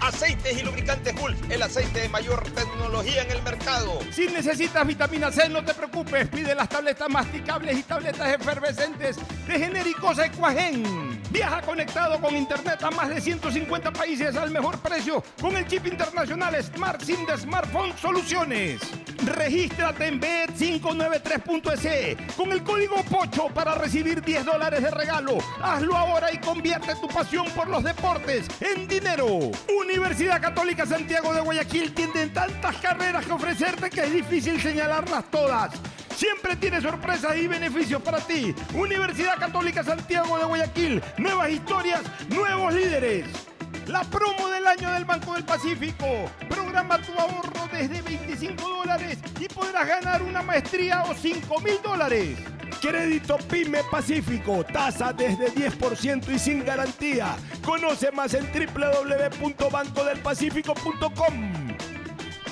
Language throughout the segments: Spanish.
Aceites y lubricantes Gulf, el aceite de mayor tecnología en el mercado. Si necesitas vitamina C, no te preocupes. Pide las tabletas masticables y tabletas efervescentes de genéricos Equagen. Viaja conectado con internet a más de 150 países al mejor precio con el chip internacional Smart SIM de Smartphone Soluciones. Regístrate en bet593.es con el código POCHO para recibir 10 dólares de regalo. Hazlo ahora y convierte tu pasión por los deportes en dinero. Universidad Católica Santiago de Guayaquil tiene tantas carreras que ofrecerte que es difícil señalarlas todas. Siempre tiene sorpresas y beneficios para ti. Universidad Católica Santiago de Guayaquil. Nuevas historias, nuevos líderes. La promo del año del Banco del Pacífico. Programa tu ahorro desde 25 dólares y podrás ganar una maestría o 5 mil dólares. Crédito PYME Pacífico, tasa desde 10% y sin garantía. Conoce más en www.bancodelpacifico.com.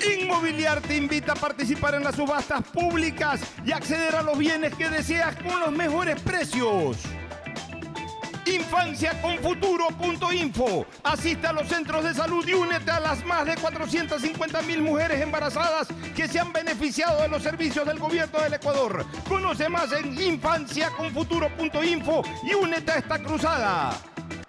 Inmobiliar te invita a participar en las subastas públicas y acceder a los bienes que deseas con los mejores precios. Infanciaconfuturo.info. Asiste a los centros de salud y únete a las más de 450 mil mujeres embarazadas que se han beneficiado de los servicios del gobierno del Ecuador. Conoce más en infanciaconfuturo.info y únete a esta cruzada.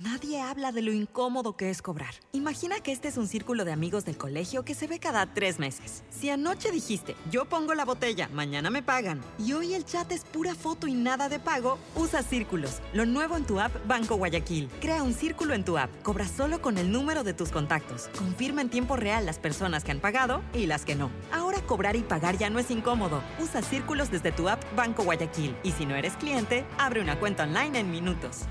Nadie habla de lo incómodo que es cobrar. Imagina que este es un círculo de amigos del colegio que se ve cada tres meses. Si anoche dijiste, yo pongo la botella, mañana me pagan, y hoy el chat es pura foto y nada de pago, usa círculos. Lo nuevo en tu app Banco Guayaquil. Crea un círculo en tu app. Cobra solo con el número de tus contactos. Confirma en tiempo real las personas que han pagado y las que no. Ahora cobrar y pagar ya no es incómodo. Usa círculos desde tu app Banco Guayaquil. Y si no eres cliente, abre una cuenta online en minutos.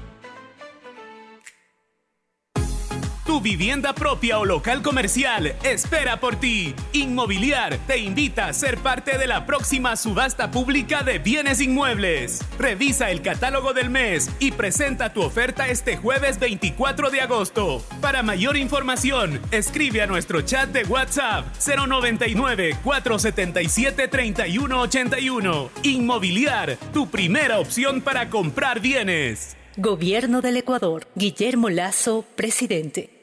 Tu vivienda propia o local comercial espera por ti. Inmobiliar te invita a ser parte de la próxima subasta pública de bienes inmuebles. Revisa el catálogo del mes y presenta tu oferta este jueves 24 de agosto. Para mayor información, escribe a nuestro chat de WhatsApp 099 477 3181. Inmobiliar, tu primera opción para comprar bienes. Gobierno del Ecuador. Guillermo Lazo, presidente.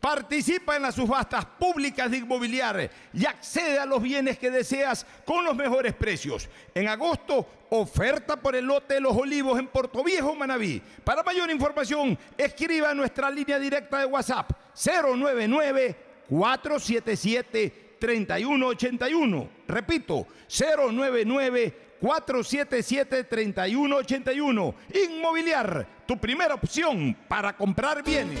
Participa en las subastas públicas de inmobiliar y accede a los bienes que deseas con los mejores precios. En agosto, oferta por el lote de los olivos en Puerto Viejo, Manabí. Para mayor información, escriba a nuestra línea directa de WhatsApp 099 477 3181. Repito, 099 477 3181. Inmobiliar, tu primera opción para comprar bienes.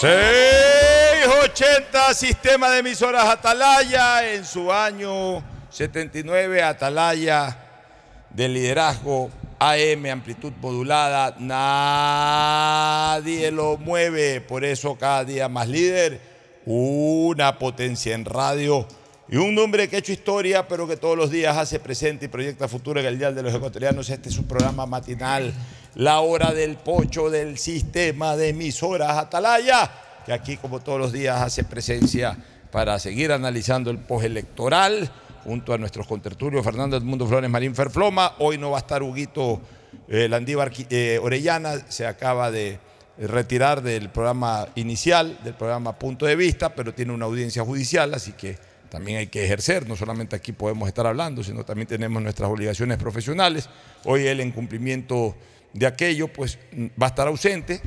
680 Sistema de Emisoras Atalaya en su año 79 Atalaya de liderazgo AM amplitud modulada nadie lo mueve por eso cada día más líder una potencia en radio y un nombre que ha hecho historia pero que todos los días hace presente y proyecta futuro en el Dial de los Ecuatorianos este es su programa matinal la hora del pocho del sistema de emisoras Atalaya que aquí como todos los días hace presencia para seguir analizando el postelectoral junto a nuestros contertulios Fernando Edmundo Flores Marín Ferfloma. Hoy no va a estar Huguito eh, Landívar eh, Orellana, se acaba de retirar del programa inicial, del programa Punto de Vista, pero tiene una audiencia judicial, así que también hay que ejercer, no solamente aquí podemos estar hablando, sino también tenemos nuestras obligaciones profesionales. Hoy él en cumplimiento de aquello, pues va a estar ausente.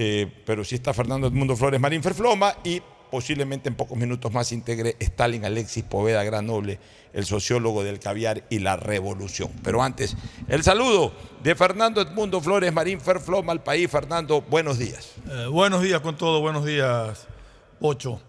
Eh, pero sí está Fernando Edmundo Flores Marín Ferfloma y posiblemente en pocos minutos más integre Stalin Alexis Poveda Granoble, el sociólogo del caviar y la revolución. Pero antes, el saludo de Fernando Edmundo Flores Marín Ferfloma al país. Fernando, buenos días. Eh, buenos días con todo, buenos días, Ocho.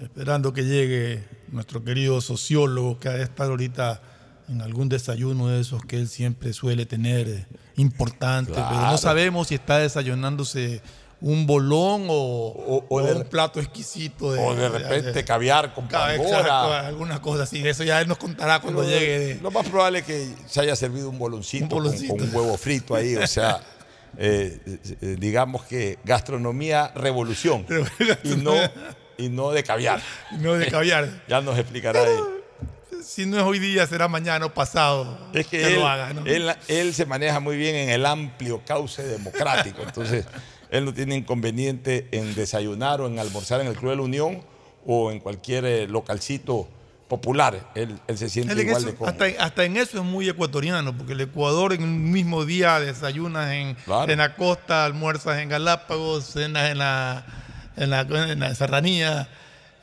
Esperando que llegue nuestro querido sociólogo que ha de estar ahorita en algún desayuno de esos que él siempre suele tener importante, pero no sabemos si está desayunándose un bolón o, o un plato exquisito. De, o de repente caviar con pangora. alguna cosa así. Eso ya él nos contará cuando Pero, llegue. Lo más probable es que se haya servido un boloncito, con- boloncito. Con, un huevo frito ahí, o sea, eh, eh, digamos que gastronomía revolución y no, y no de caviar. No de caviar. ya nos explicará él. si no es hoy día, será mañana o pasado. Es que que él, lo haga, ¿no? él, él se maneja muy bien en el amplio cauce democrático, entonces él no tiene inconveniente en desayunar o en almorzar en el Club de la Unión o en cualquier eh, localcito popular. Él, él se siente Él igual eso- de cómodo. hasta, hasta en eso es muy ecuatoriano, porque el Ecuador en un mismo día desayunas en, Claro. en la costa, almuerzas en Galápagos, cenas en la, en la, serranía.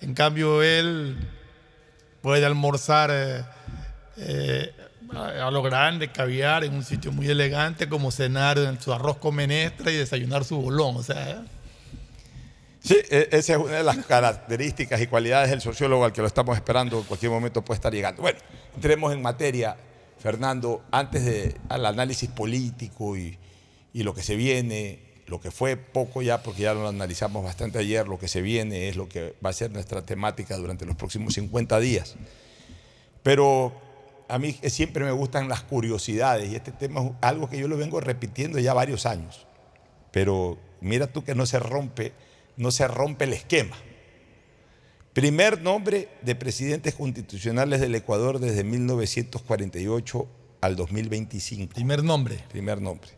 En cambio, él puede almorzar eh, eh, a lo grande, caviar en un sitio muy elegante, como cenar en su arroz con menestra y desayunar su bolón. O sea, Sí, e- esa es una de las características y cualidades del sociólogo al que lo estamos esperando. En cualquier momento puede estar llegando. Bueno, entremos en materia, Fernando, antes de al análisis político y, y lo que se viene, lo que fue poco ya, porque ya lo analizamos bastante ayer, lo que se viene es lo que va a ser nuestra temática durante los próximos 50 días. Pero a mí siempre me gustan las curiosidades y este tema es algo que yo lo vengo repitiendo ya varios años. Pero mira tú que no se rompe, no se rompe el esquema. Primer nombre de presidentes constitucionales del Ecuador desde 1948 al 2025. primer nombre. Primer nombre.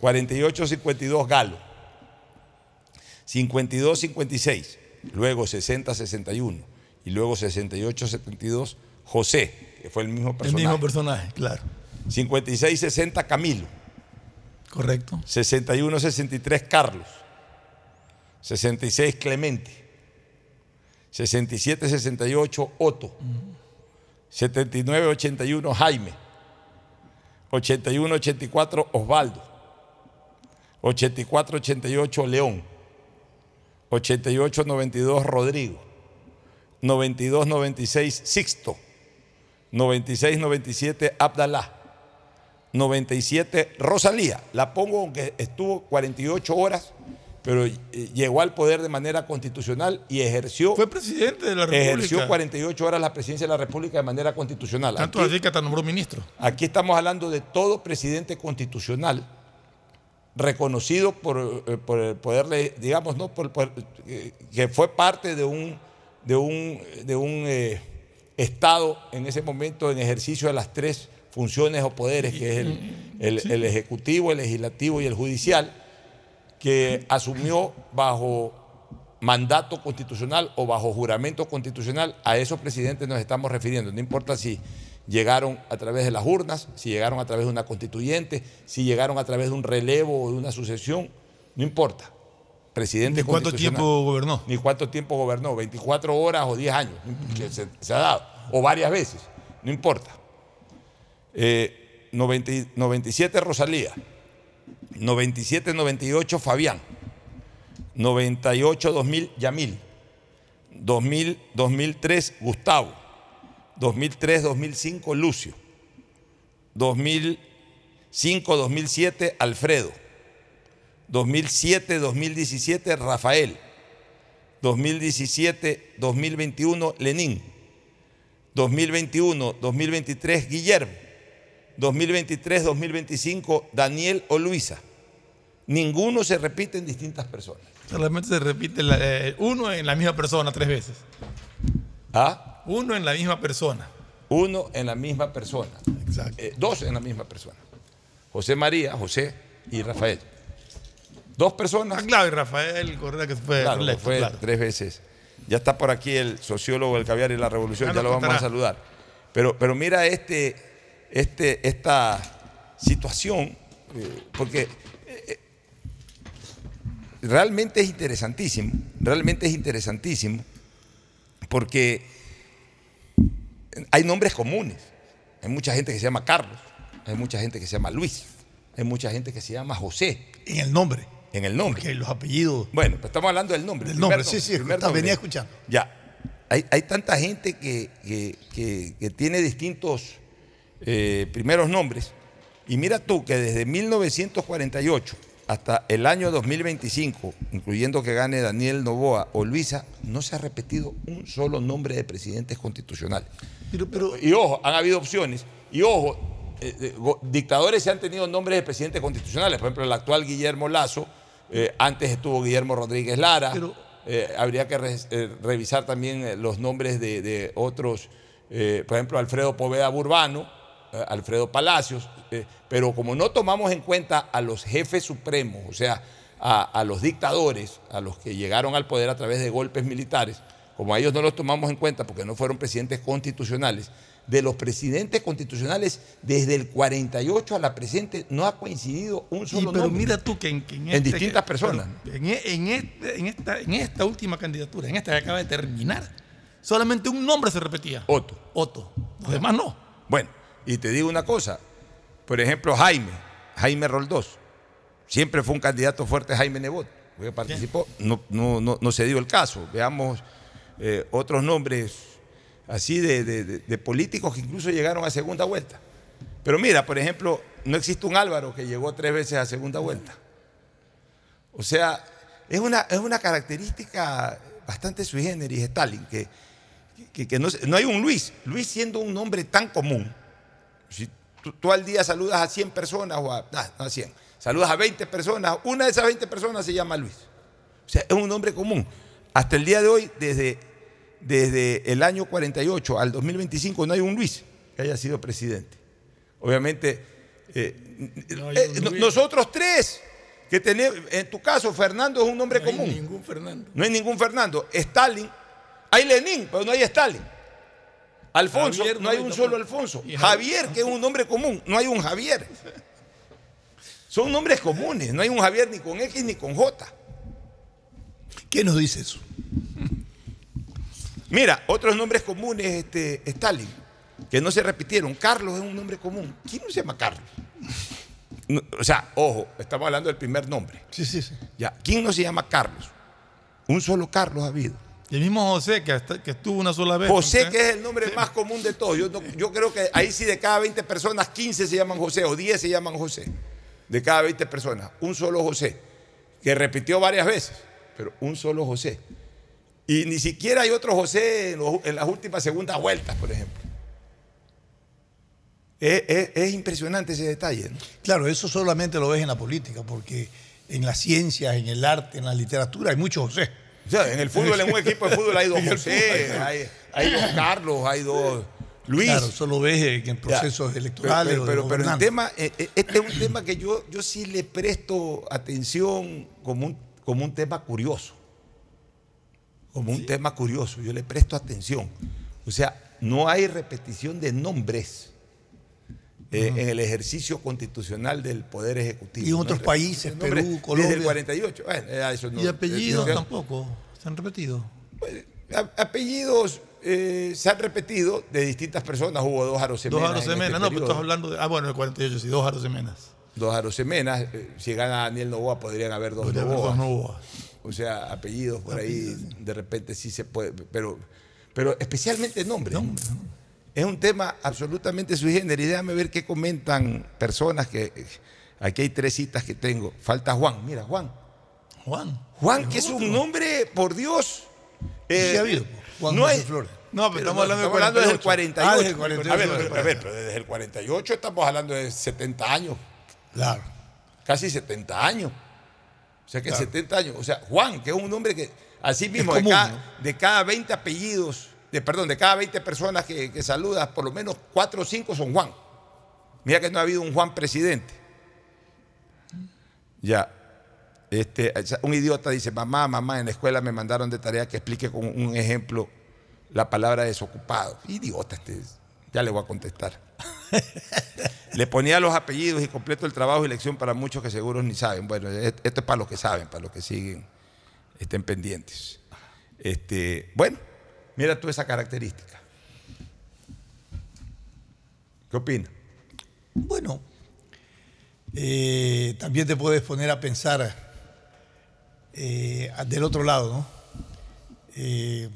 48-52 Galo. 52-56. Luego 60-61. Y luego 68-72 José, que fue el mismo El personaje. mismo personaje, claro. 56-60 Camilo. Correcto. 61-63 Carlos. 66 Clemente. 67-68 Otto. 79-81 Jaime. 81-84 Osvaldo. 84-88 León. 88-92 Rodrigo. 92-96 Sixto. 96-97 Abdalá. 97 Rosalía. La pongo aunque estuvo 48 horas, pero eh, llegó al poder de manera constitucional y ejerció. Fue presidente de la República. Ejerció 48 horas la presidencia de la República de manera constitucional. Tanto Aquí- así que hasta nombró ministro. Aquí estamos hablando de todo presidente constitucional reconocido por, eh, por el poder, digamos, ¿no? Por, que fue parte de un, de un, de un eh, Estado en ese momento en ejercicio de las tres funciones o poderes, que es el, el- el Ejecutivo, el Legislativo y el Judicial, que asumió bajo mandato constitucional o bajo juramento constitucional, a esos presidentes nos estamos refiriendo. No importa si llegaron a través de las urnas, si llegaron a través de una constituyente, si llegaron a través de un relevo o de una sucesión, no importa. Presidente ¿Y cuánto tiempo gobernó? Ni cuánto tiempo gobernó, 24 horas o 10 años, que se, se ha dado, o varias veces, no importa. Eh, 90 y- 97 Rosalía, 97-98 Fabián, 98-2000 Yamil, 2000-2003 Gustavo, 2003-2005 Lucio, 2005-2007 Alfredo, 2007-2017 Rafael, 2017-2021 Lenín, 2021-2023 Guillermo, 2023-2025 Daniel o Luisa. Ninguno se repite en distintas personas. Solamente se repite la- eh, uno en la misma persona tres veces. ¿Ah? Uno en la misma persona. Uno en la misma persona. Eh, dos en la misma persona. José María, José y Rafael. Dos personas. Ah, claro, y Rafael Correa que fue Claro, reelecto, fue claro. tres veces. Ya está por aquí el sociólogo del caviar y la revolución, Ya lo vamos a saludar. Pero, pero mira este, este, esta situación, eh, porque eh, realmente es interesantísimo, realmente es interesantísimo, porque hay nombres comunes. Hay mucha gente que se llama Carlos, hay mucha gente que se llama Luis, hay mucha gente que se llama José. En el nombre. En el nombre. Porque los apellidos. Bueno, pues estamos hablando del nombre. Del nombre, sí, sí, primer nombre. venía escuchando. Ya. Hay, hay tanta gente que, que- que- que tiene distintos eh, primeros nombres. Y mira tú que desde 1948 hasta el año 2025, incluyendo que gane Daniel Novoa o Luisa, no se ha repetido un solo nombre de presidentes constitucionales. Pero, pero, Y ojo, han habido opciones. Y ojo, eh, eh, dictadores se han tenido nombres de presidentes constitucionales. Por ejemplo, el actual Guillermo Lazo, eh, antes estuvo Guillermo Rodríguez Lara. Habría que re- revisar también los nombres de, de otros, por ejemplo, Alfredo Poveda Burbano, Alfredo Palacios. Pero como no tomamos en cuenta a los jefes supremos, o sea, a, a los dictadores, a los que llegaron al poder a través de golpes militares, como a ellos no los tomamos en cuenta porque no fueron presidentes constitucionales, de los presidentes constitucionales desde el 48 a la presente no ha coincidido un y, solo pero nombre. mira tú que en, que En este- distintas personas. En, e- en este- en esta, en esta última candidatura, en esta que acaba de terminar, solamente un nombre se repetía. Otto. Otto. Los demás no. Bueno, y te digo una cosa, por ejemplo, Jaime, Jaime Roldós, siempre fue un candidato fuerte Jaime Nebot, que participó, no, no, no, no se dio el caso. Veamos eh, otros nombres así de, de- de- de políticos que incluso llegaron a segunda vuelta. Pero mira, por ejemplo, no existe un Álvaro que llegó tres veces a segunda vuelta. O sea, es una, es una característica bastante sui generis Stalin, que, que, que no, no hay un Luis. Luis siendo un nombre tan común. Si tú, tú al día saludas a 100 personas o a, nah, no a 100, saludas a 20 personas, una de esas 20 personas se llama Luis. O sea, es un nombre común. Hasta el día de hoy, desde, desde el año 48 al 2025, no hay un Luis que haya sido presidente. Obviamente, eh, eh, no- nosotros tres, que tenemos, en tu caso, Fernando es un nombre No hay común. ningún Fernando. No hay ningún Fernando. Stalin, hay Lenin, pero no hay Stalin. Alfonso, Javier, no hay un solo Alfonso. Javier, que es un nombre común, no hay un Javier. Son nombres comunes, no hay un Javier ni con X ni con J. ¿Qué nos dice eso? Mira, otros nombres comunes, este, Stalin, que no se repitieron. Carlos es un nombre común. ¿Quién no se llama Carlos? No, o sea, ojo, estamos hablando del primer nombre. Sí, sí, sí. Ya, ¿quién no se llama Carlos? Un solo Carlos ha habido. Y el mismo José, que, hasta- que estuvo una sola vez. José, ¿no? que es el nombre más común de todos. Yo, no- yo creo que ahí sí de cada 20 personas, 15 se llaman José o 10 se llaman José. De cada 20 personas, un solo José, que repitió varias veces, pero un solo José. Y ni siquiera hay otro José en, los- en las últimas segundas vueltas, por ejemplo. Es, es- es impresionante ese detalle. ¿no? Claro, eso solamente lo ves en la política, porque en las ciencias, en el arte, en la literatura hay muchos José. O sea, en el fútbol, en un equipo de fútbol hay dos En José, hay, hay dos Carlos, hay dos Luis. Claro, eso lo ves en Ya. procesos electorales. Pero, el tema, eh, eh, este es un tema que yo, yo sí le presto atención como un, como un tema curioso. Como un tema curioso, yo le presto atención. O sea, no hay repetición de nombres eh, en el ejercicio constitucional del Poder Ejecutivo. Y en No otros países, nombres Perú, Colombia. Desde el 48. Bueno, ya eso no- Y apellidos tampoco. Se han repetido. a- Apellidos eh, se han repetido de distintas personas. Hubo dos arosemenas. Dos en este Arosemenas. no, pero estás hablando de. Ah, bueno, el 48, sí, dos Arosemenas. dos Arosemenas. eh, Si gana Daniel Novoa, podrían haber dos Podría haber Novoas. dos Novoas. O sea, apellidos por ahí, de repente sí se puede. Pero, pero especialmente nombres. Es un tema absolutamente sui generis. Déjame ver qué comentan personas que. Aquí hay tres citas que tengo. Falta Juan. Mira, Juan. Juan. Juan, que es un nombre, por Dios. eh, Sí ha habido, Juan no hay, Flores. No, pero estamos hablando del estamos hablando desde el 48. 48. Ah, desde el 48, A ver, pero, a ver, pero desde el 48 estamos hablando de 70 años. Claro. Casi 70 años. O sea que 70 años. O sea, Juan, que es un nombre que, así mismo, común, de, cada, ¿no? de cada 20 apellidos, de, perdón, de cada 20 personas que, saludas, por lo menos 4 o 5 son Juan. Mira que no ha habido un Juan presidente. Ya. Este, un idiota dice, mamá, mamá, en la escuela me mandaron de tarea que explique con un ejemplo la palabra desocupado. Idiota, este, ya le voy a contestar. le ponía los apellidos y completo el trabajo y lección para muchos que seguros ni saben. Bueno, e- esto es para los que saben, para los que siguen, estén pendientes. Este, bueno, mira tú esa característica. ¿Qué opinas? Bueno, eh, también te puedes poner a pensar eh, del otro lado, ¿no? Eh,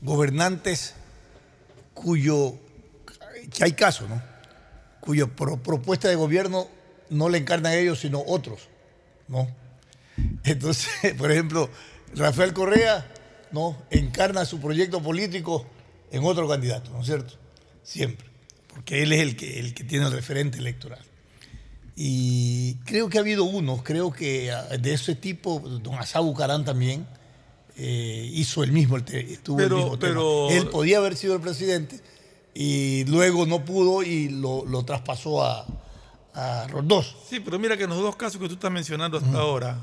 gobernantes cuyo, que hay casos, ¿no? Cuya pro- propuesta de gobierno no le encarnan ellos, sino otros, ¿no? Entonces, por ejemplo, Rafael Correa, ¿no? Encarna su proyecto político en otro candidato, ¿no es cierto? Siempre, porque él es el que, el que tiene el referente electoral. Y creo que ha habido unos, creo que ah, de ese tipo, don Asá Bucarán también eh, hizo el mismo, estuvo Pero- el mismo tema. pero- Él podía haber sido el presidente y luego no pudo y lo, lo traspasó a, a Rondós. Sí, pero mira que en los dos casos que tú estás mencionando hasta ahora,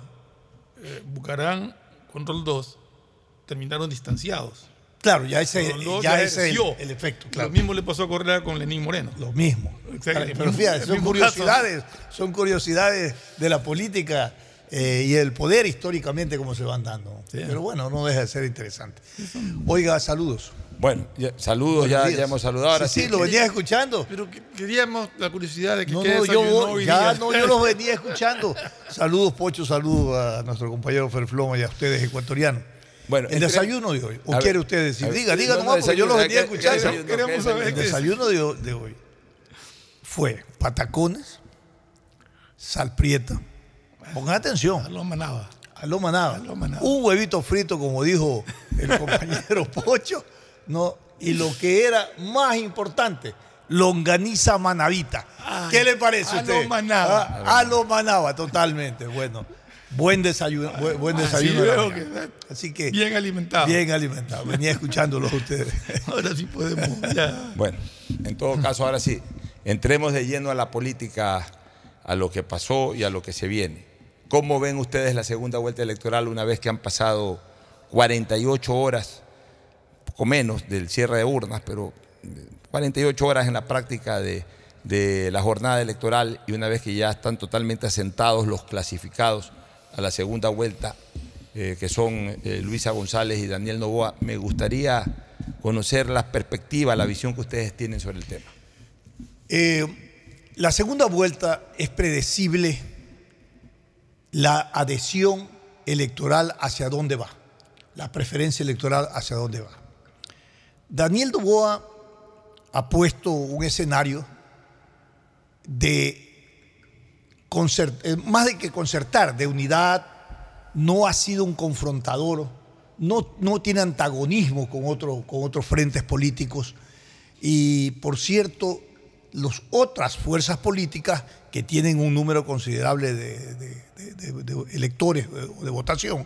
eh, Bucarán con Roldós terminaron distanciados. Claro, ya ese, Roldós ya ese es el, efecto. Claro. Lo mismo le pasó a Correa con Lenín Moreno. Lo mismo. Exacto. Pero fíjate, son curiosidades, son curiosidades de la política eh, y el poder históricamente como se van dando. Pero bueno, no deja de ser interesante. Oiga, saludos. Bueno, ya- saludos, ya, ya hemos saludado. Ahora sí, sí. sí, lo venía escuchando. Pero que- queríamos la curiosidad de que No, no, yo ya no, yo los venía escuchando. Saludos, Pocho, saludos a nuestro compañero Ferfloma y a ustedes ecuatorianos. Bueno, el desayuno de hoy. ¿O A quiere usted decir? a ver, Diga, diga no, no, nomás, porque yo los desayuno, venía ¿qué- qué escuchando. desayuno? Queremos ¿Qué saber El desayuno de, de hoy fue patacones, sal prieta. Pongan atención. Lo manaba. A lo manaba. lo manaba. Un huevito frito, como dijo el compañero Pocho, ¿no? y lo que era más importante, longaniza manavita. ¿Qué le parece a a usted? lo manaba. Ah, a lo manaba, totalmente. Bueno, buen desayuno. Buen, desayuno. Así que Bien alimentado. bien alimentado. Venía escuchándolos a ustedes. Ahora sí podemos. Ya. Bueno, en todo caso, ahora sí, entremos de lleno a la política, a lo que pasó y a lo que se viene. ¿Cómo ven ustedes la segunda vuelta electoral una vez que han pasado 48 horas, poco menos, del cierre de urnas, pero 48 horas en la práctica de, de la jornada electoral y una vez que ya están totalmente asentados los clasificados a la segunda vuelta, eh, que son eh, Luisa González y Daniel Novoa, me gustaría conocer la perspectiva, la visión que ustedes tienen sobre el tema. Eh, la segunda vuelta es predecible la adhesión electoral hacia dónde va, la preferencia electoral hacia dónde va. Daniel Novoa ha puesto un escenario de más de que concertar, de unidad, no ha sido un confrontador, no, no tiene antagonismo con, otro- con otros frentes políticos. Y por cierto, las otras fuerzas políticas que tienen un número considerable de, de- de- electores eh, de votación,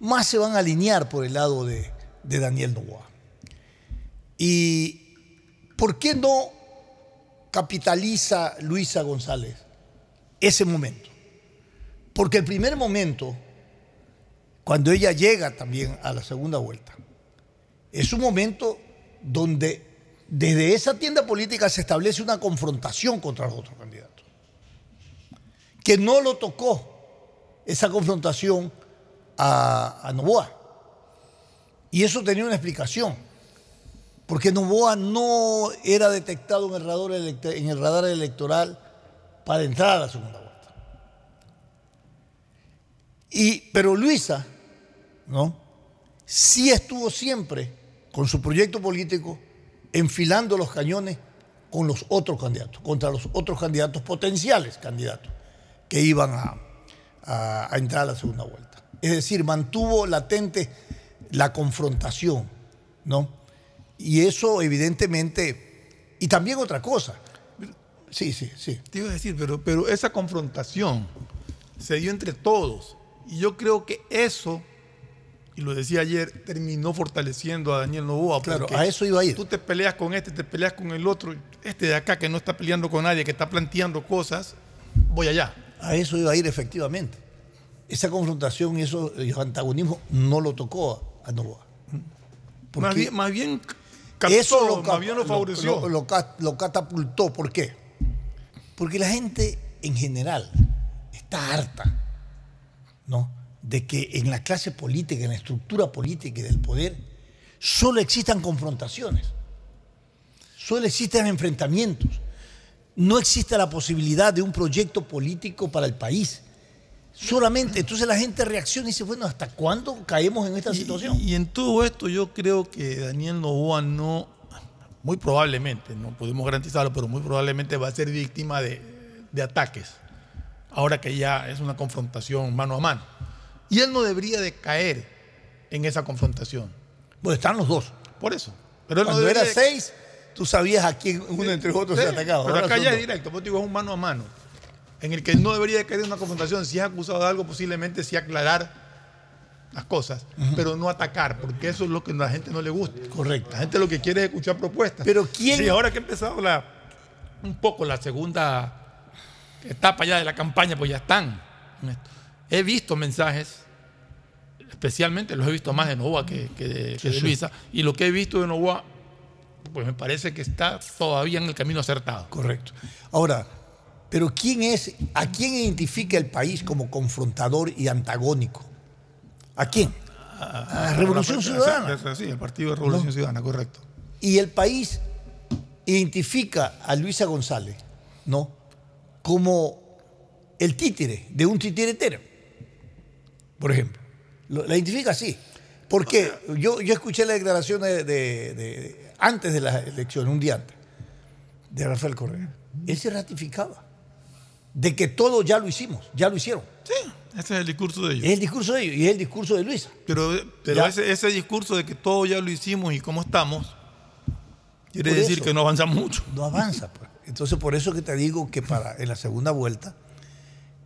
más se van a alinear por el lado de Daniel Novoa. ¿Y por qué no capitaliza Luisa González ese momento? Porque el primer momento, cuando ella llega también a la segunda vuelta, es un momento donde desde esa tienda política se establece una confrontación contra los otros candidatos. Que no lo tocó esa confrontación a, a Novoa. Y eso tenía una explicación. Porque Novoa no era detectado en el radar, electe- en el radar electoral para entrar a la segunda vuelta. Y, pero Luisa, ¿no? Sí estuvo siempre con su proyecto político enfilando los cañones con los otros candidatos, contra los otros candidatos, potenciales candidatos, que iban a, a- a entrar a la segunda vuelta. Es decir, mantuvo latente la confrontación, ¿no? Y eso evidentemente, y también otra cosa. Sí, sí, sí. Te iba a decir, pero, pero esa confrontación se dio entre todos. Y yo creo que eso, y lo decía ayer, terminó fortaleciendo a Daniel Novoa. Claro, porque a eso iba a ir. Tú te peleas con este, te peleas con el otro. Este de acá que no está peleando con nadie, que está planteando cosas, voy allá. A eso iba a ir efectivamente. Esa confrontación y esos antagonismos no lo tocó a, Novoa. Más bien, más bien captó, eso lo, más bien lo favoreció. Lo, lo ca- lo catapultó. ¿Por qué? Porque la gente en general está harta ¿no? de que en la clase política, en la estructura política y del poder, solo existan confrontaciones, solo existan enfrentamientos, no existe la posibilidad de un proyecto político para el país. Solamente, entonces la gente reacciona y dice, bueno, ¿hasta cuándo caemos en esta situación? Y en todo esto yo creo que Daniel Novoa no, muy probablemente, no podemos garantizarlo, pero muy probablemente va a ser víctima de, de ataques, ahora que ya es una confrontación mano a mano. Y él no debería de caer en esa confrontación. Bueno, están los dos. Por eso. Pero él no Cuando debería era de- seis, tú sabías a quién uno entre otros se Sí, atacaba. Pero acá ya es directo, pues digo, es un mano a mano. En el que no debería de caer en una confrontación. Si es acusado de algo, posiblemente sí aclarar las cosas, pero no atacar, porque eso es lo que a la gente no le gusta. Correcto. La gente lo que quiere es escuchar propuestas. Pero ¿quién- Sí, ahora que ha empezado la, un poco la segunda etapa ya de la campaña, pues ya están. en esto. He visto mensajes, especialmente los he visto más de Novoa que, que de, que de sí. Luisa, y lo que he visto de Novoa, pues me parece que está todavía en el camino acertado. Correcto. Ahora, pero ¿quién es, a quién identifica el país como confrontador y antagónico? ¿A quién? A la Revolución la- Ciudadana. Sí, el Partido de Revolución No. Ciudadana, correcto. Y el país identifica a Luisa González, ¿no? Como el títere de un titiretero, por ejemplo. Lo- la identifica así. Porque yo, yo escuché la declaración de, de- de- antes de las elecciones, un día antes, de Rafael Correa. Él se ratificaba de que todo ya lo hicimos, ya lo hicieron. Sí, ese es el discurso de ellos. Es el discurso de ellos y es el discurso de Luisa. Pero, ese, ese discurso de que todo ya lo hicimos y cómo estamos, quiere Por decir eso. que no avanzamos mucho. no avanza. pues. Entonces, por eso que te digo que para en la segunda vuelta,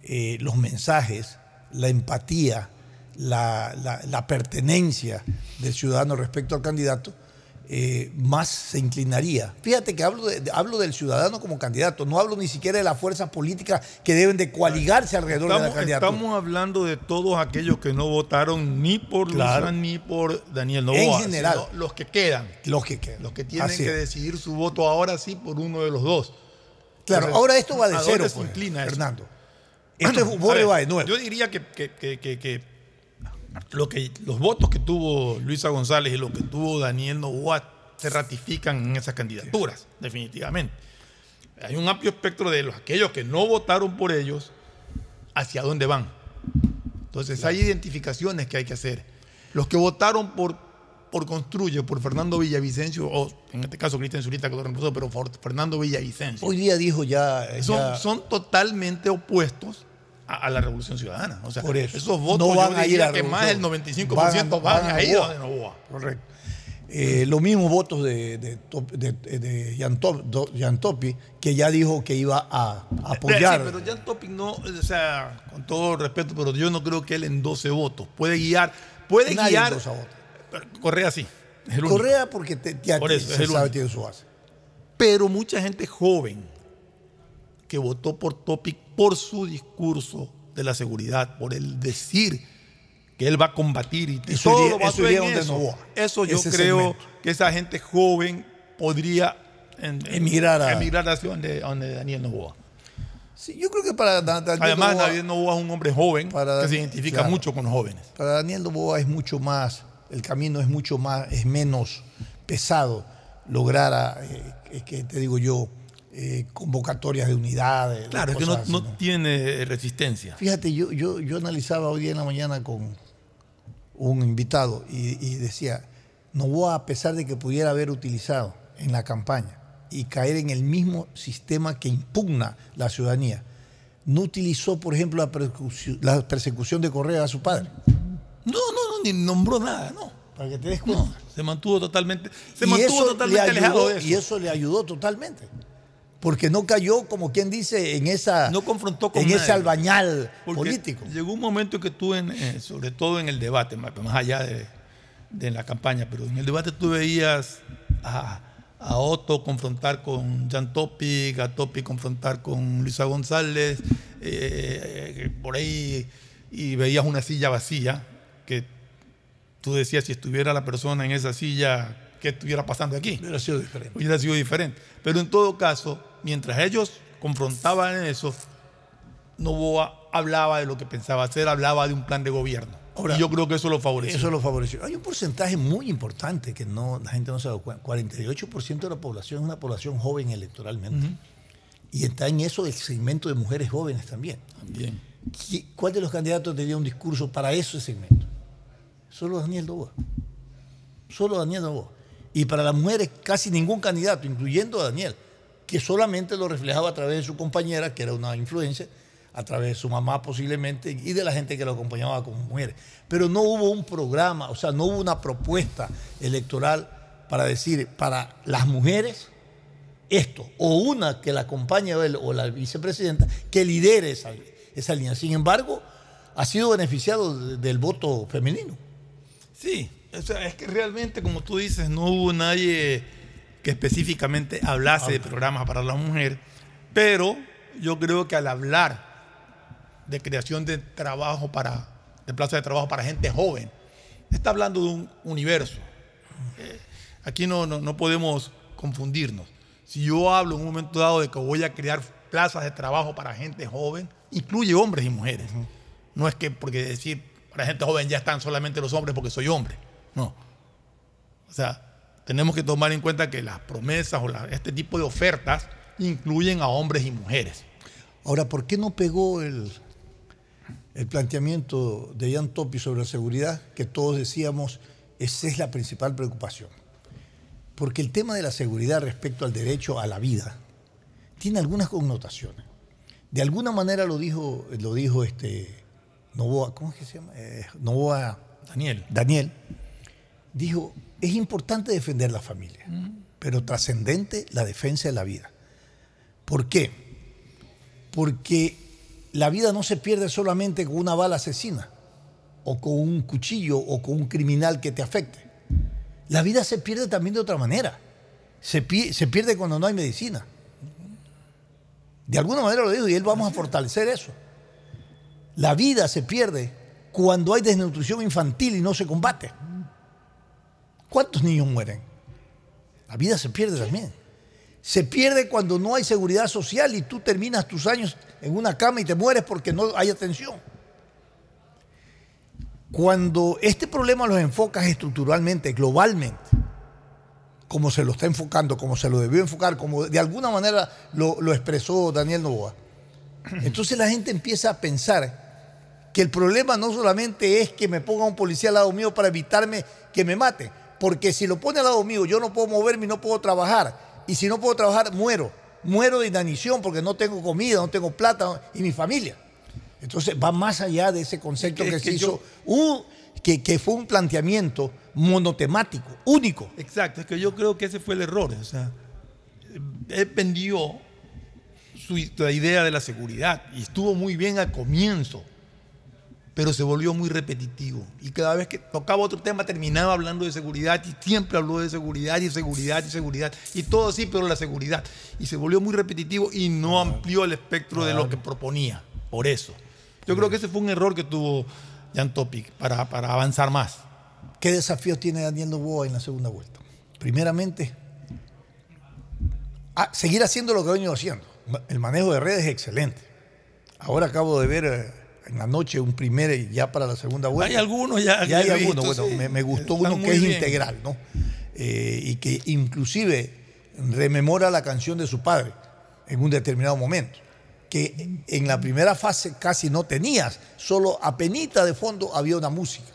eh, los mensajes, la empatía, la, la- la pertenencia del ciudadano respecto al candidato eh, más se inclinaría. Fíjate que hablo, de- hablo del ciudadano como candidato, no hablo ni siquiera de las fuerzas políticas que deben de coaligarse alrededor de la Estamos, candidatura. estamos hablando de todos aquellos que no votaron ni por Claro. Luisa ni por Daniel En Novoa. general. sino los que quedan. Los que quedan. Los que tienen Así que es. decidir su voto ahora sí por uno de los dos. Claro, Entonces, ahora esto va de ¿a cero, dónde se pues, inclina? Fernando. Esto Bueno, es borre va de nuevo. Yo diría que- que- que- que lo que los votos que tuvo Luisa González y los que tuvo Daniel Novoa se ratifican en esas candidaturas, definitivamente. Hay un amplio espectro de los aquellos que no votaron por ellos, hacia dónde van. Entonces hay identificaciones que hay que hacer. Los que votaron por, por Construye, por Fernando Villavicencio, o en este caso Cristian Zurita, que lo reemplazó, pero por Fernando Villavicencio. Hoy día dijo ya. Son, ya- son totalmente opuestos a, a la Revolución Ciudadana. O sea, Por eso. esos votos No van yo a ir a que más del revolución. 95% van, Van a- a ir Novoa. donde Novoa. Correcto. Eh, los mismos votos de, de, de, de Jan, Top- Do- Jan Topi, que ya dijo que iba a apoyar. Sí, pero Jan Topic no, o sea, con todo respeto, pero yo no creo que él endose votos. Puede guiar, puede Nadie guiar. Correa sí. Correa porque te- Por te- eso, es se el sabe tiene su base. Pero mucha gente joven que votó por Topic por su discurso de la seguridad, por el decir que él va a combatir y, Eso todo iría- lo eso iría en donde eso. Novoa. Eso yo Ese creo segmento. que esa gente joven podría en- en- Emigrar a- emigrar hacia donde, donde Daniel Novoa. Sí, yo creo que para Da- Daniel Además, Noboa- Daniel Novoa es un hombre joven Para- que se identifica claro. mucho con los jóvenes. Para Daniel Noboa es mucho más, el camino es mucho más, es menos pesado lograr, a, eh, que te digo yo, eh, convocatorias de unidades. Claro, es que no, cosas así, no tiene resistencia. Fíjate, yo, yo, yo analizaba hoy día en la mañana con un invitado y, y decía, Novoa, a pesar de que pudiera haber utilizado en la campaña y caer en el mismo sistema que impugna la ciudadanía, no utilizó, por ejemplo, la persecución, la persecución de Correa a su padre. No, no, no, ni nombró nada, no. Para que te des cuenta. No, se mantuvo totalmente, se Y mantuvo totalmente le alejado de eso. Y eso le ayudó totalmente. Porque no cayó, como quien dice, en esa no confrontó con en ese albañal político. Llegó un momento que tú, en, eh, sobre todo en el debate, más, más allá de, de la campaña, pero en el debate tú veías a, a Otto confrontar con Jan Topic, a Topic confrontar con Luisa González, eh, eh, por ahí, y veías una silla vacía, que tú decías si estuviera la persona en esa silla, ¿qué estuviera pasando aquí? Hubiera sido diferente. Hubiera sido diferente. Pero en todo caso, mientras ellos confrontaban eso, Novoa hablaba de lo que pensaba hacer, hablaba de un plan de gobierno. Ahora, y yo creo que eso lo favoreció. Eso lo favoreció. Hay un porcentaje muy importante que no, la gente no se da cuenta. 48% de la población es una población joven electoralmente. Y está en eso el segmento de mujeres jóvenes también. También. ¿Qui- ¿Cuál de los candidatos tenía un discurso para ese segmento? Solo Daniel Novoa. Solo Daniel Novoa. Y para las mujeres casi ningún candidato, incluyendo a Daniel, que solamente lo reflejaba a través de su compañera, que era una influencia, a través de su mamá posiblemente, y de la gente que lo acompañaba como mujeres. Pero no hubo un programa, o sea, no hubo una propuesta electoral para decir, para las mujeres, esto, o una que la acompañe él, o la vicepresidenta, que lidere esa, esa línea. Sin embargo, ha sido beneficiado de- del voto femenino. Sí, o sea, es que realmente, como tú dices, no hubo nadie que específicamente hablase de programas para la mujer, pero yo creo que al hablar de creación de trabajo para, de plazas de trabajo para gente joven, está hablando de un universo. Eh, aquí no, no, no podemos confundirnos. Si yo hablo en un momento dado de que voy a crear plazas de trabajo para gente joven, incluye hombres y mujeres. No es que porque decir para gente joven ya están solamente los hombres porque soy hombre. No. O sea, tenemos que tomar en cuenta que las promesas o la- este tipo de ofertas incluyen a hombres y mujeres. Ahora, ¿por qué no pegó el, el planteamiento de Jan Topi sobre la seguridad? Que todos decíamos, esa es la principal preocupación. Porque el tema de la seguridad respecto al derecho a la vida tiene algunas connotaciones. De alguna manera lo dijo, lo dijo este Novoa, ¿cómo es que se llama? Eh, Novoa Daniel. Daniel. Dijo, es importante defender la familia, pero trascendente la defensa de la vida. ¿Por qué? Porque la vida no se pierde solamente con una bala asesina, o con un cuchillo, o con un criminal que te afecte. La vida se pierde también de otra manera. Se, pi- se pierde cuando no hay medicina. De alguna manera lo digo y él vamos a fortalecer eso. La vida se pierde cuando hay desnutrición infantil y no se combate. ¿Cuántos niños mueren? La vida se pierde también. Se pierde cuando no hay seguridad social y tú terminas tus años en una cama y te mueres porque no hay atención. Cuando este problema lo enfocas estructuralmente, globalmente, como se lo está enfocando, como se lo debió enfocar, como de alguna manera lo, lo expresó Daniel Novoa, entonces la gente empieza a pensar que el problema no solamente es que me ponga un policía al lado mío para evitarme que me mate, porque si lo pone al lado mío yo no puedo moverme y no puedo trabajar, y si no puedo trabajar muero, muero de inanición porque no tengo comida, no tengo plata y mi familia. Entonces va más allá de ese concepto Es que, que se hizo, un- que, que fue un planteamiento monotemático, único. Exacto, es que yo creo que ese fue el error. O sea, él vendió su, la idea de la seguridad y estuvo muy bien al comienzo, pero se volvió muy repetitivo. Y cada vez que tocaba otro tema terminaba hablando de seguridad y siempre habló de seguridad y seguridad y seguridad. Y todo así, pero la seguridad. Y se volvió muy repetitivo y no amplió el espectro de lo que proponía. Por eso. Yo creo que ese fue un error que tuvo Jan Topic para, para avanzar más. ¿Qué desafíos tiene Daniel Novoa en la segunda vuelta? Primeramente, a seguir haciendo lo que ha venido haciendo. El manejo de redes es excelente. Ahora acabo de ver eh, en la noche un primer eh, ya para la segunda vuelta. Hay algunos ya Ya hay algunos. Bueno, sí. me, me gustó uno que es bien. integral, ¿no? Eh, y que inclusive rememora la canción de su padre en un determinado momento. Que en la primera fase casi no tenías, solo apenita de fondo había una música,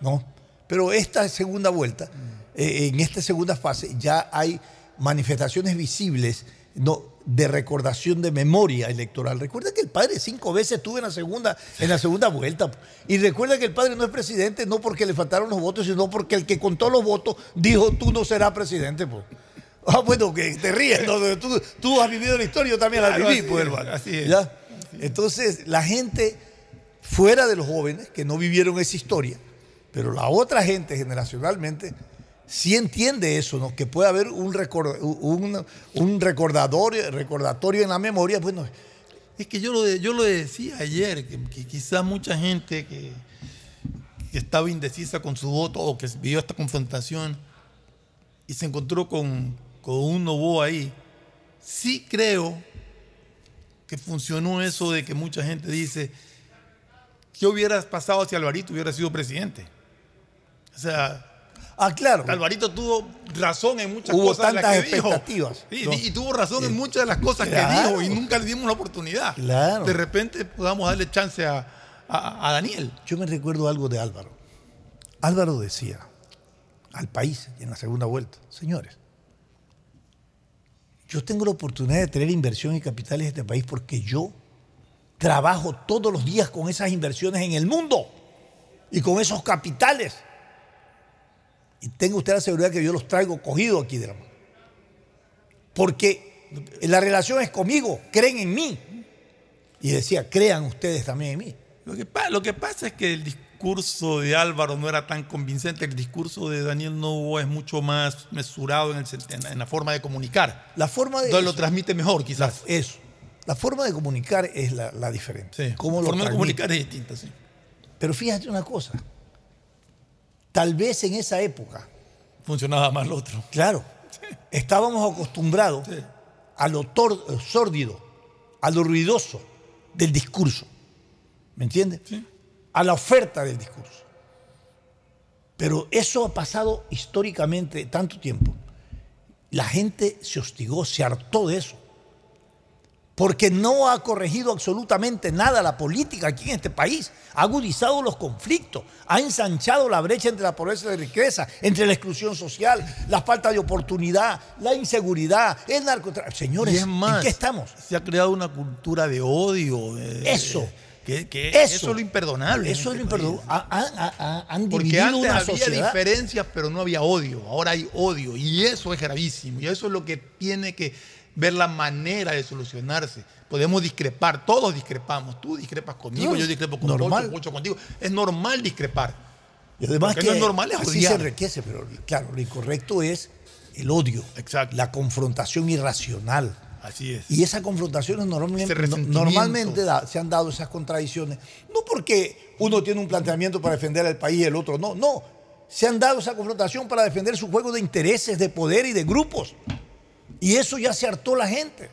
¿no? Pero esta segunda vuelta, eh, en esta segunda fase, ya hay manifestaciones visibles no, de recordación de memoria electoral. Recuerda que el padre cinco veces estuvo en la segunda, en la segunda vuelta. Y recuerda que el padre no es presidente no porque le faltaron los votos, sino porque el que contó los votos dijo tú no serás presidente. Ah, bueno, que te ríes. ¿no? Tú, tú has vivido la historia, yo también la viví, así pues, es, hermano. así es. ¿Ya? Entonces, la gente fuera de los jóvenes que no vivieron esa historia, pero la otra gente generacionalmente sí entiende eso, ¿no? Que puede haber un, recor- un, un recordatorio, en la memoria, bueno, Es que yo lo, yo lo decía ayer, que, quizás mucha gente que, estaba indecisa con su voto o que vivió esta confrontación y se encontró con, con un Novoa ahí, sí creo que funcionó eso de que mucha gente dice, ¿qué hubiera pasado si Alvarito hubiera sido presidente? O sea, ah, claro. Alvarito tuvo razón en muchas Hubo cosas de las tantas que dijo. expectativas, Sí, ¿no? y tuvo razón en muchas de las cosas Claro. que dijo y nunca le dimos la oportunidad. Claro. De repente podamos darle chance a, a- a Daniel. Yo me recuerdo algo de Álvaro. Álvaro decía al país en la segunda vuelta, señores, yo tengo la oportunidad de tener inversión y capitales en este país porque yo trabajo todos los días con esas inversiones en el mundo y con esos capitales. Y tenga usted la seguridad que yo los traigo cogidos aquí de la mano. Porque la relación es conmigo, creen en mí. Y decía, crean ustedes también en mí. Lo que, pa- lo que pasa es que el discurso de Álvaro no era tan convincente. El discurso de Daniel Novoa es mucho más mesurado en, el sen- en la- la forma de comunicar. La forma de. Entonces lo transmite mejor, quizás. Eso. La forma de comunicar es la, la diferente. Sí. La lo forma de comunicar es distinta, sí. Pero fíjate una cosa. Tal vez en esa época, Funcionaba más lo otro. claro, estábamos acostumbrados a lo tor- sórdido, a lo ruidoso del discurso. ¿Me entiendes? A la oferta del discurso. Pero eso ha pasado históricamente tanto tiempo. La gente se hostigó, se hartó de eso. Porque no ha corregido absolutamente nada la política aquí en este país. Ha agudizado los conflictos, ha ensanchado la brecha entre la pobreza y la riqueza, entre la exclusión social, la falta de oportunidad, la inseguridad, el narcotráfico. Señores, Y es más, ¿en qué estamos? Se ha creado una cultura de odio. de- Eso. Que, que Eso. eso es lo imperdonable. Eso es lo este imperdonable. Ha- ha- ha- han Porque antes una había sociedad. diferencias, pero no había odio. Ahora hay odio. Y eso es gravísimo. Y eso es lo que tiene que ver la manera de solucionarse. Podemos discrepar, todos discrepamos. Tú discrepas conmigo, yo discrepo con normal. Pocho, Pocho contigo. Es normal discrepar. Y además que lo normal es así odiar. se enriquece, pero claro, lo incorrecto es el odio, la confrontación irracional. Así es. Y esas confrontaciones normalmente, normalmente da- se han dado esas contradicciones, no porque uno tiene un planteamiento para defender al país y el otro no, no. Se han dado esa confrontación para defender su juego de intereses, de poder y de grupos. Y eso ya se hartó la gente.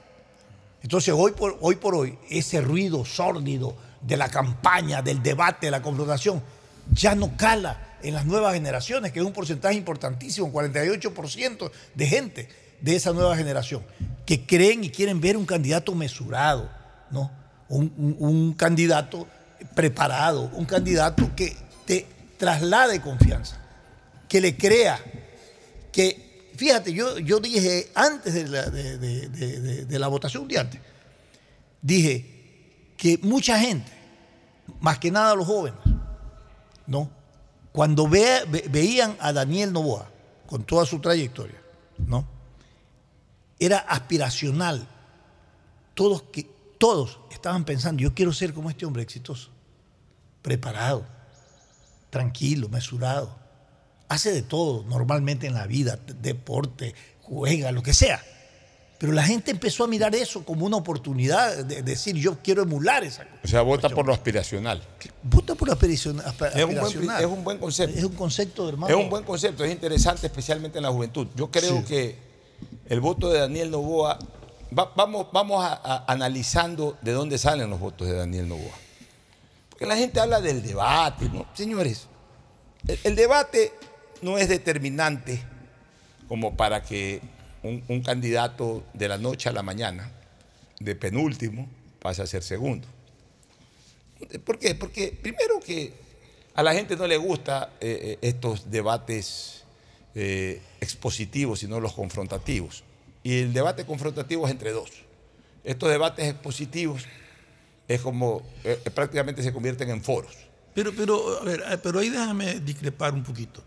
Entonces, hoy por, hoy por hoy, ese ruido sórdido de la campaña, del debate, de la confrontación, ya no cala en las nuevas generaciones, que es un porcentaje importantísimo, un 48% de gente de esa nueva generación, que creen y quieren ver un candidato mesurado, ¿no? Un- un candidato preparado, un candidato que te traslade confianza, que le crea, que, fíjate, yo, yo dije antes de la, de- de- la votación, un antes, dije que mucha gente, más que nada los jóvenes, ¿no? Cuando ve- veían a Daniel Novoa, con toda su trayectoria, ¿no? Era aspiracional. Todos, que, todos estaban pensando, yo quiero ser como este hombre exitoso, preparado, tranquilo, mesurado. Hace de todo normalmente en la vida, deporte, juega, lo que sea. Pero la gente empezó a mirar eso como una oportunidad de decir, yo quiero emular esa cosa. O sea, vota por lo aspiracional. Vota por Es un, buen, aspiracional. es un buen concepto. Es un concepto, hermano. Es un buen concepto, es interesante, especialmente en la juventud. Yo creo Sí. que el voto de Daniel Novoa, va- vamos, vamos a, a- analizando de dónde salen los votos de Daniel Novoa. Porque la gente habla del debate, ¿no? Señores, el, el debate no es determinante como para que un, candidato de la noche a la mañana, de penúltimo, pase a ser segundo. ¿Por qué? Porque primero que a la gente no le gusta eh, eh, estos debates eh, expositivos, sino los confrontativos. Y el debate confrontativo es entre dos. Estos debates expositivos es como prácticamente se convierten en foros. Pero, pero, a ver, pero ahí déjame discrepar un poquito.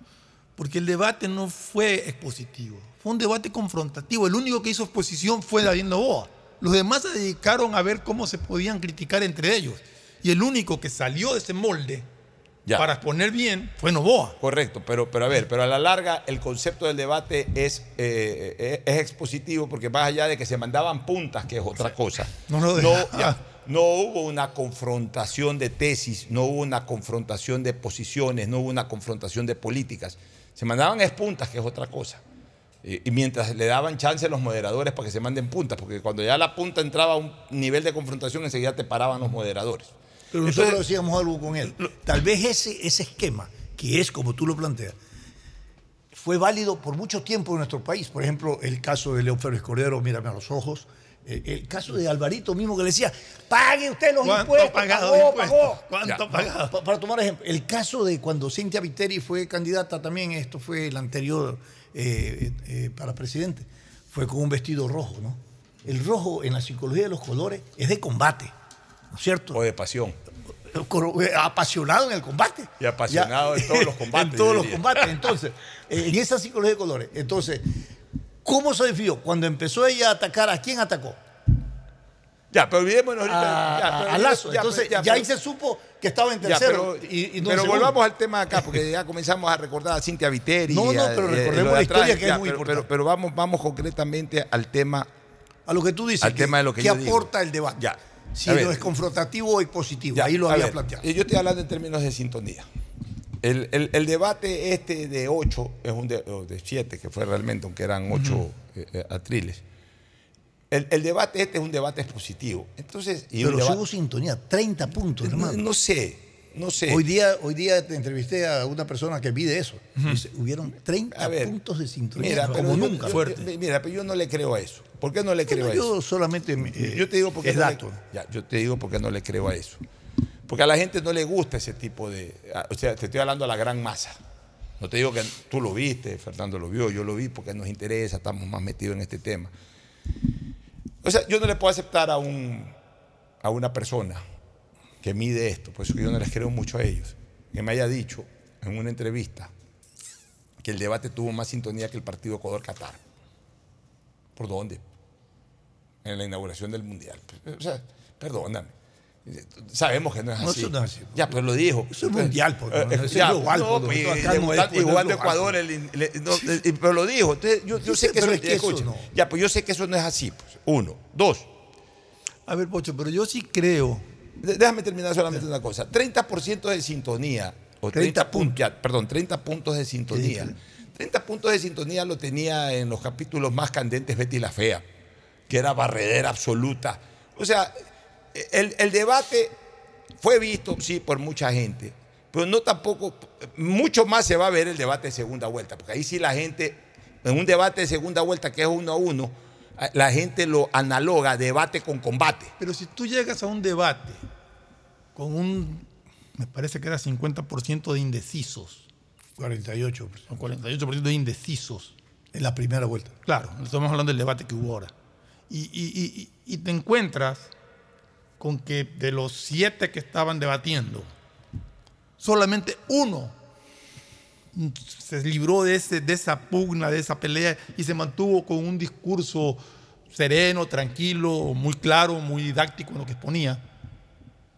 Porque el debate no fue expositivo, fue un debate confrontativo. El único que hizo exposición fue David Novoa. Los demás se dedicaron a ver cómo se podían criticar entre ellos. Y el único que salió de ese molde para exponer bien fue Novoa. Correcto, pero, pero a ver, pero a la larga el concepto del debate es, eh, eh, es expositivo porque más allá de que se mandaban puntas, que es otra cosa, No no, ya, no hubo una confrontación de tesis, no hubo una confrontación de posiciones, no hubo una confrontación de políticas. Se mandaban es puntas, que es otra cosa. Y, y mientras le daban chance a los moderadores para que se manden puntas, porque cuando ya la punta entraba a un nivel de confrontación, enseguida te paraban los moderadores. Pero Entonces- nosotros decíamos algo con él. Tal vez ese, ese esquema, que es como tú lo planteas, fue válido por mucho tiempo en nuestro país. Por ejemplo, el caso de León Férez Cordero, mírame a los ojos. El, el caso de Alvarito mismo que le decía, pague usted los ¿Cuánto impuestos. pagado pagó, impuestos? pagó". ¿Cuánto pagado? Pa- Para tomar ejemplo, el caso de cuando Cintia Viteri fue candidata también, esto fue el anterior eh, eh, para presidente, fue con un vestido rojo, ¿no? El rojo en la psicología de los colores es de combate, ¿no es cierto? O de pasión. Apasionado en el combate. Y apasionado en todos los combates, en todos los combates. Entonces, eh, en esa psicología de colores. Entonces, ¿cómo se definió? Cuando empezó ella a atacar, ¿a quién atacó? Ya, pero olvidémonos ahorita. A, ya, pero a Lazo. ya, Entonces, pero- ya, ahí se supo que estaba en Ya, tercero. pero, y, y no en pero segundo. volvamos al tema acá, porque ya comenzamos a recordar a Cintia Viteri. No, no, pero a- recordemos la historia que es muy importante. Pero, vamos, vamos concretamente al tema. A lo que tú dices, Al que- tema de lo que ¿qué yo digo. aporta el debate? Ya. Si lo es confrontativo o expositivo. Ahí lo había ver, planteado. Yo estoy hablando en términos de sintonía. El, el- el debate este de ocho, es un de, o de siete, que fue realmente, aunque eran ocho eh, eh, atriles. El, el debate este es un debate expositivo. Entonces, y Pero hubo sintonía, 30 puntos, no, hermano. no sé, no sé. Hoy día, hoy día te entrevisté a una persona que mide eso. Dice, hubieron 30 A ver, puntos de sintonía, Mira, como yo- nunca. yo- yo- mira, pero yo no le creo a eso. ¿Por qué no le creo Bueno, a yo eso? solamente eh, yo te digo porque es no le- dato. ya, yo te digo porque no le creo a eso. Porque a la gente no le gusta ese tipo de. O sea, te estoy hablando a la gran masa. No te digo que tú lo viste, Fernando lo vio, yo lo vi porque nos interesa, estamos más metidos en este tema. O sea, yo no le puedo aceptar a, un, a una persona que mide esto, por eso yo no les creo mucho a ellos, que me haya dicho en una entrevista que el debate tuvo más sintonía que el partido Ecuador-Qatar. ¿Por dónde? En la inauguración del Mundial. O sea, perdóname. Sabemos que no es No, así. eso no es así. Ya, pues lo dijo. Eso es mundial, pues, Eh, no, es global, no, y acá no es, no jugando global, Ecuador, el- le- no, eh, pero lo dijo. Entonces, yo, yo Sí, sé que eso, es que eso no. Ya, pues yo sé que eso no es así. Pues. Uno. Dos. A ver, Pocho, pero yo sí creo. De- Déjame terminar solamente una cosa. 30% de sintonía, o 30, puntos, ya, perdón, 30 puntos de sintonía. 30 puntos de sintonía lo tenía en los capítulos más candentes Betty la Fea, que era barredera absoluta. O sea, el, el debate fue visto, sí, por mucha gente, pero no tampoco, mucho más se va a ver el debate de segunda vuelta, porque ahí sí la gente, en un debate de segunda vuelta que es uno a uno, la gente lo analoga debate con combate. Pero si tú llegas a un debate con un, me parece que era 50% de indecisos. 48. O 48% de indecisos. En la primera vuelta. Claro, estamos hablando del debate que hubo ahora. Y, y- y- y- y te encuentras con que de los siete que estaban debatiendo, solamente uno se libró de, ese, de esa pugna, de esa pelea y se mantuvo con un discurso sereno, tranquilo, muy claro, muy didáctico en lo que exponía.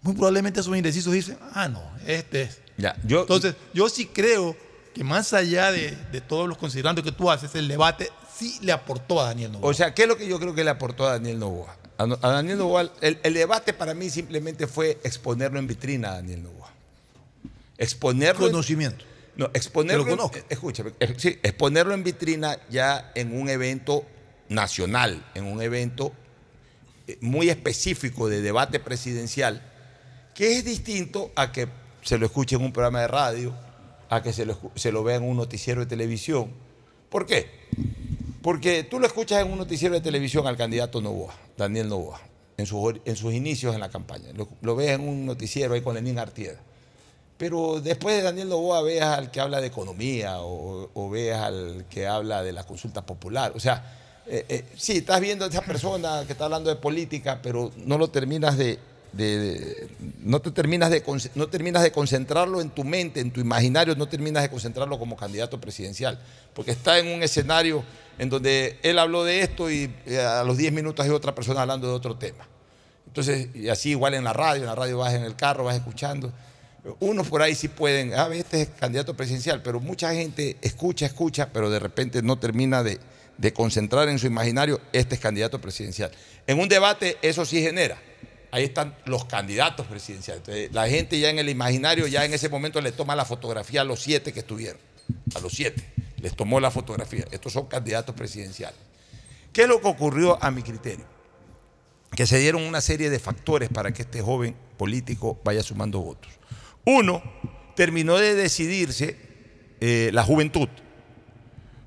Muy probablemente esos indecisos dicen, ah, no, este es. Ya, yo, Entonces, yo sí creo que más allá de, de todos los considerandos que tú haces, el debate sí le aportó a Daniel Noboa. O sea, ¿qué es lo que yo creo que le aportó a Daniel Novoa? A, Daniel Novoa, el, el debate para mí simplemente fue exponerlo en vitrina a Daniel Novoa. Exponerlo. Conocimiento. no, exponerlo. Que lo escúchame, eh, sí, exponerlo en vitrina ya en un evento nacional, en un evento eh, muy específico de debate presidencial, que es distinto a que se lo escuche en un programa de radio, a que se lo, se lo vea en un noticiero de televisión. ¿Por qué? Porque tú lo escuchas en un noticiero de televisión al candidato Novoa, Daniel Novoa, en sus, en sus inicios en la campaña. Lo, lo ves en un noticiero ahí con Lenín Artieda. Pero después de Daniel Novoa veas al que habla de economía o, o veas al que habla de la consulta popular. O sea, eh, eh, sí, estás viendo a esa persona que está hablando de política, pero no lo terminas de, no te terminas de no terminas de concentrarlo en tu mente, en tu imaginario, no terminas de concentrarlo como candidato presidencial, porque está en un escenario en donde él habló de esto y eh, a los 10 minutos hay otra persona hablando de otro tema. Entonces, y así igual en la radio, en la radio vas en el carro, vas escuchando. Unos por ahí sí pueden, ah, este es candidato presidencial, pero mucha gente escucha, escucha, pero de repente no termina de, de concentrar en su imaginario, este es candidato presidencial. En un debate eso sí genera. Ahí están los candidatos presidenciales. La gente ya en el imaginario, ya en ese momento le toma la fotografía a los siete que estuvieron. A los siete. Les tomó la fotografía. Estos son candidatos presidenciales. ¿Qué es lo que ocurrió a mi criterio? que se dieron una serie de factores para que este joven político vaya sumando votos. Uno, terminó de decidirse eh, la juventud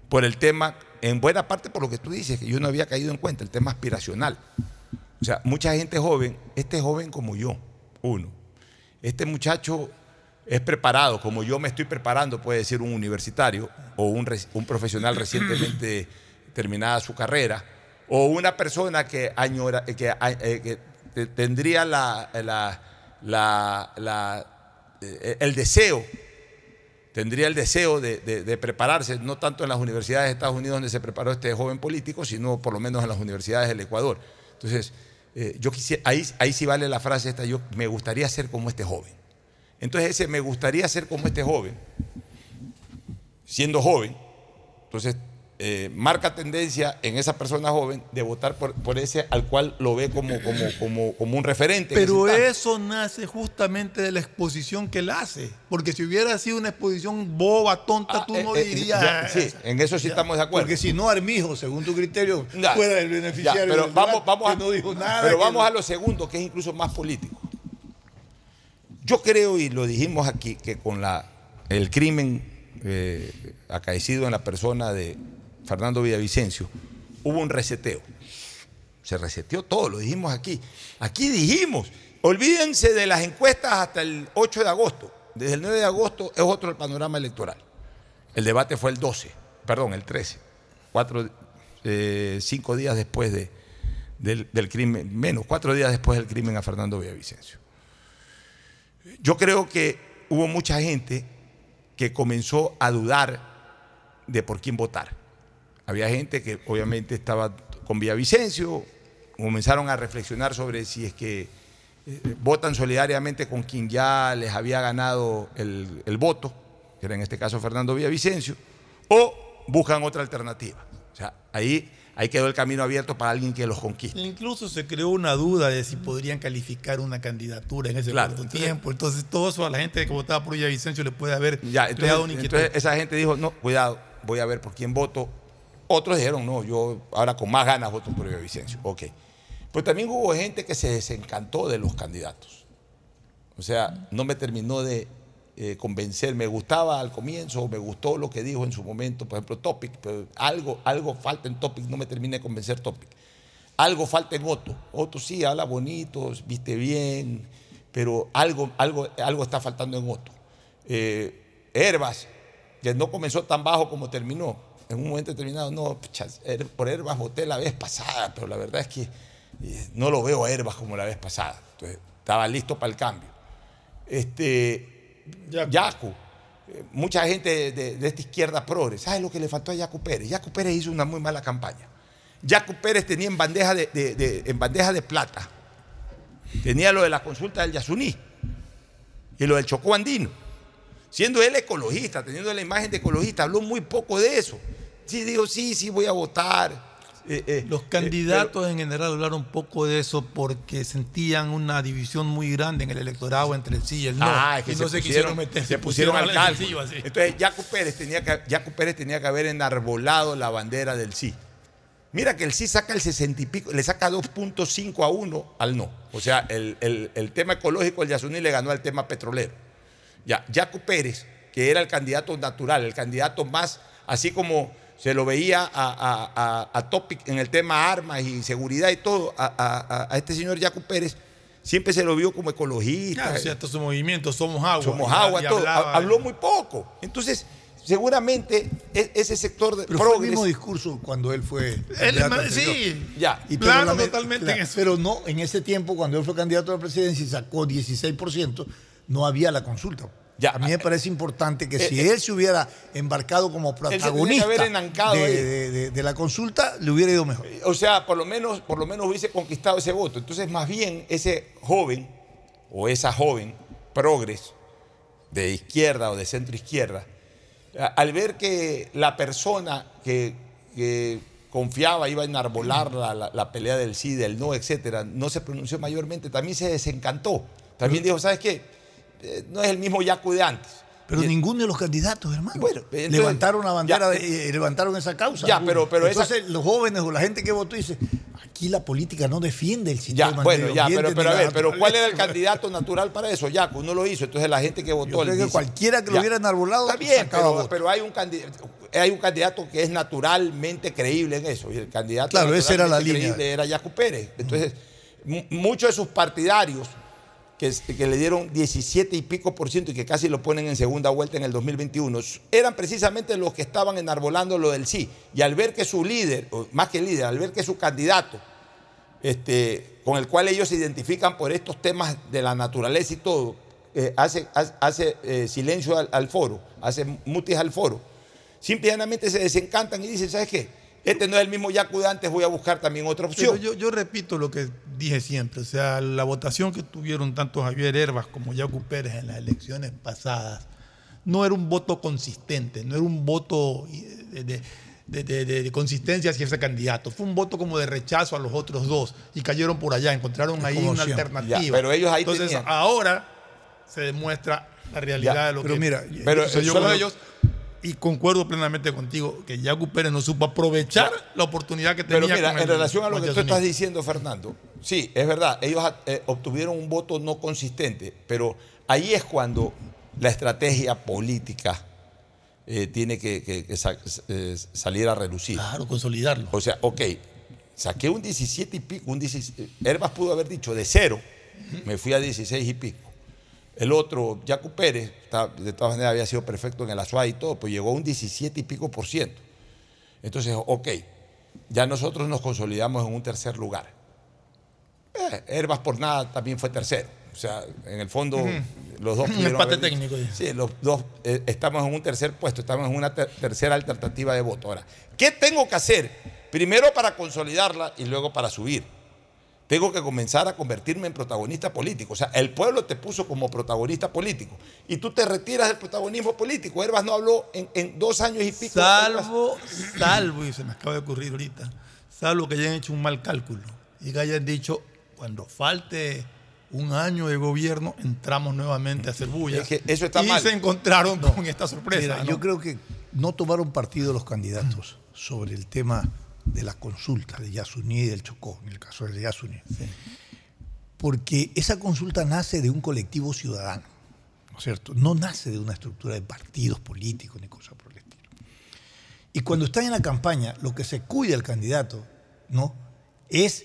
por el tema, en buena parte por lo que tú dices, que yo no había caído en cuenta, el tema aspiracional. O sea, mucha gente joven, este joven como yo, uno, este muchacho es preparado, como yo me estoy preparando, puede ser un universitario o un, profesional recientemente terminada su carrera, o una persona que, añora, que, eh, que tendría la, la- la- la- eh, el deseo, tendría el deseo de, de- de prepararse, no tanto en las universidades de Estados Unidos donde se preparó este joven político, sino por lo menos en las universidades del Ecuador. Entonces, eh, yo quisiera, ahí, ahí sí vale la frase esta, yo me gustaría ser como este joven. Entonces ese me gustaría ser como este joven, siendo joven, entonces eh, marca tendencia en esa persona joven de votar por, por ese al cual lo ve como, como, como, como un referente. en Pero eso nace justamente de la exposición que él hace. Porque si hubiera sido una exposición boba, tonta, tú no eh, dirías. ya, sí, en eso sí estamos de acuerdo. Porque si no, Armijo, según tu criterio, Ya, fuera el beneficiario. pero del vamos, vamos, a, no dijo nada. pero vamos no- a lo segundo, que es incluso más político. Yo creo, y lo dijimos aquí, que con la, el crimen eh, acaecido en la persona de Fernando Villavicencio, hubo un reseteo. Se reseteó todo, lo dijimos aquí. Aquí dijimos, olvídense de las encuestas hasta el 8 de agosto. Desde el 9 de agosto es otro el panorama electoral. El debate fue el 12, perdón, el 13, cuatro, eh, cinco días después de, del, del crimen, menos, cuatro días después del crimen a Fernando Villavicencio. Yo creo que hubo mucha gente que comenzó a dudar de por quién votar. Había gente que obviamente estaba con Villavicencio, comenzaron a reflexionar sobre si es que eh, votan solidariamente con quien ya les había ganado el, el voto, que era en este caso Fernando Villavicencio, o buscan otra alternativa. O sea, ahí, ahí quedó el camino abierto para alguien que los conquiste. Incluso se creó una duda de si podrían calificar una candidatura en ese Claro, corto entonces- tiempo. Entonces, todo eso a la gente que votaba por Villavicencio le puede haber Ya, creado entonces, una inquietud. entonces esa gente dijo, no, cuidado, voy a ver por quién voto. Otros dijeron, no, yo ahora con más ganas voto por Villavicencio. Ok. Pero también hubo gente que se desencantó de los candidatos. O sea, no me terminó de eh, convencer. Me gustaba al comienzo, me gustó lo que dijo en su momento, por ejemplo, Topic, algo, algo falta en Topic, no me termina de convencer Topic. Algo falta en Otto. Otto sí, habla bonito, viste bien, pero algo, algo, algo está faltando en Otto. Eh, Herbas, que no comenzó tan bajo como terminó. En un momento determinado, no, Her- por Herbas voté la vez pasada, pero la verdad es que eh, no lo veo a Herbas como la vez pasada. Entonces, estaba listo para el cambio. Este, Yacu. eh, Mucha gente de, de esta izquierda progre. ¿Sabes lo que le faltó a Yacu Pérez? Yacu Pérez hizo una muy mala campaña. Yacu Pérez tenía en bandeja de, de- de- en bandeja de plata. Tenía lo de la consulta del Yasuní y lo del Chocó Andino. Siendo él ecologista, teniendo la imagen de ecologista, habló muy poco de eso. Sí, digo, sí, sí, voy a votar. Eh, eh, Los candidatos en general hablaron un poco de eso porque sentían una división muy grande en el electorado entre el sí y el no. Ah, es que y se no se, pusieron, quisieron meter. se pusieron al cálculo. así. Entonces, Yacu Pérez, tenía que, Yacu Pérez tenía que haber enarbolado la bandera del sí. Mira que el sí saca el 60 y pico, le saca 2.5 a 1 al no. O sea, el, el- el tema ecológico del Yasuní le ganó al tema petrolero. Ya, Yacu Pérez, que era el candidato natural, el candidato más, así como se lo veía a, a- a- a Topic en el tema armas y seguridad y todo, a, a- a- a este señor Yacu Pérez siempre se lo vio como ecologista. Claro, o sea, todo su movimiento, somos agua. Somos agua, y todo. hablaba- Habló muy poco. Entonces, seguramente e- ese sector de Pero fue el mismo discurso cuando él fue. Él, sí, Ya. Y Claro, la me- totalmente la- en eso. Pero no, en ese tiempo, cuando él fue candidato a la presidencia y sacó 16%, no había la consulta. Ya. A mí me parece importante que Eh, si eh, él se hubiera embarcado como protagonista haber enancado de, de- de- de la consulta, le hubiera ido mejor. O sea, por lo menos, por lo menos hubiese conquistado ese voto. Entonces, más bien, ese joven o esa joven progres de izquierda o de centro izquierda, al ver que la persona que, que confiaba iba a enarbolar la, la- la pelea del sí, del no, etcétera, no se pronunció mayormente, también se desencantó. También dijo, ¿sabes qué? Eh, no es el mismo Yacu de antes. Pero Y- ningundo de los candidatos, hermano. Bueno, entonces- levantaron la bandera ya, de- eh, levantaron esa causa. Ya, pero- pero esa- Entonces, los jóvenes o la gente que votó dice, aquí la política no defiende el Ya, sistema. ni bueno, ya, pero, pero a ver, pero ¿cuál era el naturaleza". candidato natural para eso? Yacu no lo hizo, entonces la gente que votó Yo le creo que dice- cualquiera que lo Ya. hubiera enarbolado Está bien, pero, pero hay, un candidato, hay un candidato que es naturalmente creíble en eso, y el candidato Claro, esa era la línea. creíble era Yacu Pérez. Entonces, mu- muchos de sus partidarios que, le dieron 17 y pico por ciento y que casi lo ponen en segunda vuelta en el 2021, eran precisamente los que estaban enarbolando lo del sí. Y al ver que su líder, más que líder, al ver que su candidato este, con el cual ellos se identifican por estos temas de la naturaleza y todo, eh, hace, hace- hace, eh, silencio al, al foro, hace mutis al foro, simplemente se desencantan y dicen, ¿sabes qué? Este no es el mismo Yacu de antes, voy a buscar también otra opción. Pero yo, yo repito lo que dije siempre, o sea, la votación que tuvieron tanto Javier Herbas como Yacu Pérez en las elecciones pasadas no era un voto consistente, no era un voto de, de- de- de- de- de consistencia hacia ese candidato, fue un voto como de rechazo a los otros dos y cayeron por allá, encontraron ahí una siempre. alternativa. Ya, pero ellos ahí Entonces tenían- ahora se demuestra la realidad Ya, de lo pero que mira, pero con ellos. Y concuerdo plenamente contigo que Yacu Pérez no supo aprovechar la oportunidad que tenía Pero mira, con el- en relación a lo que tú estás diciendo, Fernando, sí, es verdad, ellos eh, obtuvieron un voto no consistente, pero ahí es cuando la estrategia política eh, tiene que, que- que sa- eh, salir a relucir. Claro, consolidarlo. O sea, ok, saqué un 17 y pico, un 16, Herbas pudo haber dicho de cero, me fui a 16 y pico. El otro, Jaco Pérez, está- de todas maneras había sido perfecto en el Azuay y todo, pues llegó a un 17 y pico por ciento. Entonces, ok, ya nosotros nos consolidamos en un tercer lugar. Eh, Herbas por nada también fue tercero. O sea, en el fondo, los dos Un empate haber- técnico, ya. Sí, los dos eh, estamos en un tercer puesto, estamos en una ter- tercera alternativa de voto. Ahora, ¿qué tengo que hacer? Primero para consolidarla y luego para subir. Tengo que comenzar a convertirme en protagonista político. O sea, el pueblo te puso como protagonista político y tú te retiras del protagonismo político. Herbas no habló en, en dos años y pico. Salvo, salvo, y se me acaba de ocurrir ahorita, salvo que hayan hecho un mal cálculo y que hayan dicho, cuando falte un año de gobierno, entramos nuevamente a hacer bulla. Es que eso está y mal. se encontraron con esta sorpresa. Mira, ¿no? yo creo que no tomaron partido los candidatos sobre el tema de la consulta de Yasuní y del Chocó, en el caso de Yasuní. Porque esa consulta nace de un colectivo ciudadano, ¿no es cierto? No nace de una estructura de partidos políticos ni cosas por el estilo. Y cuando están en la campaña, lo que se cuida el candidato, ¿no? Es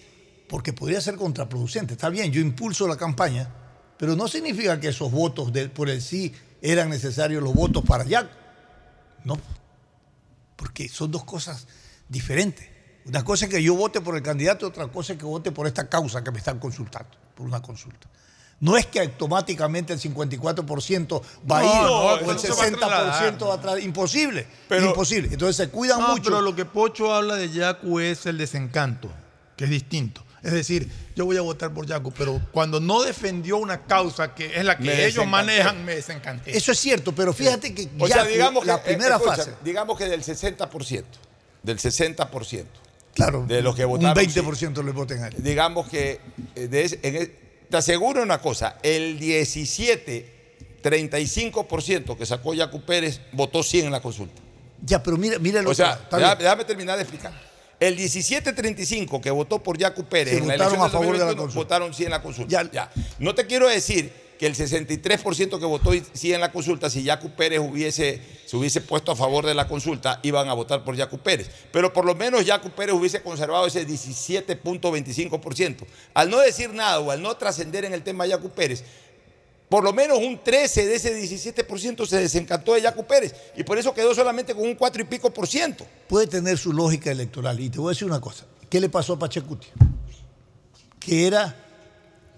porque podría ser contraproducente. Está bien, yo impulso la campaña, pero no significa que esos votos del- por el sí eran necesarios los votos para Yaco. No, porque son dos cosas diferentes. Una cosa es que yo vote por el candidato, otra cosa es que vote por esta causa que me están consultando, por una consulta. No es que automáticamente el 54% va a ir no, o el se va a 60% va a traer. Imposible. imposible. Entonces se cuidan No, mucho. Pero lo que Pocho habla de Yacu es el desencanto, que es distinto. Es decir, yo voy a votar por Yacu, pero cuando no defendió una causa que es la que Me ellos desencanté. manejan, me desencanté. Eso es cierto, pero fíjate que O sea, digamos la que, eh, primera fase, Digamos que del 60%, del 60%. Claro, de los que un votaron, 20% le voten a él. digamos que eh, de ese- en e- te aseguro una cosa, el 17, 35% que sacó Yacu Pérez votó 100 en la consulta. Ya, pero mira, mira lo O sea, está déjame, déjame terminar de explicar. El 17-35 que votó por Yacu Pérez Sí, en la elección a favor de la 2021, consulta. votaron sí en la consulta. Ya. No te quiero decir que el 63% que votó sí en la consulta, si Yacu Pérez hubiese, se hubiese puesto a favor de la consulta, iban a votar por Yacu Pérez. Pero por lo menos Yacu Pérez hubiese conservado ese 17.25%. Al no decir nada o al no trascender en el tema de Yacu Pérez, por lo menos un 13 de ese 17% se desencantó de Yacu Pérez. Y por eso quedó solamente con un 4 y pico por ciento. puede tener su lógica electoral. Y te voy a decir una cosa. ¿Qué le pasó a Pachacuti? Que era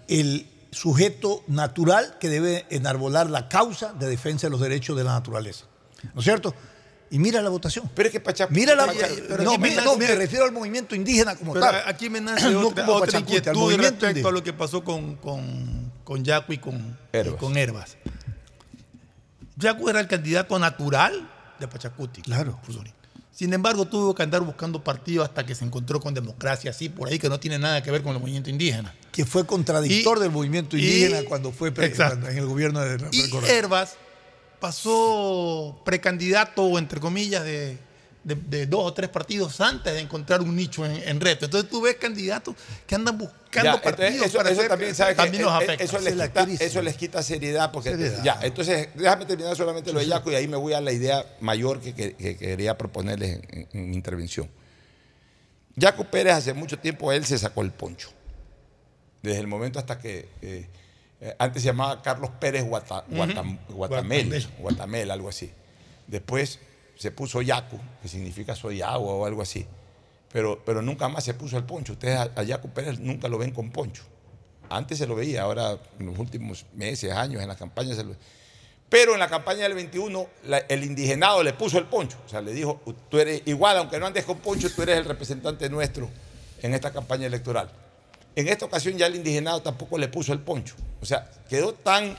el sujeto natural que debe enarbolar la causa de defensa de los derechos de la naturaleza. ¿No es cierto? Y mira la votación. Pero es que Pachacuti... Mira la Pacha- pero no, me no, me refiero al movimiento indígena como Pero tal. aquí me nace No otra, como otra Pachacuti, al inquietud movimiento respecto a lo que pasó con, con, con Yacu y con Herbas. y con Herbas. Yacu era el candidato natural de Pachacuti. Claro. Sin embargo, tuvo que andar buscando partido hasta que se encontró con democracia, así por ahí, que no tiene nada que ver con el movimiento indígena. Que fue contradictor Y- del movimiento y- indígena cuando fue cuando- en el gobierno de Y. Herbas pasó precandidato, entre comillas, de, de- de dos o tres partidos antes de encontrar un nicho en, en reto. Entonces tú ves candidatos que andan buscando Ya, entonces, partidos eso, para eso también, ¿sabes también nos Eh, eh, afecta. Eso les, Es la quita, eso les quita seriedad. Porque, Seriedad. Ya, entonces, déjame terminar solamente lo de Yaco y ahí me voy a la idea mayor que, que- que quería proponerles en, en mi intervención. Yaco Pérez hace mucho tiempo él se sacó el poncho. Desde el momento hasta que eh, eh, antes se llamaba Carlos Pérez Guata- Guatam- Guatamel, Guatamel. Guatamel, algo así. Después se puso Yacu, que significa soy agua o algo así. Pero, pero nunca más se puso el poncho. Ustedes a, a Pérez nunca lo ven con poncho. Antes se lo veía, ahora en los últimos meses, años, en la campaña se lo Pero en la campaña del 21, la- el indigenado le puso el poncho. O sea, le dijo, tú eres igual, aunque no andes con poncho, tú eres el representante nuestro en esta campaña electoral. En esta ocasión ya el indigenado tampoco le puso el poncho. O sea, quedó tan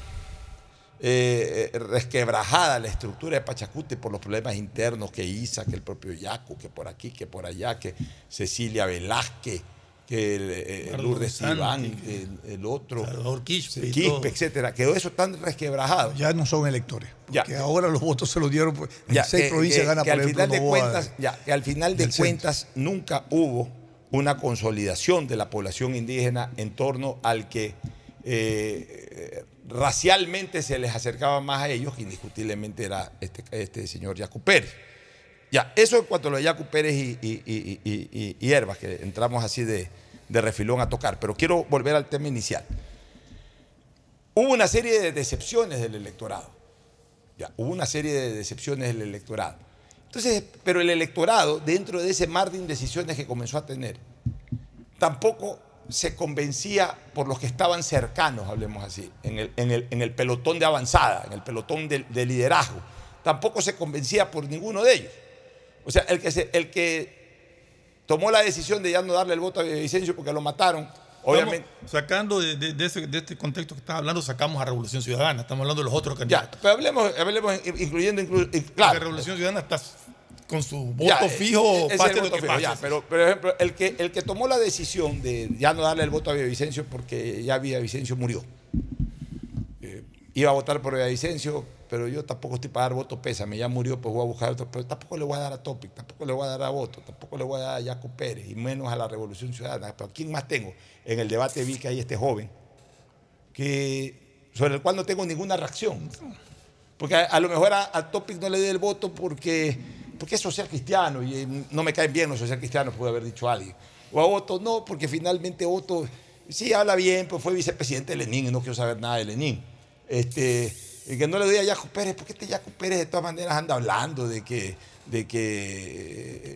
eh, eh, resquebrajada la estructura de Pachacuti por los problemas internos que Isa, que el propio Yacu, que por aquí, que por allá, que Cecilia Velázquez, que el, eh, Lourdes Iván, que- el, el otro, Salvador Quispe Quispe, etcétera. Quedó eso tan resquebrajado. Ya no son electores. Ya. Porque ahora los votos se los dieron. Pues, en Ya, seis que- provincias que- gana, que por al ejemplo, final de cuentas, ya, que al final de centro. cuentas nunca hubo una consolidación de la población indígena en torno al que eh, racialmente se les acercaba más a ellos, indiscutiblemente era este, este señor Yacu Pérez. Ya, eso en cuanto a lo de Yacu Pérez y- y- y- y Herbas, que entramos así de, de refilón a tocar. Pero quiero volver al tema inicial. Hubo una serie de decepciones del electorado. Ya, hubo una serie de decepciones del electorado. Entonces, pero el electorado, dentro de ese mar de indecisiones que comenzó a tener, tampoco se convencía por los que estaban cercanos, hablemos así, en el, en el- en el pelotón de avanzada, en el pelotón de, de liderazgo. Tampoco se convencía por ninguno de ellos. O sea, el que, se- el que tomó la decisión de ya no darle el voto a Vicencio porque lo mataron, Obviamente. Estamos sacando de, de- de ese- de este contexto que estás hablando, sacamos a Revolución Ciudadana. Estamos hablando de los otros Ya, candidatos. pero hablemos, hablemos incluyendo, inclu- in- La claro. Revolución Ciudadana está con su voto Ya, eh, fijo, es el voto que fijo, pase. ya, pero, por ejemplo, el que, el que tomó la decisión de ya no darle el voto a Villavicencio porque ya Villavicencio murió. Eh, iba a votar por Villavicencio, pero yo tampoco estoy para dar voto pésame, ya murió, pues voy a buscar otro, pero tampoco le voy a dar a Topic, tampoco le voy a dar a voto, tampoco le voy a dar a Jaco Pérez, y menos a la Revolución Ciudadana. Pero ¿a quién más tengo? En el debate vi que hay este joven, que, sobre el cual no tengo ninguna reacción. Porque a, a lo mejor a, a Topic no le doy el voto porque, porque es social cristiano y eh, no me caen bien los social cristianos, puede haber dicho alguien. O a Otto no, porque finalmente Otto sí habla bien, pues fue vicepresidente de Lenín y no quiero saber nada de Lenín. Este, que no le doy a Jaco Pérez, porque este Jaco Pérez de todas maneras anda hablando de que, de que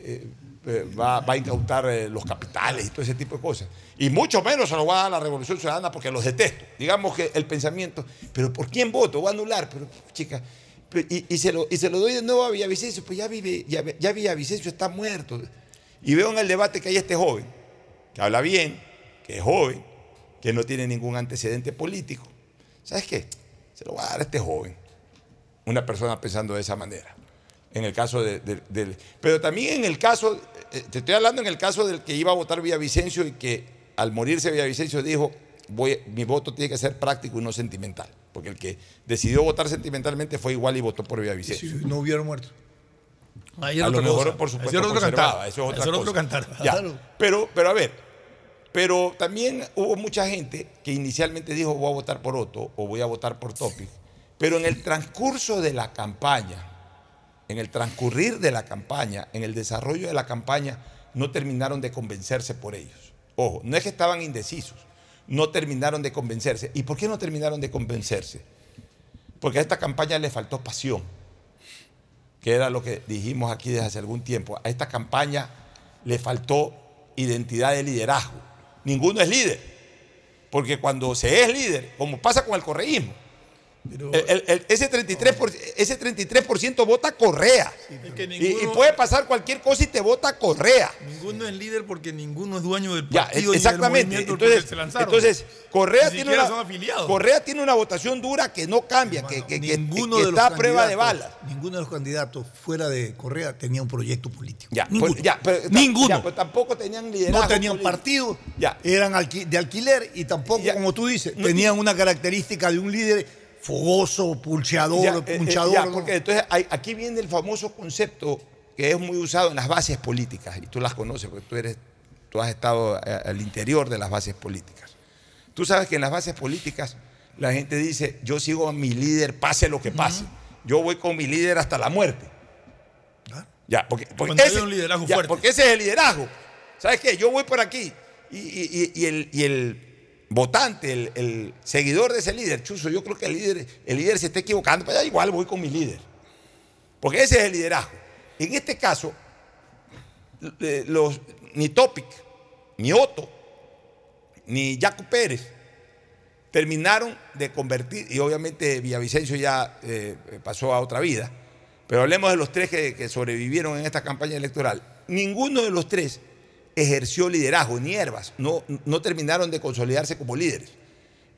eh, eh, va, va a incautar los capitales y todo ese tipo de cosas. Y mucho menos se lo va a la Revolución Ciudadana porque los detesto. Digamos que el pensamiento, pero ¿por quién voto? Voy a anular, pero chica, y, se lo, y se lo doy de nuevo a Villavicencio, pues ya, vive, ya, Villavicencio está muerto. Y veo en el debate que hay este joven, que habla bien, que es joven, que no tiene ningún antecedente político. ¿Sabes qué? Se lo va a dar a este joven. Una persona pensando de esa manera. En el caso de-. Pero también en el caso, eh, te estoy hablando en el caso del que iba a votar Villavicencio y que al morirse Villavicencio dijo, mi voto tiene que ser práctico y no sentimental. Porque el que decidió votar sentimentalmente fue igual y votó por Villavicencio. Si no hubiera muerto. Ahí a lo otra mejor, cosa. por supuesto, otro conservaba, cantar. Eso es otra cosa. otro cantar. Ya. Pero, pero a ver, pero también hubo mucha gente que inicialmente dijo voy a votar por Otto o voy a votar por Topic, pero en el transcurso de la campaña, en el transcurrir de la campaña, en el desarrollo de la campaña, no terminaron de convencerse por ellos. Ojo, no es que estaban indecisos, no terminaron de convencerse. ¿Y por qué no terminaron de convencerse? Porque a esta campaña le faltó pasión, que era lo que dijimos aquí desde hace algún tiempo. A esta campaña le faltó identidad de liderazgo. Ninguno es líder, porque cuando se es líder, como pasa con el correísmo, el- el- el- ese 33%, ese 33% vota Correa. Que Y- puede pasar cualquier cosa y te vota Correa. Ninguno es líder porque ninguno es dueño del Ya, partido. del exactamente. movimiento por el Entonces, que se lanzaron. entonces, Correa, Ni tiene siquiera una, son afiliados. Correa tiene una votación dura que no cambia, que, que- que- Ninguno que de los está a prueba de candidatos- balas. Ninguno de los candidatos fuera de Correa tenía un proyecto político. Ya, Ninguno. pues, ya, pero- Ninguno. ya, pues tampoco tenían liderazgo. no tenían político. partido, Ya. eran alqui- de alquiler y tampoco, Ya. como tú dices, No, tenían una característica de un líder fogoso, pulcheador, Ya, eh, eh, punchador. ya, porque entonces hay- aquí viene el famoso concepto que es muy usado en las bases políticas, y tú las conoces porque tú, eres, tú has estado eh, al interior de las bases políticas. Tú sabes que en las bases políticas la gente dice, yo sigo a mi líder, pase lo que pase. Yo voy con mi líder hasta la muerte. Ya, porque, porque hay ese, un liderazgo ya, fuerte. porque ese es el liderazgo. ¿Sabes qué? Yo voy por aquí y, y- y- y el, y el votante, el, seguidor de ese líder, Chuzo, yo creo que el líder, el líder se está equivocando, pero ya igual voy con mi líder. Porque ese es el liderazgo. En este caso, los, ni Topic, ni Otto, ni Jaco Pérez terminaron de convertir, y obviamente Villavicencio ya eh, pasó a otra vida, pero hablemos de los tres que sobrevivieron en esta campaña electoral. Ninguno de los tres ejerció liderazgo, ni hierbas, no, no terminaron de consolidarse como líderes.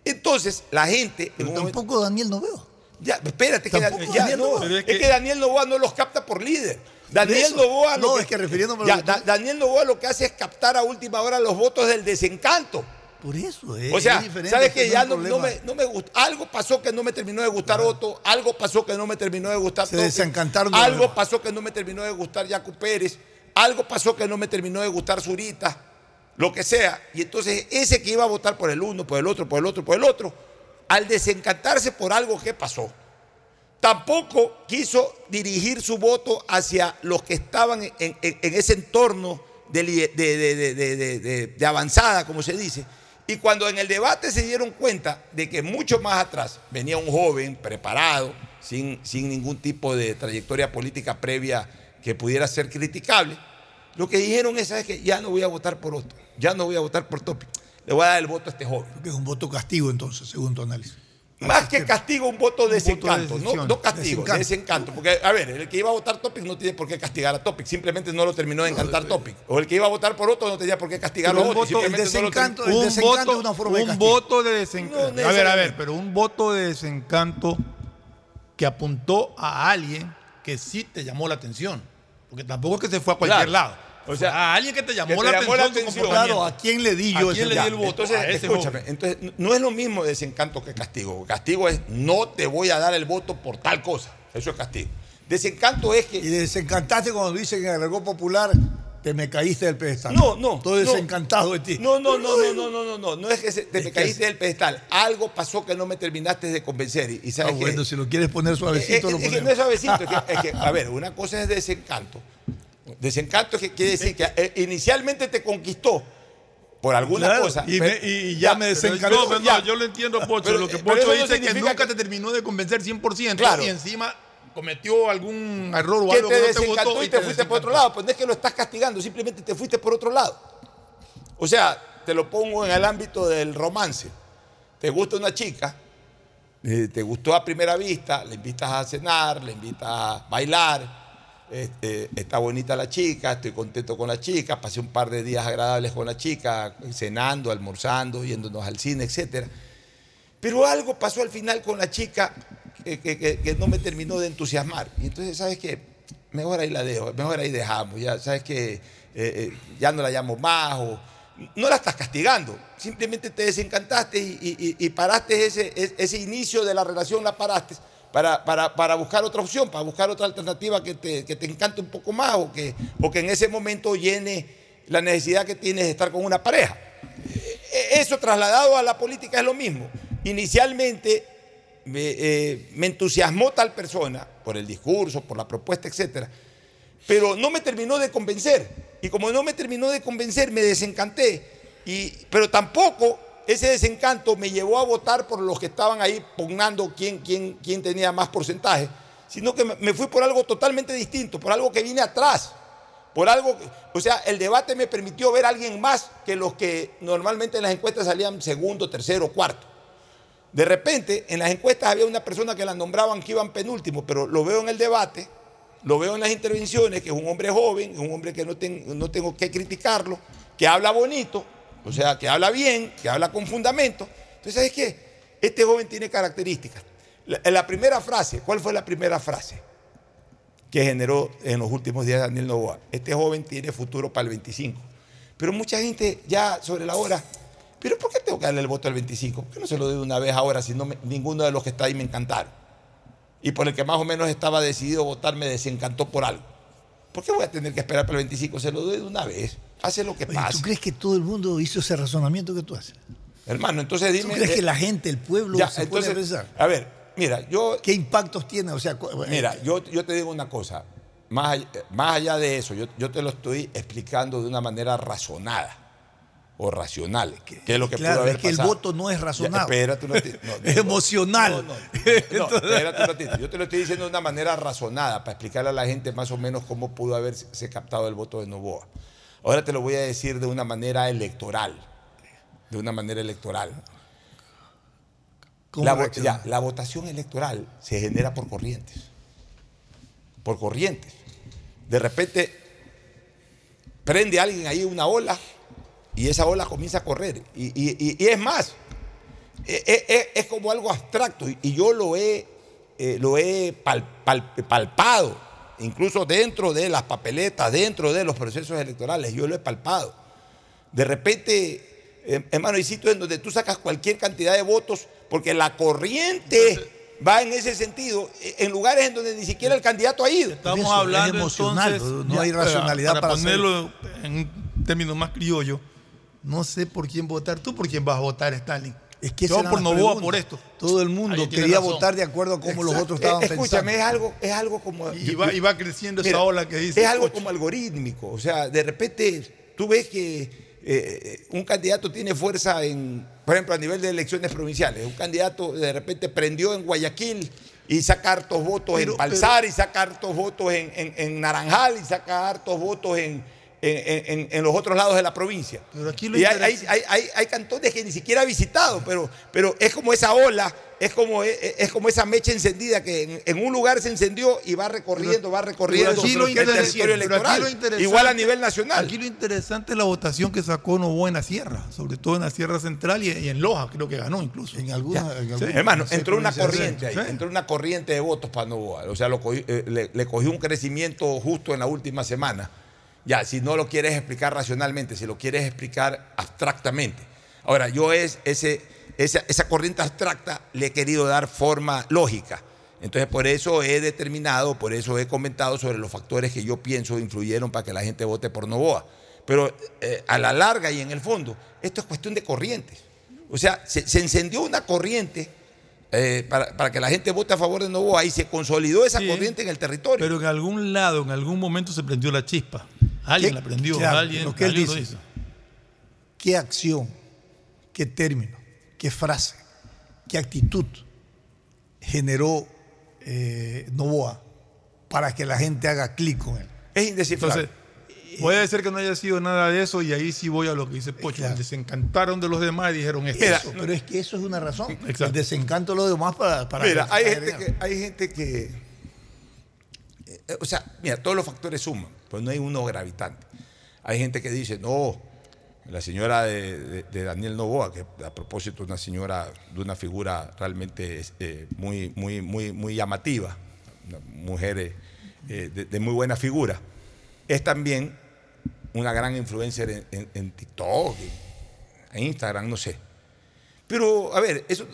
Entonces, la gente... en un momento- tampoco Daniel no veo. ya, espérate, que, Tampoco ya, Daniel no, Novoa. Es, es que, Daniel Novoa no los capta por líder. Daniel. Novoa lo No, que, es que refiriéndome a ya, lo que Da- Daniel Novoa lo que hace es captar a última hora los votos del desencanto. Por eso, eh, O sea, es diferente, ¿sabes es que Ya es no, me, no me gustó. Algo pasó que no me terminó de gustar Otto, algo pasó que no me terminó de gustar Se desencantaron Algo pasó que no me terminó de gustar Jaco Pérez, algo pasó que no me terminó de gustar Zurita, lo que sea. Y entonces ese que iba a votar por el uno, por el otro, por el otro, por el otro, al desencantarse por algo que pasó, tampoco quiso dirigir su voto hacia los que estaban en, ese entorno de- de avanzada, como se dice. Y cuando en el debate se dieron cuenta de que mucho más atrás venía un joven preparado, sin, sin ningún tipo de trayectoria política previa que pudiera ser criticable, lo que dijeron es, ¿sabes qué? Ya no voy a votar por otro, ya no voy a votar por Topi, le voy a dar el voto a este joven. Que es un voto castigo entonces, según tu análisis. Más que castigo, un voto de desencanto. no, no castigo, Desencanto. desencanto. Porque, a ver, el que iba a votar Topic no tiene por qué castigar a Topic. Simplemente no lo terminó de encantar Topic. O el que iba a votar por otro no tenía por qué castigar a otro. voto- simplemente no lo terminó- un desencanto voto, es una forma de un voto de desencanto. No a ver, a ver, pero un voto de desencanto que apuntó a alguien que sí te llamó la atención. Porque tampoco es que se fue a cualquier Claro. lado. O sea, a alguien que te llamó, que te la, llamó atención, la tu atención. comportamiento. Claro, ¿a quién le di ¿A yo quién ese le di el voto? Entonces, a ese escúchame, joven. entonces no es lo mismo desencanto que castigo. Castigo es no te voy a dar el voto por tal cosa. Eso es castigo. Desencanto es que. Y desencantaste cuando dicen en el argot popular, te me caíste del pedestal. No, no. Estoy no. desencantado de ti. No, no, no, no, no, no, no, no. No es que se- te Es me que caíste es- del pedestal. Algo pasó que no me terminaste de convencer. Y, y Ah, sabes qué? bueno, si lo quieres poner suavecito, Eh, lo eh, es que no es suavecito, es que, es que, a ver, una cosa es desencanto. Desencanto es que quiere decir que eh, inicialmente te conquistó por alguna Claro, cosa. y pero- me- y ya me desencantó. no, ya. yo lo entiendo, Pocho. Pero- lo que Pocho no dice es que nunca que- te terminó de convencer 100%. Claro. Y encima cometió algún error o que algo te que no te gustó y te fuiste por otro lado. Pues no es que lo estás castigando, simplemente te fuiste por otro lado. O sea, te lo pongo en el ámbito del romance. Te gusta una chica, eh, te gustó a primera vista, le invitas a cenar, le invitas a bailar, este, está bonita la chica, estoy contento con la chica, pasé un par de días agradables con la chica, cenando, almorzando, yéndonos al cine, etc. Pero algo pasó al final con la chica que, que- que- que no me terminó de entusiasmar. Y entonces, ¿sabes qué? Mejor ahí la dejo, mejor ahí dejamos, ya, ¿sabes qué? Eh, eh, ya no la llamo más o... No la estás castigando, simplemente te desencantaste y, y- y- paraste ese, ese- inicio de la relación, la paraste para, para- para buscar otra opción, para buscar otra alternativa que te, que te encante un poco más o que, o que en ese momento llene la necesidad que tienes de estar con una pareja. Eh, Eso trasladado a la política es lo mismo. Inicialmente me, eh, me entusiasmó tal persona por el discurso, por la propuesta, etcétera, pero no me terminó de convencer. Y como no me terminó de convencer, me desencanté. Y, pero tampoco ese desencanto me llevó a votar por los que estaban ahí pugnando quién, quién, quién tenía más porcentaje, sino que me- fui por algo totalmente distinto, por algo que vine atrás. Por algo, o sea, el debate me permitió ver a alguien más que los que normalmente en las encuestas salían segundo, tercero, cuarto. De repente, en las encuestas había una persona que la nombraban que iban penúltimo, pero lo veo en el debate, lo veo en las intervenciones, que es un hombre joven, un hombre que no, ten- no tengo que criticarlo, que habla bonito, o sea, que habla bien, que habla con fundamento. Entonces, ¿sabes qué? Este joven tiene características. La, en la primera frase, ¿cuál fue la primera frase que generó en los últimos días Daniel Novoa? Este joven tiene futuro para el 25. Pero mucha gente ya sobre la hora, ¿pero por qué tengo que darle el voto al 25? ¿Por qué no se lo doy de una vez ahora si no me- ninguno de los que está ahí me encantaron? Y por el que más o menos estaba decidido a votar me desencantó por algo. ¿Por qué voy a tener que esperar para el 25? Se lo doy de una vez. Hace lo que Oye, pase. ¿Tú crees que todo el mundo hizo ese razonamiento que tú haces? Hermano, entonces dime. ¿Tú crees eh, que la gente, el pueblo, ya, se entonces, pensar? A ver, mira, yo. ¿Qué impactos tiene? O sea, cu- Mira, yo, yo te digo una cosa. Más allá, más allá de eso, yo, yo te lo estoy explicando de una manera razonada o racional. Que, es lo que claro, pudo haber es que el voto no es Ya, razonado. espérate un ratito. No, Es emocional. No, no, espérate un ratito. Yo te lo estoy diciendo de una manera razonada para explicarle a la gente más o menos cómo pudo haberse captado el voto de Novoa. Ahora te lo voy a decir de una manera electoral. De una manera electoral. ¿Cómo La, ya, la votación electoral se genera por corrientes. Por corrientes. De repente prende alguien ahí una ola y esa ola comienza a correr. Y, y- y- y es más, e- e- e- es, como algo abstracto y, yo lo he, eh, lo he pal- pal- palpado, incluso dentro de las papeletas, dentro de los procesos electorales, yo lo he palpado. De repente, eh, hermano, hay sitios en donde tú sacas cualquier cantidad de votos porque la corriente va en ese sentido, eh, en lugares en donde ni siquiera el candidato ha ido. Estamos Eso, es hablando emocional, entonces, no hay racionalidad para ponerlo en un término más criollo. No sé por quién votar. ¿Tú por quién vas a votar, Stalin? Es que Yo por Novoa pregunta. por esto. Todo el mundo quería razón. votar de acuerdo a cómo los otros estaban Eh, Escúchame, es algo, es algo como. Y va, y va creciendo esa ola que dice. Es algo "Ocho". como algorítmico. O sea, de repente tú ves que eh, un candidato tiene fuerza en, por ejemplo, a nivel de elecciones provinciales. Un candidato de repente prendió en Guayaquil y saca hartos votos Pero- en Palzar y saca hartos votos en, en- en Naranjal y saca hartos votos en, en- en- en los otros lados de la provincia. Pero aquí lo y hay, hay, interesa- hay- hay- hay cantones que ni siquiera ha visitado, pero, pero es como esa ola es como, es, es como esa mecha encendida que en, en un lugar se encendió y va recorriendo, va recorriendo Pero aquí lo el interesante- territorio pero aquí electoral. Igual a nivel nacional. Aquí lo interesante es la votación que sacó Novoa en la sierra, sobre todo en la sierra central y, y en Loja, creo que ganó incluso. En alguna, Sí, Hermano, entró una corriente ahí, entró una corriente de votos para Novoa. O sea, lo eh, le, le cogió un crecimiento justo en la última semana. Ya, si no lo quieres explicar racionalmente, si lo quieres explicar abstractamente. Ahora, yo es ese, esa, esa corriente abstracta le he querido dar forma lógica. Entonces, por eso he determinado, por eso he comentado sobre los factores que yo pienso influyeron para que la gente vote por Novoa. Pero eh, a la larga y en el fondo, esto es cuestión de corrientes. O sea, se, se encendió una corriente eh, para, para que la gente vote a favor de Novoa y se consolidó esa Sí, corriente en el territorio. Pero en algún lado, en algún momento se prendió la chispa. Alguien la prendió, Claro, alguien, lo que él alguien lo dice. hizo. ¿Qué acción, qué término, qué frase, qué actitud generó eh, Novoa para que la gente haga clic con él? Es indescifrable. Entonces, puede ser que no haya sido nada de eso y ahí sí voy a lo que dice Pocho. Se encantaron de los demás y dijeron esto. Eso, pero es que eso es una razón. Exacto. El desencanto de los demás para... para Mira, hay gente, que, hay gente que. eh, O sea, mira, todos los factores suman, pero no hay uno gravitante. Hay gente que dice, no, la señora de, Daniel Novoa, que a propósito es una señora de una figura realmente eh, muy, muy, muy, muy llamativa, una mujer eh, eh, de, muy buena figura, es también una gran influencer en, en- en TikTok, en Instagram, no sé. Pero, a ver, eso,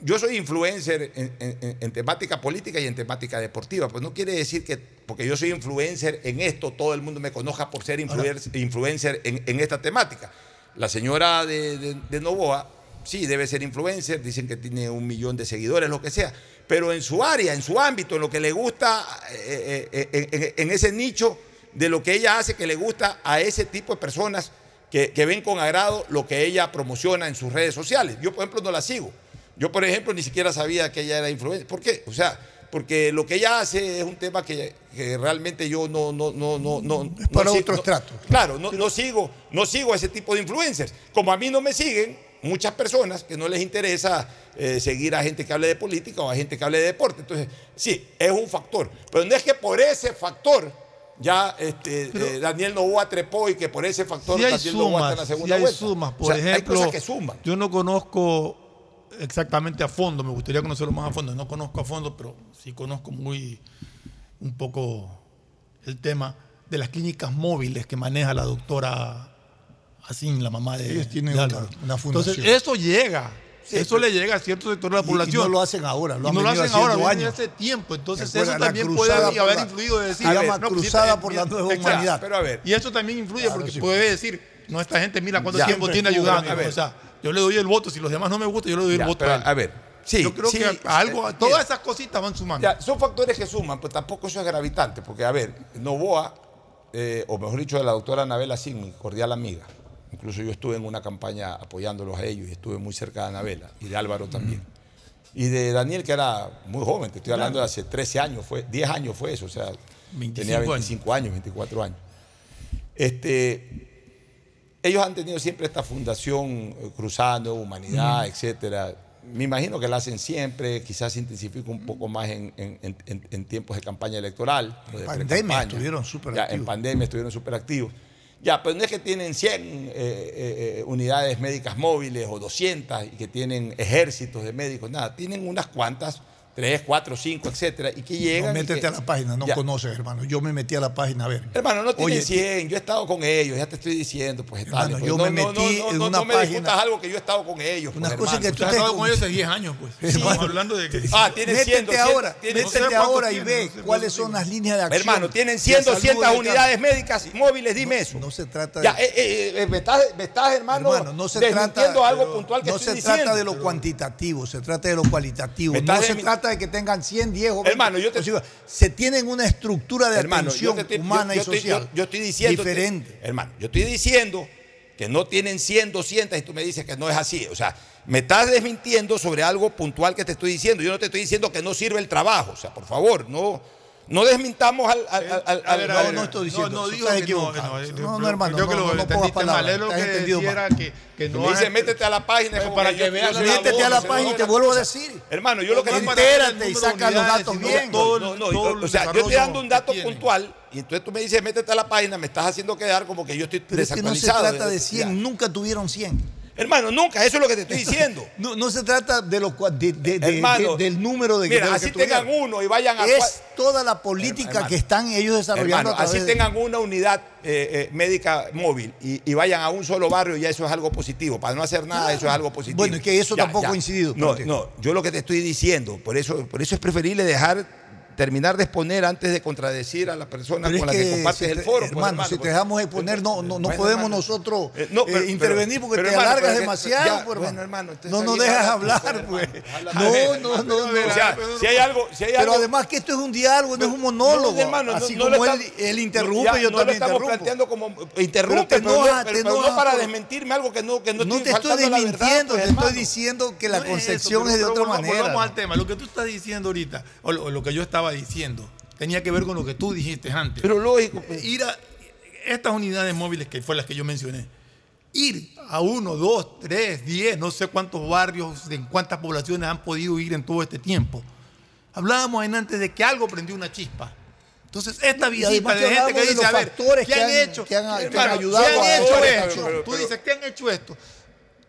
yo soy influencer en, en- en temática política y en temática deportiva. Pues no quiere decir que porque yo soy influencer en esto, todo el mundo me conozca por ser influencer, influencer en, en esta temática. La señora de, de- de Novoa, sí, debe ser influencer, dicen que tiene un millón de seguidores, lo que sea. Pero en su área, en su ámbito, en lo que le gusta, eh, eh, eh, en, en ese nicho de lo que ella hace, que le gusta a ese tipo de personas que, que ven con agrado lo que ella promociona en sus redes sociales. Yo, por ejemplo, no la sigo. Yo, por ejemplo, ni siquiera sabía que ella era influencer. ¿Por qué? O sea, porque lo que ella hace es un tema que, que realmente yo no, no, no, no, no. Es para no otro no- estrato. Claro, no, no sigo, no sigo a ese tipo de influencers. Como a mí no me siguen muchas personas que no les interesa eh, seguir a gente que hable de política o a gente que hable de deporte. Entonces, sí, es un factor. Pero no es que por ese factor ya este, eh, Daniel Novoa trepó y que por ese factor Si hay Daniel Novoa está en la sumas, si segunda hay vuelta. sumas, O por sea, ejemplo, hay cosas que suman. yo no conozco exactamente a fondo, me gustaría conocerlo más a fondo, no conozco a fondo, pero sí conozco muy un poco el tema de las clínicas móviles que maneja la doctora Asín, la mamá de Ellos tienen de una- fundación. Entonces, eso llega. Sí, eso pero- le llega a cierto sector de la Y- y población. no lo hacen ahora, lo Y han no lo hacen ahora, lo hace tiempo. Entonces, eso también puede haber la- influido de decir. se llama no, pues, cruzada por la nueva humanidad. Pero a ver, Y eso también influye Claro, porque sí. puede decir, no, esta gente, mira cuánto Ya. tiempo tiene ayudando. a ver. O sea, yo le doy el voto. Si los demás no me gustan, yo le doy el voto pero, a él. a ver, sí, yo creo sí, que algo, todas esas cositas van sumando. Ya, son factores que suman, pues tampoco eso es gravitante, porque a ver, Novoa, eh, o mejor dicho, de la doctora Anabela Sin, mi cordial amiga, incluso yo estuve en una campaña apoyándolos a ellos y estuve muy cerca de Anabela y de Álvaro también. Y de Daniel, que era muy joven, te estoy hablando de hace 13 años, fue, 10 años fue eso, o sea, 25 tenía 25 años. 24 años. Este, ellos han tenido siempre esta fundación eh, Cruzando, Humanidad, etcétera. Me imagino que la hacen siempre, quizás se intensifica un poco más en, en- en- en- en tiempos de campaña electoral. de pandemia estuvieron súper Ya, activos. En pandemia estuvieron súper activos. Ya, pero no es que tienen 100 eh, eh, eh, unidades médicas móviles o 200 y que tienen ejércitos de médicos, nada. Tienen unas cuantas, 3, 4, 5, etcétera, y que llegan. No, métete que- a la página, no Ya. conoces, hermano. Yo me metí a la página a ver. Hermano, no tienen Oye, 100, yo he estado con ellos, ya te estoy diciendo, pues Hermano, dale, pues, yo no, me no, metí no, en no, una no me página- algo que yo he estado con ellos. Unas pues, cosas que tú Usted ha te- estado con ellos hace 10 años, pues. Estamos hablando de que. Ah, tienen 100, Métete 200, ahora, tienen- no sé métete ahora y ve no sé cuáles son las líneas de acción. Hermano, tienen de 100, salud 200 de cada- unidades médicas móviles, dime eso. No se trata Ya, de... eh, eh, eh, me, estás, hermano, no se trata, algo pero puntual que no se trata de lo cuantitativo, se trata de lo cualitativo. No se desmin- trata de que tengan 100, 10 o 20. Hermano, yo te- se tienen una estructura de Hermano, atención estoy- humana yo- yo y social yo- yo estoy diciendo. diferente. Hermano, yo estoy diciendo que no tienen 100, 200 y tú me dices que no es así. O sea, me estás desmintiendo sobre algo puntual que te estoy diciendo. Yo no te estoy diciendo que no sirve el trabajo. O sea, por favor, no, no desmintamos al... al, al- al- ver, al- ver, no estoy diciendo No, no digo que no, no, No, no, hermano, Yo que no, lo no, no entendiste mal, es lo que decía que, que no me dice, métete a la página. como para que veas Métete a la página y no, te no, vuelvo a no, decir. Hermano, yo lo que No digo- Entérate y saca los datos bien. No, no, o sea, yo estoy dando un dato puntual y entonces tú me dices, métete a la página, me estás haciendo quedar como que yo estoy Pero es que no se desactualizado. trata de 100, nunca tuvieron 100. Hermano, nunca, eso es lo que te estoy diciendo. No, no se trata de lo, de- de- de- Hermano, de- del número de Mira, de así que tengan uno y vayan a... Es toda la política Hermano, que están ellos desarrollando Hermano, a través así tengan una unidad eh, eh, médica móvil y, y vayan a un solo barrio, ya eso es algo positivo. Para no hacer nada, eso es algo positivo. Bueno, es que eso Ya, tampoco ya. ha coincidido. No, no, yo lo que te estoy diciendo, por eso, por eso es preferible dejar terminar de exponer antes de contradecir a la persona Pero con la que, que compartes si el foro. pues, hermano, si te dejamos exponer, no, no, no podemos hermano. nosotros Eh, no, pero- eh, intervenir porque pero, te hermano, alargas pero demasiado, ya, pues, bueno, hermano. hermano, no nos dejas habla, hablar, pues. No, no, no, no. O sea, si hay algo, si hay Pero algo, además que esto es un diálogo, no es un monólogo. No, hermano, no- Así no como él, interrumpe, yo no también estamos interrumpo. planteando como interrumpe, Pero pero, no- pero- pero no para desmentirme algo que no que no, No te estoy desmintiendo, pues, te estoy hermano. diciendo que la No es eso, concepción pero- es de pero otra manera. Volvamos al tema. Lo que tú estás diciendo ahorita, o lo, o lo que yo estaba diciendo, tenía que ver con lo que tú dijiste antes. Pero lógico. pues. Ir a estas unidades móviles, que fue las que yo mencioné, ir a uno, dos, tres, diez, no sé cuántos barrios, en cuántas poblaciones han podido ir en todo este tiempo. Hablábamos en antes de que algo prendió una chispa. Entonces, esta visita que de gente que dice, a ver, ¿qué han, han- hecho? que han- que han ayudado ¿qué han hecho esto? Tú dices, ¿qué han hecho esto?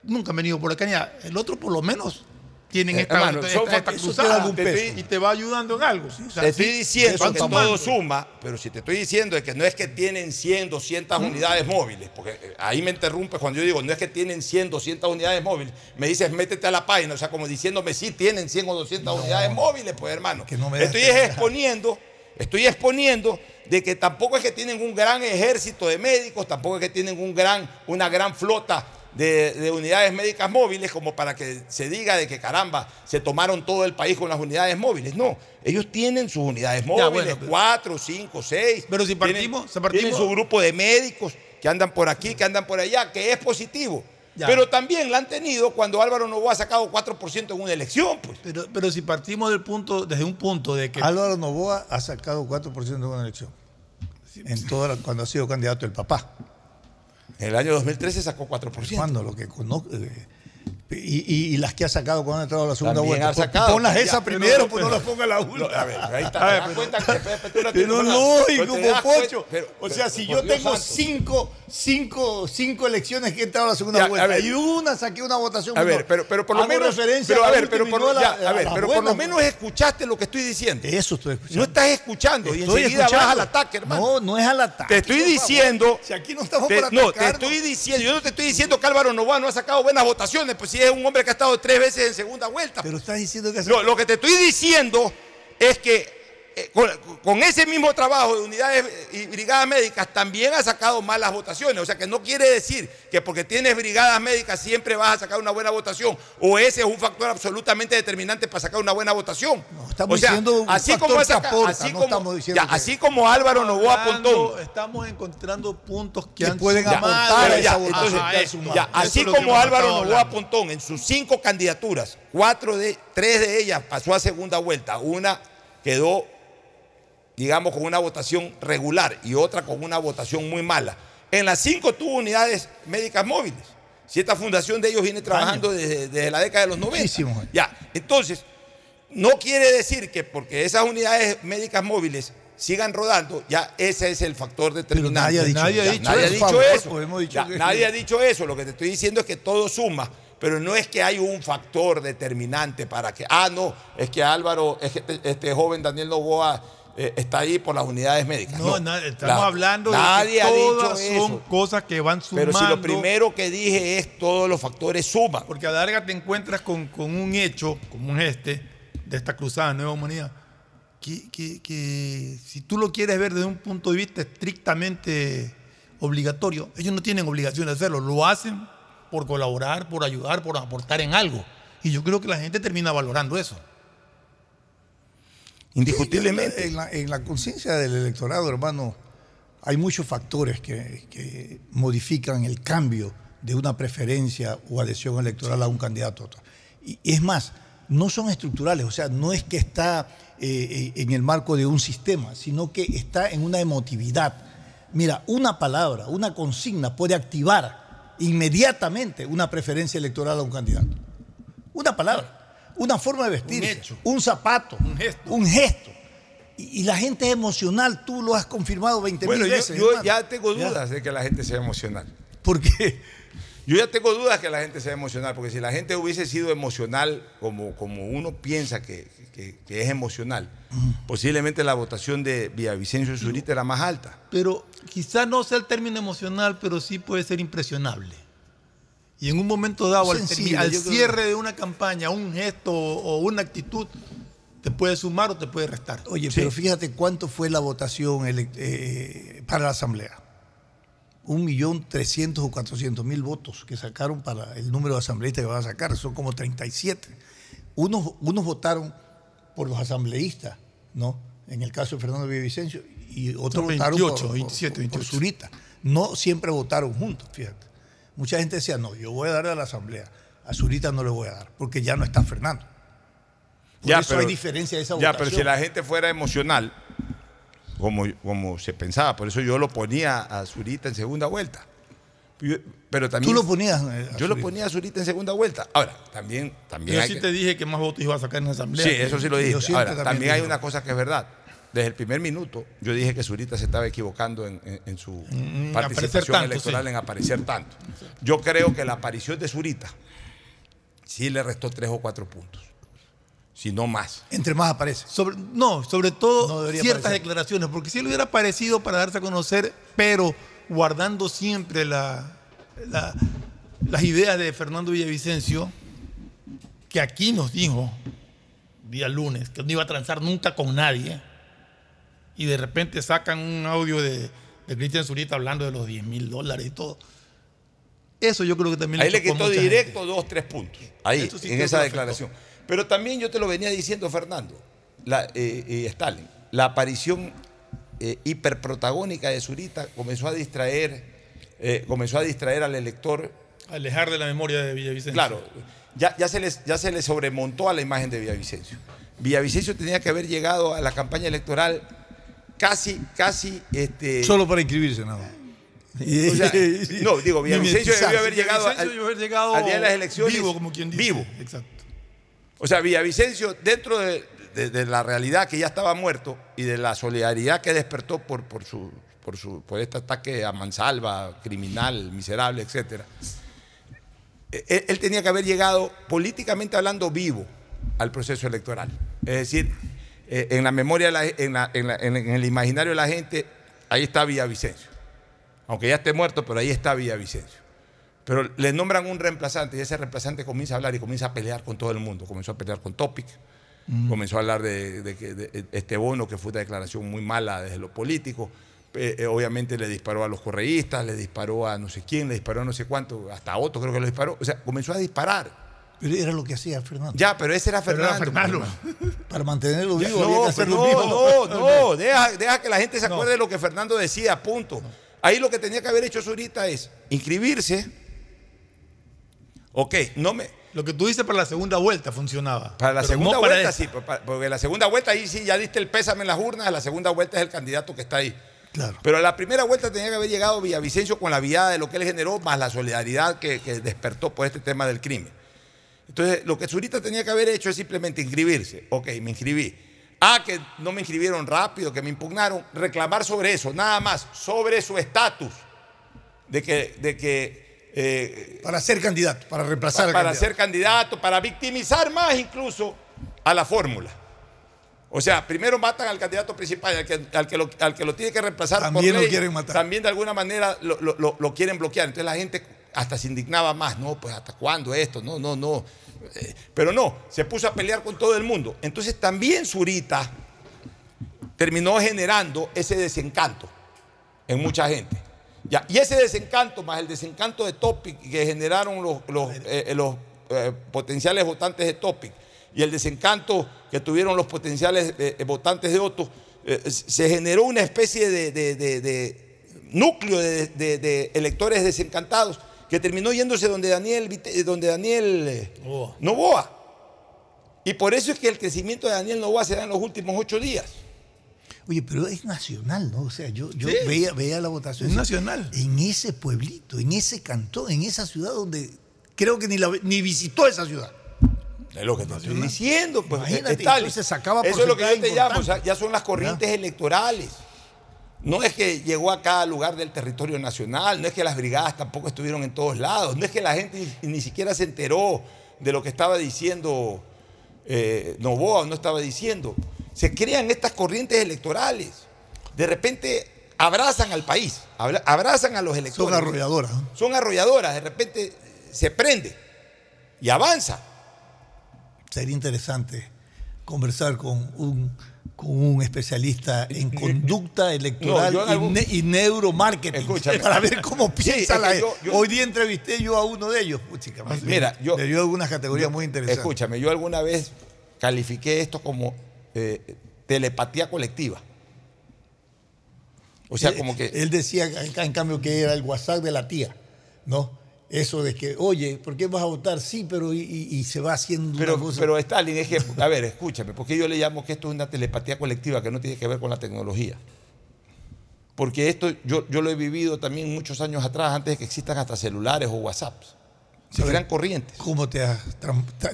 Nunca han venido por acá El otro, por lo menos, tienen Eh, esta, hermano, esta- esta eso cruzada te y te va ayudando en algo. ¿sí? O sea, te estoy diciendo que sumando. todo suma, pero si te estoy diciendo es que no es que tienen 100, 200 unidades móviles, porque eh, ahí me interrumpes cuando yo digo, no es que tienen 100, 200 unidades móviles, me dices, métete a la página, o sea, como diciéndome, sí, tienen 100 o 200 unidades móviles, pues hermano. no me dejas estoy exponiendo, estoy exponiendo de que tampoco es que tienen un gran ejército de médicos, tampoco es que tienen un gran, una gran flota de, de unidades médicas móviles como para que se diga de que caramba, se tomaron todo el país con las unidades móviles. No, ellos tienen sus unidades móviles, bueno, pero- cuatro, cinco, seis. Pero si Tienen- partimos- si partimos- Tienen su grupo de médicos que andan por aquí, que andan por allá, que es positivo. Ya. Pero también la han tenido cuando Álvaro Novoa ha sacado 4% en una elección, pues. Pero, pero si partimos del punto, desde un punto de que Álvaro Novoa ha sacado 4% de una elección. En toda la- cuando ha sido candidato el papá. En el año 2013 sacó 4%. Cuando lo que conozco. eh, y, y- y las que ha sacado cuando ha entrado a la segunda También vuelta. sacado. Ponlas esas primero, pues no las ponga la No, última. a ver, ahí está. A ver, ¿Te das pero- cuenta que Pepe, tú no Pero lógico, cuenta- Pocho. pero- o sea, pero, si yo Dios tengo santo. cinco, cinco, cinco elecciones que he entrado a la segunda Ya, a vuelta ver. y una saqué una votación A ver, pero, pero por lo hago menos. Pero a ver, pero por, no a ya, la- a ver, pero por lo menos escuchaste lo que estoy diciendo. Eso estoy escuchando. No estás escuchando y enseguida vas escuchando. al ataque, hermano. No, no es al ataque. Te estoy diciendo. Si aquí no estamos para no, te estoy diciendo. Yo no te estoy diciendo que Álvaro Novoa no ha sacado buenas votaciones, pues si es un hombre que ha estado tres veces en segunda vuelta. Pero estás diciendo que... Lo, lo que te estoy diciendo es que con, con ese mismo trabajo de unidades y brigadas médicas también ha sacado malas votaciones. O sea que no quiere decir que porque tienes brigadas médicas siempre vas a sacar una buena votación o ese es un factor absolutamente determinante para sacar una buena votación. estamos o sea, diciendo un así factor como, saca- aporta, así no como- estamos diciendo ya, que- así como Álvaro Novoa Pontón. estamos encontrando puntos que, Que han pueden sumado aportar a esa ya, votación Ajá, ya, eso, ya, así como Álvaro Novoa. Pontón en sus cinco candidaturas, cuatro de, tres de ellas pasó a segunda vuelta, una quedó, digamos, con una votación regular y otra con una votación muy mala. En las cinco tuvo unidades médicas móviles. Si esta fundación de ellos viene trabajando desde, desde la década de los 90. Muchísimos años. Ya, entonces, no quiere decir que porque esas unidades médicas móviles sigan rodando, ya ese es el factor determinante. nadie ha dicho Nadie ha Ya, dicho nadie ha eso. dicho Nadie ha dicho eso. Lo que te estoy diciendo es que todo suma, pero no es que hay un factor determinante para que, ah, no, es que Álvaro, es que este, este joven Daniel Novoa eh, está ahí por las unidades médicas. No, No, estamos La- hablando nadie de que ha dicho todas son cosas que van sumando. Pero si lo primero que dije es todos los factores suman. Porque a la larga te encuentras con, con un hecho como este, de esta cruzada Nueva Humanidad, que, que- que si tú lo quieres ver desde un punto de vista estrictamente obligatorio, ellos no tienen obligación de hacerlo, lo hacen por colaborar, por ayudar, por aportar en algo. Y yo creo que la gente termina valorando eso. Indiscutiblemente. En la, en la conciencia del electorado, hermano, hay muchos factores que, modifican el cambio de una preferencia o adhesión electoral a un candidato a otro. Y, y es más, no son estructurales, o sea, no es que está eh, eh, en el marco de un sistema, sino que está en una emotividad. Mira, una palabra, una consigna puede activar inmediatamente una preferencia electoral a un candidato. Una palabra, una forma de vestirse, un, zapato, un gesto. Y, y la gente es emocional, tú lo has confirmado 20 Bueno, mil yo, veces. yo hermano. ya tengo Ya. dudas de que la gente sea emocional. ¿Por qué? Yo ya tengo dudas que la gente sea emocional, porque si la gente hubiese sido emocional como, como uno piensa que, que- que es emocional, posiblemente la votación de Villavicencio Zurita era más alta. Pero quizá no sea el término emocional, pero sí puede ser impresionable. Y en un momento dado, al, cierre de una campaña, un gesto o, una actitud, te puede sumar o te puede restar. Oye, pero fíjate cuánto fue la votación eh, para la Asamblea. Un millón trescientos o cuatrocientos mil votos que sacaron para el número de asambleístas que van a sacar, son como 37. Unos, unos votaron por los asambleístas, ¿no? En el caso de Fernando Villavicencio, y otros votaron 28, por, 27, por- por 28. Zurita. No siempre votaron juntos, fíjate. Mucha gente decía, no, yo voy a darle a la Asamblea, a Zurita no le voy a dar, porque ya no está Fernando. Por eso hay diferencia de esa ya, votación. pero si la gente fuera emocional, como, como se pensaba, por eso yo lo ponía a Zurita en segunda vuelta. Yo- pero también, Tú lo ponías. eh, Yo lo ponía a Zurita en segunda vuelta. Ahora, también, también Yo hay sí que- te dije que más votos iba a sacar en la asamblea. Sí, eso sí lo dije. Yo siempre Ahora, también, también hay una cosa que es verdad. Desde el primer minuto, yo dije que Zurita se estaba equivocando en, en- en su En participación tanto, electoral, sí. en aparecer tanto. Yo creo que la aparición de Zurita sí le restó tres o cuatro puntos, si no más. Entre más aparece. Sobre, no, sobre todo ciertas aparecer. declaraciones, porque si él hubiera aparecido para darse a conocer, pero guardando siempre la- la- las ideas de Fernando Villavicencio, que aquí nos dijo, día lunes, que no iba a transar nunca con nadie, y de repente sacan un audio de, de Cristian Zurita hablando de los 10 mil dólares y todo. Eso yo creo que también Ahí le quitó directo dos, tres puntos. Ahí, sí en esa declaración. Pero también yo te lo venía diciendo, Fernando, la, eh, eh, Stalin, la aparición eh, hiperprotagónica de Zurita comenzó a distraer, comenzó a distraer al elector gente. Alejar de la memoria de Villavicencio. Claro, ya, ya, se les, ya se le sobremontó a la imagen de Villavicencio. Villavicencio tenía que haber llegado a la campaña electoral casi, casi... Este, Solo para inscribirse, nada más. o sea, no, digo, Villavicencio debió haber llegado, al, Villavicencio debió haber llegado al día de las elecciones vivo, como quien dice. Vivo. Exacto. O sea, Villavicencio, dentro de, de- de la realidad que ya estaba muerto y de la solidaridad que despertó por, por, su, por, su, por este ataque a mansalva, criminal, miserable, etc. Él, él tenía que haber llegado, políticamente hablando, vivo al proceso electoral. Es decir, eh, en la memoria, de la- en, la- en la- en- el imaginario de la gente, ahí está Villavicencio. Aunque ya esté muerto, pero ahí está Villavicencio. Pero le nombran un reemplazante y ese reemplazante comienza a hablar y comienza a pelear con todo el mundo. Comenzó a pelear con Topic, comenzó a hablar de, de este bono, que fue una declaración muy mala desde lo político. Eh, eh, obviamente le disparó a los correístas, le disparó a no sé quién, le disparó a no sé cuánto, hasta a otro creo que lo disparó. O sea, comenzó a disparar. Pero era lo que hacía Fernando. Ya, pero ese era Fernando. era Fernando. pues, Para mantenerlo vivo había que no, hacerlo vivo. no, no, no, deja, deja que la gente se acuerde de lo que Fernando decía, punto. Ahí lo que tenía que haber hecho Zurita es inscribirse. Ok, no me. Lo que tú dices para la segunda vuelta funcionaba. Para la segunda no para vuelta esta. sí, porque la segunda vuelta ahí sí ya diste el pésame en las urnas, la segunda vuelta es el candidato que está ahí. Claro. Pero a la primera vuelta tenía que haber llegado Villavicencio con la viada de lo que él generó, más la solidaridad que, que despertó por este tema del crimen. Entonces, lo que Zurita tenía que haber hecho es simplemente inscribirse. Ok, me inscribí. Ah, que no me inscribieron rápido, que me impugnaron. Reclamar sobre eso, nada más, sobre su estatus. De que, de que eh, Para ser candidato, para reemplazar para candidato. ser candidato, para victimizar más incluso a la fórmula. O sea, primero matan al candidato principal, al que, al que, lo, al que lo tiene que reemplazar También por lo quieren matar. También de alguna manera lo- lo quieren bloquear. Entonces la gente hasta se indignaba más. No, pues hasta cuándo esto, no, no, no. Eh, Pero no, se puso a pelear con todo el mundo. Entonces también Zurita terminó generando ese desencanto en mucha gente. Ya, y ese desencanto, más el desencanto de Topic que generaron los, los, eh, los, eh, potenciales votantes de Topic y el desencanto que tuvieron los potenciales eh, votantes de Otto, se generó una especie de, de- de- de núcleo de electores desencantados que terminó yéndose donde Daniel, Vite- donde Daniel eh, Novoa. Y por eso es que el crecimiento de Daniel Novoa se da en los últimos ocho días. Oye, pero es nacional, ¿no? O sea, yo, yo Sí. veía, veía la votación. Es nacional. En ese pueblito, en ese cantón, en esa ciudad donde creo que ni, la, ni visitó esa ciudad. Es lo que te estoy diciendo, pues Imagínate, Stalin. entonces sacaba Eso es lo que yo te llamo, o sea, ya son las corrientes electorales. No es que llegó a cada lugar del territorio nacional, no es que las brigadas tampoco estuvieron en todos lados, no es que la gente ni, ni siquiera se enteró de lo que estaba diciendo eh, Novoa o no estaba diciendo. Se crean estas corrientes electorales. De repente abrazan al país, abra- abrazan a los electores. Son arrolladoras. Son arrolladoras, de repente se prende y avanza. Sería interesante conversar con un, con un especialista en conducta electoral No, y algún- ne- y, neuromarketing Escúchame. para ver cómo piensa la yo- yo- Hoy día entrevisté yo a uno de ellos. Puchica, Mira, yo- le dio algunas categorías muy interesantes. Escúchame, yo alguna vez califiqué esto como eh, telepatía colectiva. O sea, Él- como que. Él decía en cambio que era el WhatsApp de la tía, ¿no? Eso de que, oye, ¿por qué vas a votar? Sí, pero y, y- y se va haciendo Pero, una cosa. pero Stalin, es que, a ver, escúchame, porque yo le llamo que esto es una telepatía colectiva que no tiene que ver con la tecnología. Porque esto yo, yo lo he vivido también muchos años atrás, antes de que existan hasta celulares o WhatsApps. Se crean corrientes. ¿Cómo, te has,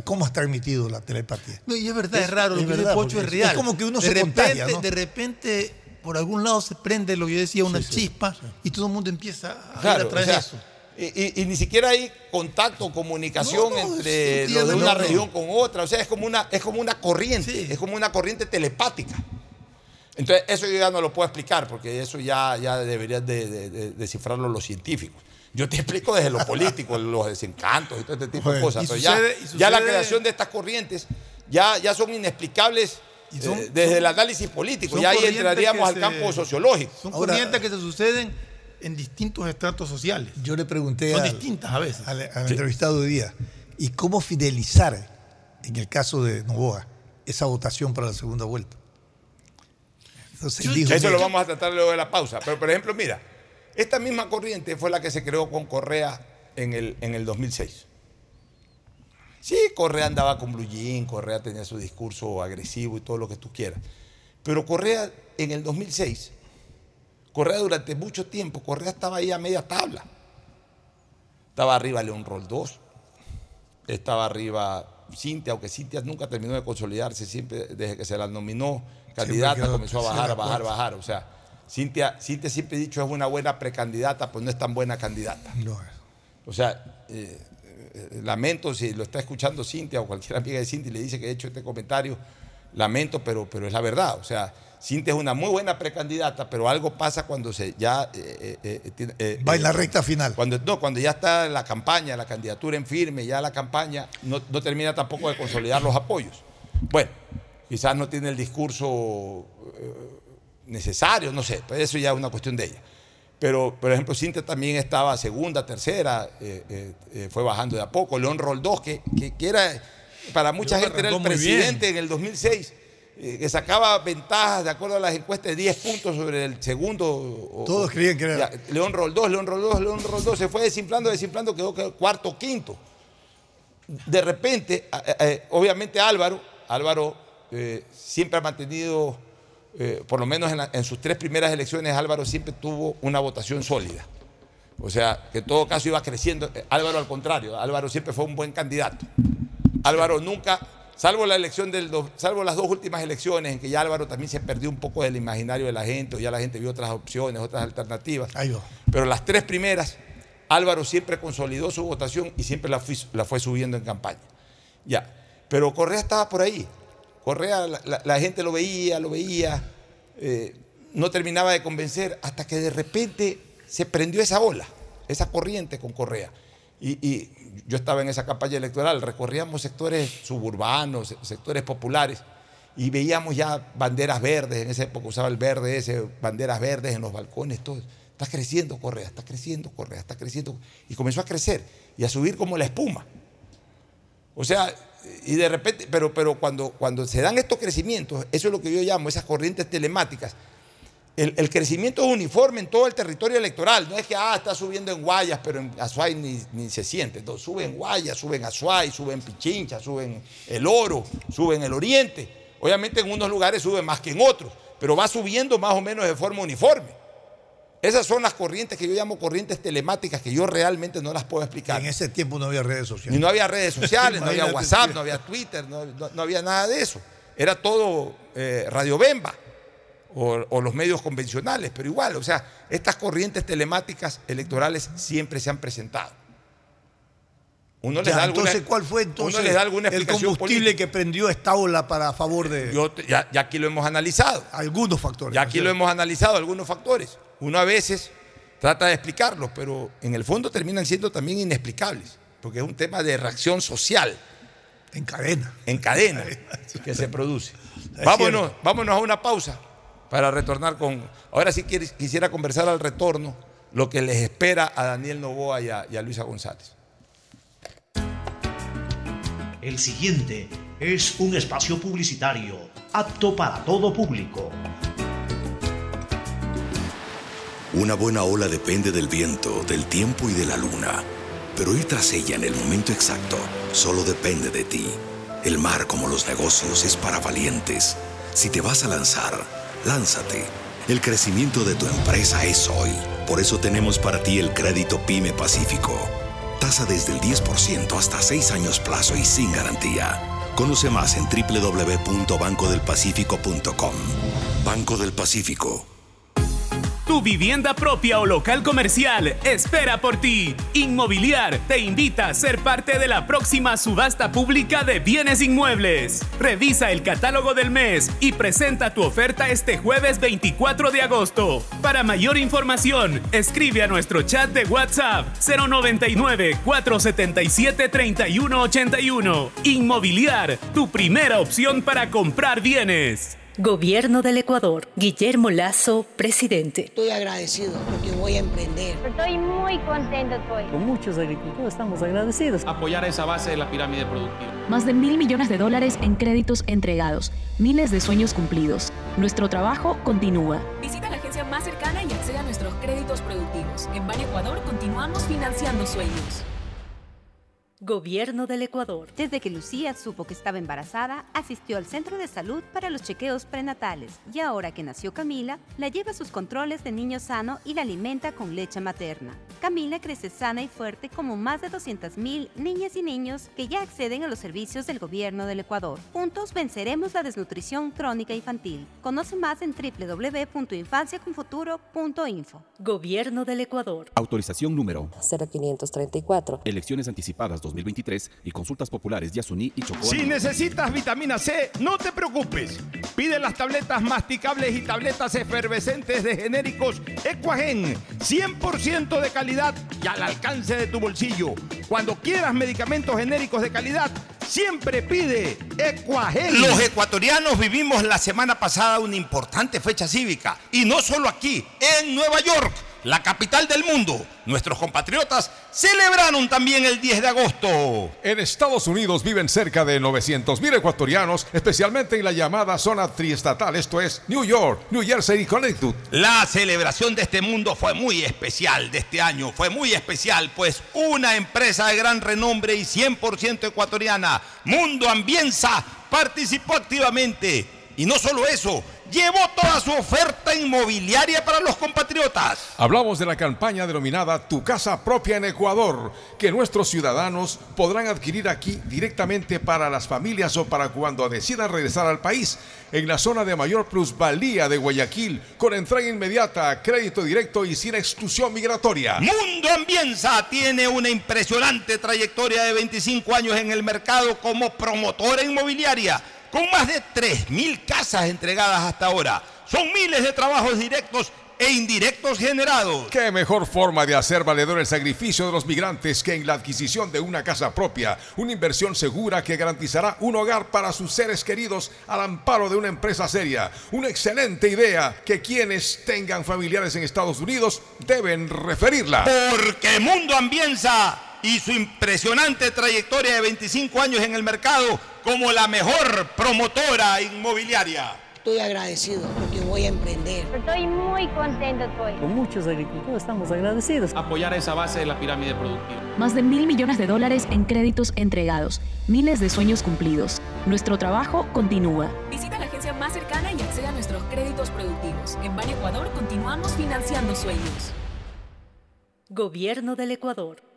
¿Cómo has transmitido la telepatía? No, y es verdad, es, Es- raro, es lo que dice verdad, Pocho es real. es como que uno de se repente, contagia, ¿no? De repente, por algún lado se prende lo que yo decía, una chispa, y todo el mundo empieza a Claro, ir a través o sea, de eso. Y, y- y ni siquiera hay contacto, comunicación No, no, entre de una no. región con otra. O sea, es como una, es como una corriente, es como una corriente telepática. Entonces, eso yo ya no lo puedo explicar, porque eso ya, ya deberían de, de- de- descifrarlo los científicos. Yo te explico desde lo político, los desencantos y todo este tipo de cosas. ya, sucede- y ya la creación de estas corrientes ya, ya son inexplicables son- eh, desde son- el análisis político. Ya ahí entraríamos al campo sociológico. Son corrientes que se suceden en distintos estratos sociales. Yo le pregunté Son al- distintas a veces. al, al entrevistado de día, ¿y cómo fidelizar, en el caso de Novoa, esa votación para la segunda vuelta? Entonces él dijo, Eso lo vamos a tratar luego de la pausa. Pero, por ejemplo, mira, esta misma corriente fue la que se creó con Correa en el, en el 2006. Sí, Correa andaba con Blue Jean, Correa tenía su discurso agresivo y todo lo que tú quieras. Pero Correa en el 2006, Correa durante mucho tiempo, Correa estaba ahí a media tabla. Estaba arriba León Roldós, estaba arriba Cintia, aunque Cintia nunca terminó de consolidarse, siempre desde que se la nominó candidata comenzó a bajar, a bajar, cuarta. bajar. O sea, Cintia, Cintia siempre he dicho es una buena precandidata, pues no es tan buena candidata. no, O sea, eh, eh, lamento si lo está escuchando Cintia o cualquier amiga de Cintia y le dice que he hecho este comentario, lamento, pero, pero es la verdad. O sea, Cintia es una muy buena precandidata, pero algo pasa cuando se ya... eh, eh, eh, va en la recta final. cuando, no, cuando ya está la campaña, la candidatura en firme, ya la campaña no, no termina tampoco de consolidar los apoyos. Bueno, quizás no tiene el discurso necesario, no sé, pues eso ya es una cuestión de ella. Pero, por ejemplo, Cintia también estaba segunda, tercera, eh, eh, eh, fue bajando de a poco. León Roldós, que, que, que era, para mucha gente era el presidente en el 2006, eh, que sacaba ventajas de acuerdo a las encuestas de 10 puntos sobre el segundo. o- Todos creían que era- León Roldós, León Roldós, León Roldós, se fue desinflando, desinflando, quedó que- cuarto quinto. De repente, eh, obviamente Álvaro, Álvaro eh, siempre ha mantenido, eh, por lo menos en, la- en sus tres primeras elecciones, Álvaro siempre tuvo una votación sólida. O sea, que en todo caso iba creciendo. Eh, Álvaro al contrario, Álvaro siempre fue un buen candidato. Álvaro nunca, salvo la elección del, salvo las dos últimas elecciones en que ya Álvaro también se perdió un poco del imaginario de la gente, o ya la gente vio otras opciones, otras alternativas. Pero las tres primeras, Álvaro siempre consolidó su votación y siempre la, fui- la fue subiendo en campaña. Ya. Pero Correa estaba por ahí. Correa, la, la- la gente lo veía, lo veía, eh, no terminaba de convencer hasta que de repente se prendió esa ola, esa corriente con Correa. Y, y yo estaba en esa campaña electoral, recorríamos sectores suburbanos, se- sectores populares, y veíamos ya banderas verdes, en esa época usaba el verde ese, banderas verdes en los balcones, todo. Está creciendo Correa, está creciendo Correa, está creciendo. Y comenzó a crecer y a subir como la espuma. O sea, y de repente, pero, pero cuando, cuando se dan estos crecimientos, eso es lo que yo llamo esas corrientes telemáticas, el, el crecimiento es uniforme en todo el territorio electoral. No es que ah, está subiendo en Guayas, pero en Azuay ni, ni se siente. Entonces, sube en Guayas, sube en Azuay, sube en Pichincha, sube en El Oro, sube en el Oriente. Obviamente en unos lugares sube más que en otros, pero va subiendo más o menos de forma uniforme. Esas son las corrientes que yo llamo corrientes telemáticas que yo realmente no las puedo explicar. En ese tiempo no había redes sociales. Y no había redes sociales, no había WhatsApp, no había Twitter, no, no- no había nada de eso. Era todo eh, Radio Bemba o, o los medios convencionales, pero igual, o sea, estas corrientes telemáticas electorales siempre se han presentado. Uno les Ya, da alguna, entonces, ¿cuál fue entonces uno les da alguna el combustible política. que prendió esta ola para a favor de Yo ya, ya aquí lo hemos analizado. algunos factores? Ya aquí lo hemos analizado, algunos factores. Uno a veces trata de explicarlos, pero en el fondo terminan siendo también inexplicables, porque es un tema de reacción social. En cadena. En cadena que se produce. Es Vámonos, cierto. vámonos a una pausa para retornar con. Ahora sí quisiera conversar al retorno lo que les espera a Daniel Novoa y a, y a Luisa González. El siguiente es un espacio publicitario apto para todo público. Una buena ola depende del viento, del tiempo y de la luna. Pero ir tras ella en el momento exacto solo depende de ti. El mar, como los negocios, es para valientes. Si te vas a lanzar, lánzate. El crecimiento de tu empresa es hoy. Por eso tenemos para ti el crédito Pyme Pacífico. Tasa desde el 10% hasta 6 años plazo y sin garantía. Conoce más en www.bancodelpacifico.com. Banco del Pacífico. Tu vivienda propia o local comercial espera por ti. Inmobiliar te invita a ser parte de la próxima subasta pública de bienes inmuebles. Revisa el catálogo del mes y presenta tu oferta este jueves 24 de agosto. Para mayor información, escribe a nuestro chat de WhatsApp 099 477 3181. Inmobiliar, tu primera opción para comprar bienes. Gobierno del Ecuador. Guillermo Lazo, presidente. Estoy agradecido porque voy a emprender. Estoy muy contento estoy. Con muchos agricultores estamos agradecidos. Apoyar esa base de la pirámide productiva. Más de mil millones de dólares en créditos entregados, miles de sueños cumplidos. Nuestro trabajo continúa. Visita la agencia más cercana y accede a nuestros créditos productivos. En Ban Ecuador continuamos financiando sueños. Gobierno del Ecuador. Desde que Lucía supo que estaba embarazada, asistió al centro de salud para los chequeos prenatales y ahora que nació Camila, la lleva a sus controles de niño sano y la alimenta con leche materna. Camila crece sana y fuerte como más de 200.000 niñas y niños que ya acceden a los servicios del Gobierno del Ecuador. Juntos venceremos la desnutrición crónica infantil. Conoce más en www.infanciaconfuturo.info. Gobierno del Ecuador. Autorización número 0534. Elecciones anticipadas 2023 y consultas populares Yasuní y Chocó. Si necesitas vitamina C, no te preocupes. Pide las tabletas masticables y tabletas efervescentes de genéricos Equagen, 100% de calidad y al alcance de tu bolsillo. Cuando quieras medicamentos genéricos de calidad, siempre pide Equagen. Los ecuatorianos vivimos la semana pasada una importante fecha cívica y no solo aquí, en Nueva York, la capital del mundo. Nuestros compatriotas celebraron también el 10 de agosto. En Estados Unidos viven cerca de 900.000 ecuatorianos, especialmente en la llamada zona triestatal, esto es New York, New Jersey y Connecticut. La celebración de este mundo fue muy especial de este año, fue muy especial, pues una empresa de gran renombre y 100% ecuatoriana, Mundo Ambienza, participó activamente. Y no solo eso, llevó toda su oferta inmobiliaria para los compatriotas. Hablamos de la campaña denominada Tu casa propia en Ecuador, que nuestros ciudadanos podrán adquirir aquí directamente para las familias o para cuando decidan regresar al país, en la zona de mayor plusvalía de Guayaquil, con entrega inmediata, crédito directo y sin exclusión migratoria. Mundo Ambienza tiene una impresionante trayectoria de 25 años en el mercado como promotora inmobiliaria, con más de 3.000 casas entregadas hasta ahora. Son miles de trabajos directos e indirectos generados. ¿Qué mejor forma de hacer valedor el sacrificio de los migrantes que en la adquisición de una casa propia, una inversión segura que garantizará un hogar para sus seres queridos al amparo de una empresa seria? Una excelente idea que quienes tengan familiares en Estados Unidos deben referirla. Porque Mundo Ambienza y su impresionante trayectoria de 25 años en el mercado como la mejor promotora inmobiliaria. Estoy agradecido porque voy a emprender. Estoy muy contento, estoy. Con muchos agricultores estamos agradecidos. Apoyar esa base de la pirámide productiva. Más de mil millones de dólares en créditos entregados, miles de sueños cumplidos. Nuestro trabajo continúa. Visita la agencia más cercana y accede a nuestros créditos productivos. En Ban Ecuador continuamos financiando sueños. Gobierno del Ecuador.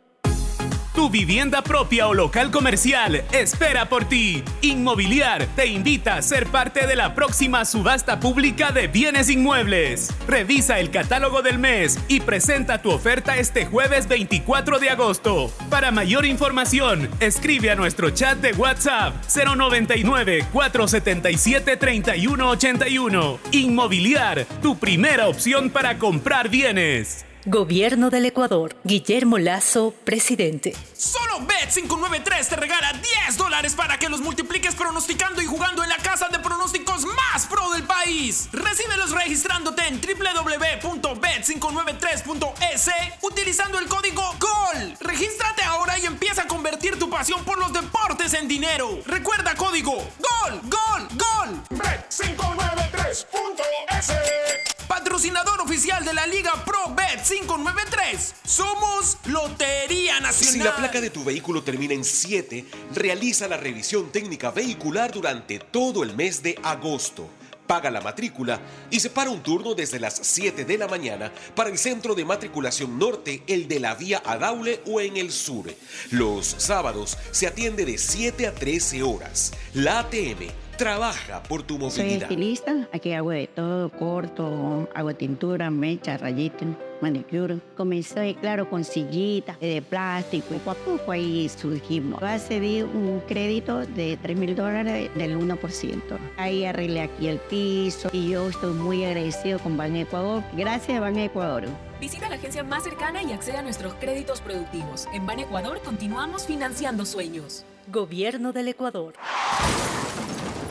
Tu vivienda propia o local comercial espera por ti. Inmobiliar te invita a ser parte de la próxima subasta pública de bienes inmuebles. Revisa el catálogo del mes y presenta tu oferta este jueves 24 de agosto. Para mayor información, escribe a nuestro chat de WhatsApp 099 477 3181. Inmobiliar, tu primera opción para comprar bienes. Gobierno del Ecuador. Guillermo Lazo, presidente. Solo Bet593 te regala 10 dólares para que los multipliques pronosticando y jugando en la casa de pronósticos más pro del país. Recíbelos registrándote en www.bet593.es utilizando el código GOL. Regístrate ahora y empieza a convertir tu pasión por los deportes en dinero. Recuerda código GOL, GOL, GOL. Bet593.es Patrocinador oficial de la Liga Pro Bet 593. Somos Lotería Nacional. Si la placa de tu vehículo termina en 7, realiza la revisión técnica vehicular durante todo el mes de agosto. Paga la matrícula y separa un turno desde las 7 de la mañana para el centro de matriculación norte, el de la vía Adaule o en el sur. Los sábados se atiende de 7 a 13 horas. La ATM trabaja por tu Soy movilidad. estilista, aquí hago de todo, corto, hago tintura, mecha, rayita, manicure. Comencé, claro, con sillitas de plástico y poco a poco ahí surgimos. Yo accedí un crédito de 3 mil dólares del 1%. Ahí arreglé aquí el piso y yo estoy muy agradecido con Ban Ecuador. Gracias, Ban Ecuador. Visita la agencia más cercana y accede a nuestros créditos productivos. En Ban Ecuador continuamos financiando sueños. Gobierno del Ecuador.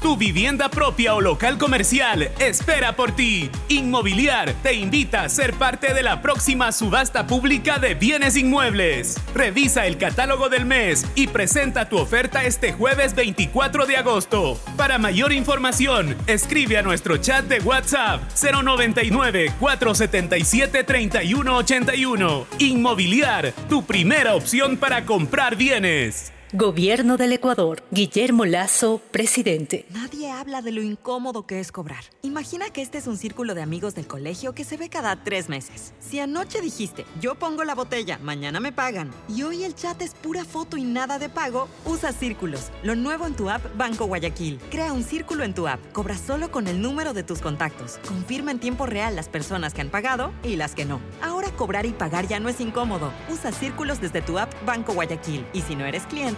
Tu vivienda propia o local comercial espera por ti. Inmobiliar te invita a ser parte de la próxima subasta pública de bienes inmuebles. Revisa el catálogo del mes y presenta tu oferta este jueves 24 de agosto. Para mayor información, escribe a nuestro chat de WhatsApp 099 477 3181. Inmobiliar, tu primera opción para comprar bienes. Gobierno del Ecuador. Guillermo Lazo, presidente. Nadie habla de lo incómodo que es cobrar. Imagina que este es un círculo de amigos del colegio que se ve cada tres meses. Si anoche dijiste, yo pongo la botella, mañana me pagan, y hoy el chat es pura foto y nada de pago, usa círculos. Lo nuevo en tu app Banco Guayaquil. Crea un círculo en tu app. Cobra solo con el número de tus contactos. Confirma en tiempo real las personas que han pagado y las que no. Ahora cobrar y pagar ya no es incómodo. Usa círculos desde tu app Banco Guayaquil. Y si no eres cliente,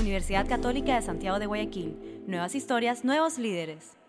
Universidad Católica de Santiago de Guayaquil. Nuevas historias, nuevos líderes.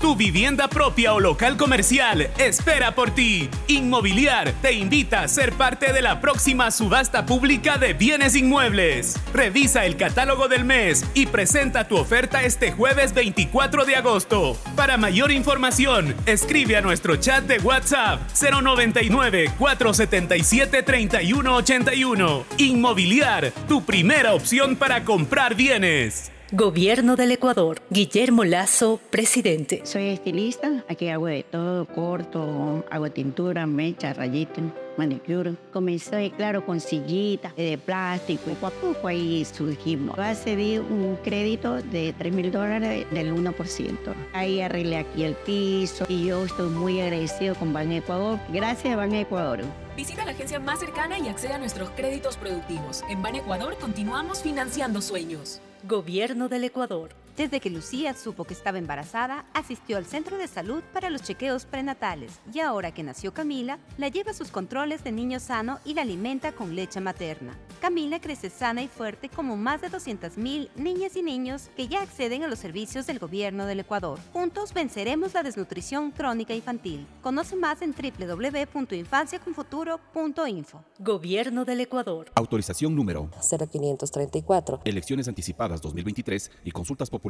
Tu vivienda propia o local comercial espera por ti. Inmobiliar te invita a ser parte de la próxima subasta pública de bienes inmuebles. Revisa el catálogo del mes y presenta tu oferta este jueves 24 de agosto. Para mayor información, escribe a nuestro chat de WhatsApp 099 477 3181. Inmobiliar, tu primera opción para comprar bienes. Gobierno del Ecuador. Guillermo Lazo, presidente. Soy estilista, aquí hago de todo, corto, hago tintura, mecha, rayita, manicure. Comencé, claro, con sillitas de plástico y poco a poco ahí surgimos. Yo accedí un crédito de 3 mil dólares del 1%. Ahí arreglé aquí el piso y yo estoy muy agradecido con Ban Ecuador. Gracias, Ban Ecuador. Visita la agencia más cercana y accede a nuestros créditos productivos. En Ban Ecuador continuamos financiando sueños. Gobierno del Ecuador. Desde que Lucía supo que estaba embarazada, asistió al centro de salud para los chequeos prenatales y ahora que nació Camila, la lleva a sus controles de niño sano y la alimenta con leche materna. Camila crece sana y fuerte como más de 200.000 niñas y niños que ya acceden a los servicios del gobierno del Ecuador. Juntos venceremos la desnutrición crónica infantil. Conoce más en www.infanciaconfuturo.info. Gobierno del Ecuador. Autorización número 0534. Elecciones anticipadas 2023 y consultas populares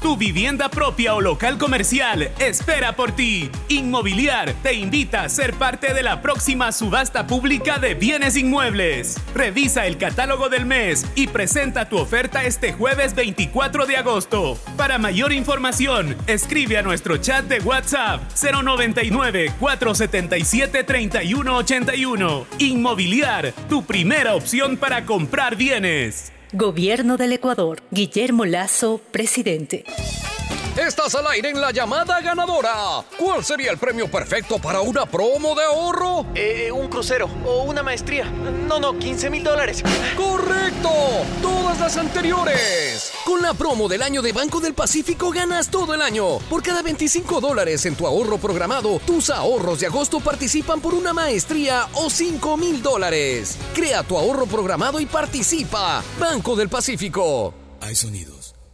Tu vivienda propia o local comercial espera por ti. Inmobiliar te invita a ser parte de la próxima subasta pública de bienes inmuebles. Revisa el catálogo del mes y presenta tu oferta este jueves 24 de agosto. Para mayor información, escribe a nuestro chat de WhatsApp 099 477 3181. Inmobiliar, tu primera opción para comprar bienes. Gobierno del Ecuador. Guillermo Lazo, presidente. Estás al aire en la llamada ganadora. ¿Cuál sería el premio perfecto para una promo de ahorro? Eh, un crucero o una maestría. No, no, 15 mil dólares. ¡Correcto! Todas las anteriores. Con la promo del año de Banco del Pacífico ganas todo el año. Por cada 25 dólares en tu ahorro programado, tus ahorros de agosto participan por una maestría o 5 mil dólares. Crea tu ahorro programado y participa. Banco del Pacífico. Hay sonidos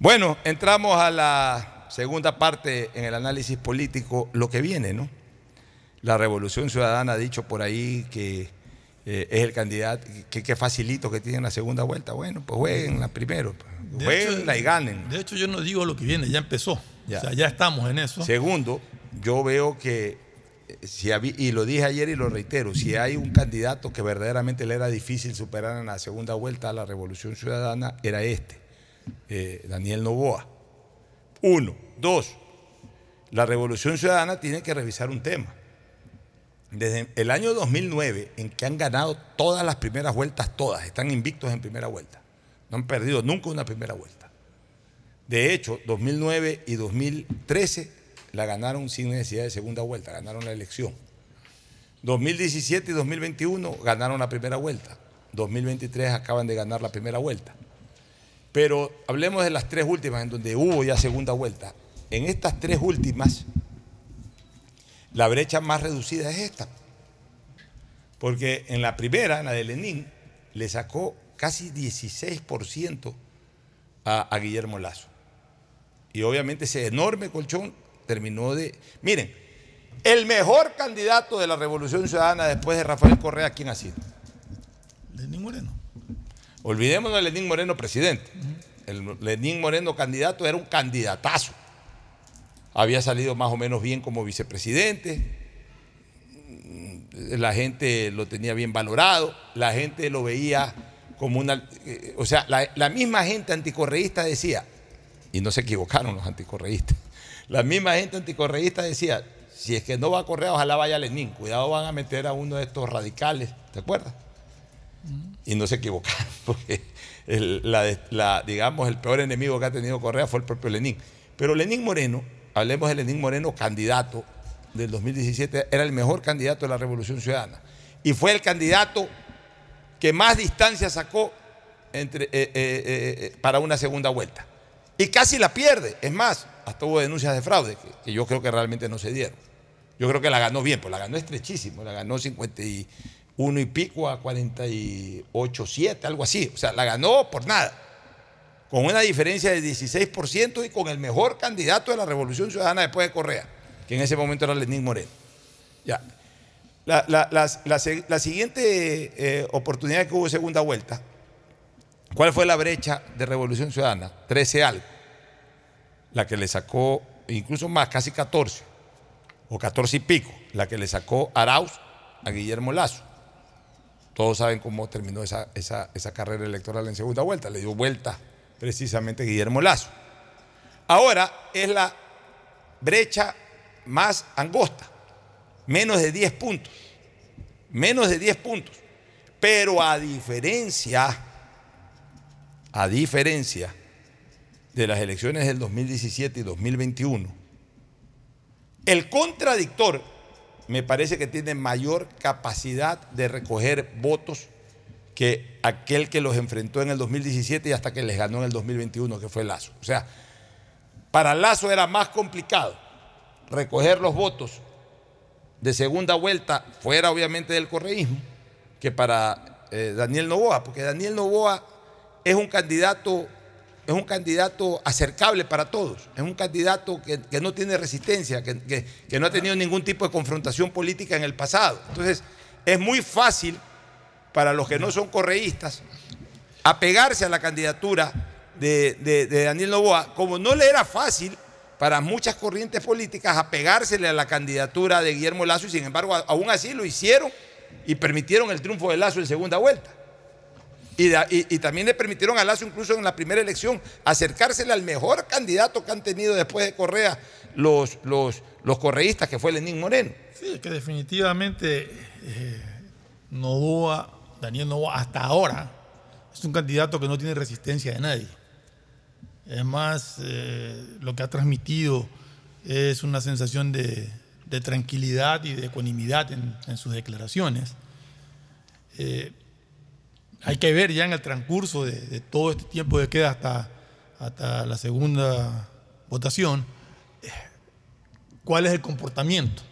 Bueno, entramos a la segunda parte en el análisis político, lo que viene, ¿no? La Revolución Ciudadana ha dicho por ahí que eh, es el candidato, que, facilito que tiene la segunda vuelta. Bueno, pues jueguen la primero, pues, jueguen y ganen. De hecho, yo no digo lo que viene, ya empezó. Ya. O sea, ya estamos en eso. Segundo, yo veo que, eh, si y lo dije ayer y lo reitero, si hay un candidato que verdaderamente le era difícil superar en la segunda vuelta a la Revolución Ciudadana, era este eh, Daniel Novoa. Uno. Dos. La Revolución Ciudadana tiene que revisar un tema. desde el año 2009, en que han ganado todas las primeras vueltas, todas, están invictos en primera vuelta. No han perdido nunca una primera vuelta. De hecho, 2009 y 2013 la ganaron sin necesidad de segunda vuelta, ganaron la elección. 2017 y 2021 ganaron la primera vuelta. 2023 acaban de ganar la primera vuelta. Pero hablemos de las tres últimas en donde hubo ya segunda vuelta. En estas tres últimas, la brecha más reducida es esta. Porque en la primera, en la de Lenin, le sacó casi 16% a, a Guillermo Lazo. Y obviamente ese enorme colchón terminó de... Miren, el mejor candidato de la Revolución Ciudadana después de Rafael Correa, ¿quién ha sido? Lenín Moreno. Olvidémonos de Lenín Moreno presidente. El Lenín Moreno candidato era un candidatazo. Había salido más o menos bien como vicepresidente. La gente lo tenía bien valorado. La gente lo veía como una... eh, O sea, la, la misma gente anticorreísta decía, y no se equivocaron los anticorreístas, la misma gente anticorreísta decía, si es que no va a Correa, ojalá vaya Lenín. Cuidado, van a meter a uno de estos radicales. ¿Te acuerdas? Y no se equivocaron, porque el, la digamos, el peor enemigo que ha tenido Correa fue el propio Lenín. Pero Lenín Moreno, hablemos de Lenín Moreno, candidato del 2017, era el mejor candidato de la Revolución Ciudadana. Y fue el candidato que más distancia sacó entre, eh, eh, eh, para una segunda vuelta. Y casi la pierde. Es más, hasta hubo denuncias de fraude, que, yo creo que realmente no se dieron. Yo creo que la ganó bien, pues la ganó estrechísimo, la ganó 51 y pico a 48, 7, algo así. O sea, la ganó por nada. Con una diferencia de 16% y con el mejor candidato de la Revolución Ciudadana después de Correa, que en ese momento era Lenín Moreno. Ya. La, la- la la siguiente eh, oportunidad que hubo segunda vuelta, ¿cuál fue la brecha de Revolución Ciudadana? 13 algo. La que le sacó, incluso más, casi 14, o 14 y pico, la que le sacó Arauz a Guillermo Lazo. Todos saben cómo terminó esa, esa- esa carrera electoral en segunda vuelta. Le dio vuelta precisamente Guillermo Lazo. Ahora es la brecha más angosta, menos de 10 puntos. Menos de 10 puntos. Pero a diferencia, a diferencia de las elecciones del 2017 y 2021, el contradictor me parece que tiene mayor capacidad de recoger votos que aquel que los enfrentó en el 2017 y hasta que les ganó en el 2021, que fue Lazo. O sea, para Lazo era más complicado recoger los votos de segunda vuelta, fuera obviamente del correísmo, que para eh, Daniel Novoa, porque Daniel Novoa es un candidato, es un candidato acercable para todos, es un candidato que, no tiene resistencia, que, no ha tenido ningún tipo de confrontación política en el pasado. Entonces, es muy fácil para los que no son correístas apegarse a la candidatura de, de- Daniel Novoa, como no le era fácil para muchas corrientes políticas apegársele a la candidatura de Guillermo Lazo y sin embargo aún así lo hicieron y permitieron el triunfo de Lazo en segunda vuelta. Y, también le permitieron a Lazo incluso en la primera elección acercársele al mejor candidato que han tenido después de Correa los, los, los correístas, que fue Lenín Moreno. Sí, es que definitivamente eh, Novoa, Daniel Novoa, hasta ahora es un candidato que no tiene resistencia de nadie. Es más, eh, lo que ha transmitido es una sensación de, de tranquilidad y de ecuanimidad en, en sus declaraciones. Eh, hay que ver ya en el transcurso de, de todo este tiempo que queda hasta, hasta la segunda votación, eh, cuál es el comportamiento.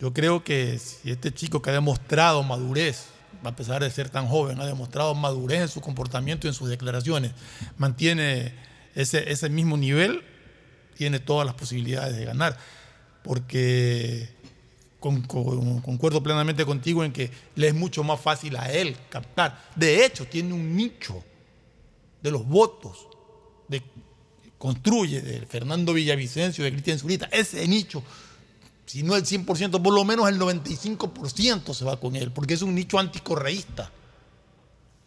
Yo creo que si este chico que ha demostrado madurez, a pesar de ser tan joven, ha demostrado madurez en su comportamiento y en sus declaraciones, mantiene ese, ese mismo nivel, tiene todas las posibilidades de ganar. Porque con- con- concuerdo plenamente contigo en que le es mucho más fácil a él captar. De hecho, tiene un nicho de los votos de, construye de Fernando Villavicencio, de Cristian Zurita, ese nicho si no el 100%, por lo menos el 95% se va con él, porque es un nicho anticorreísta.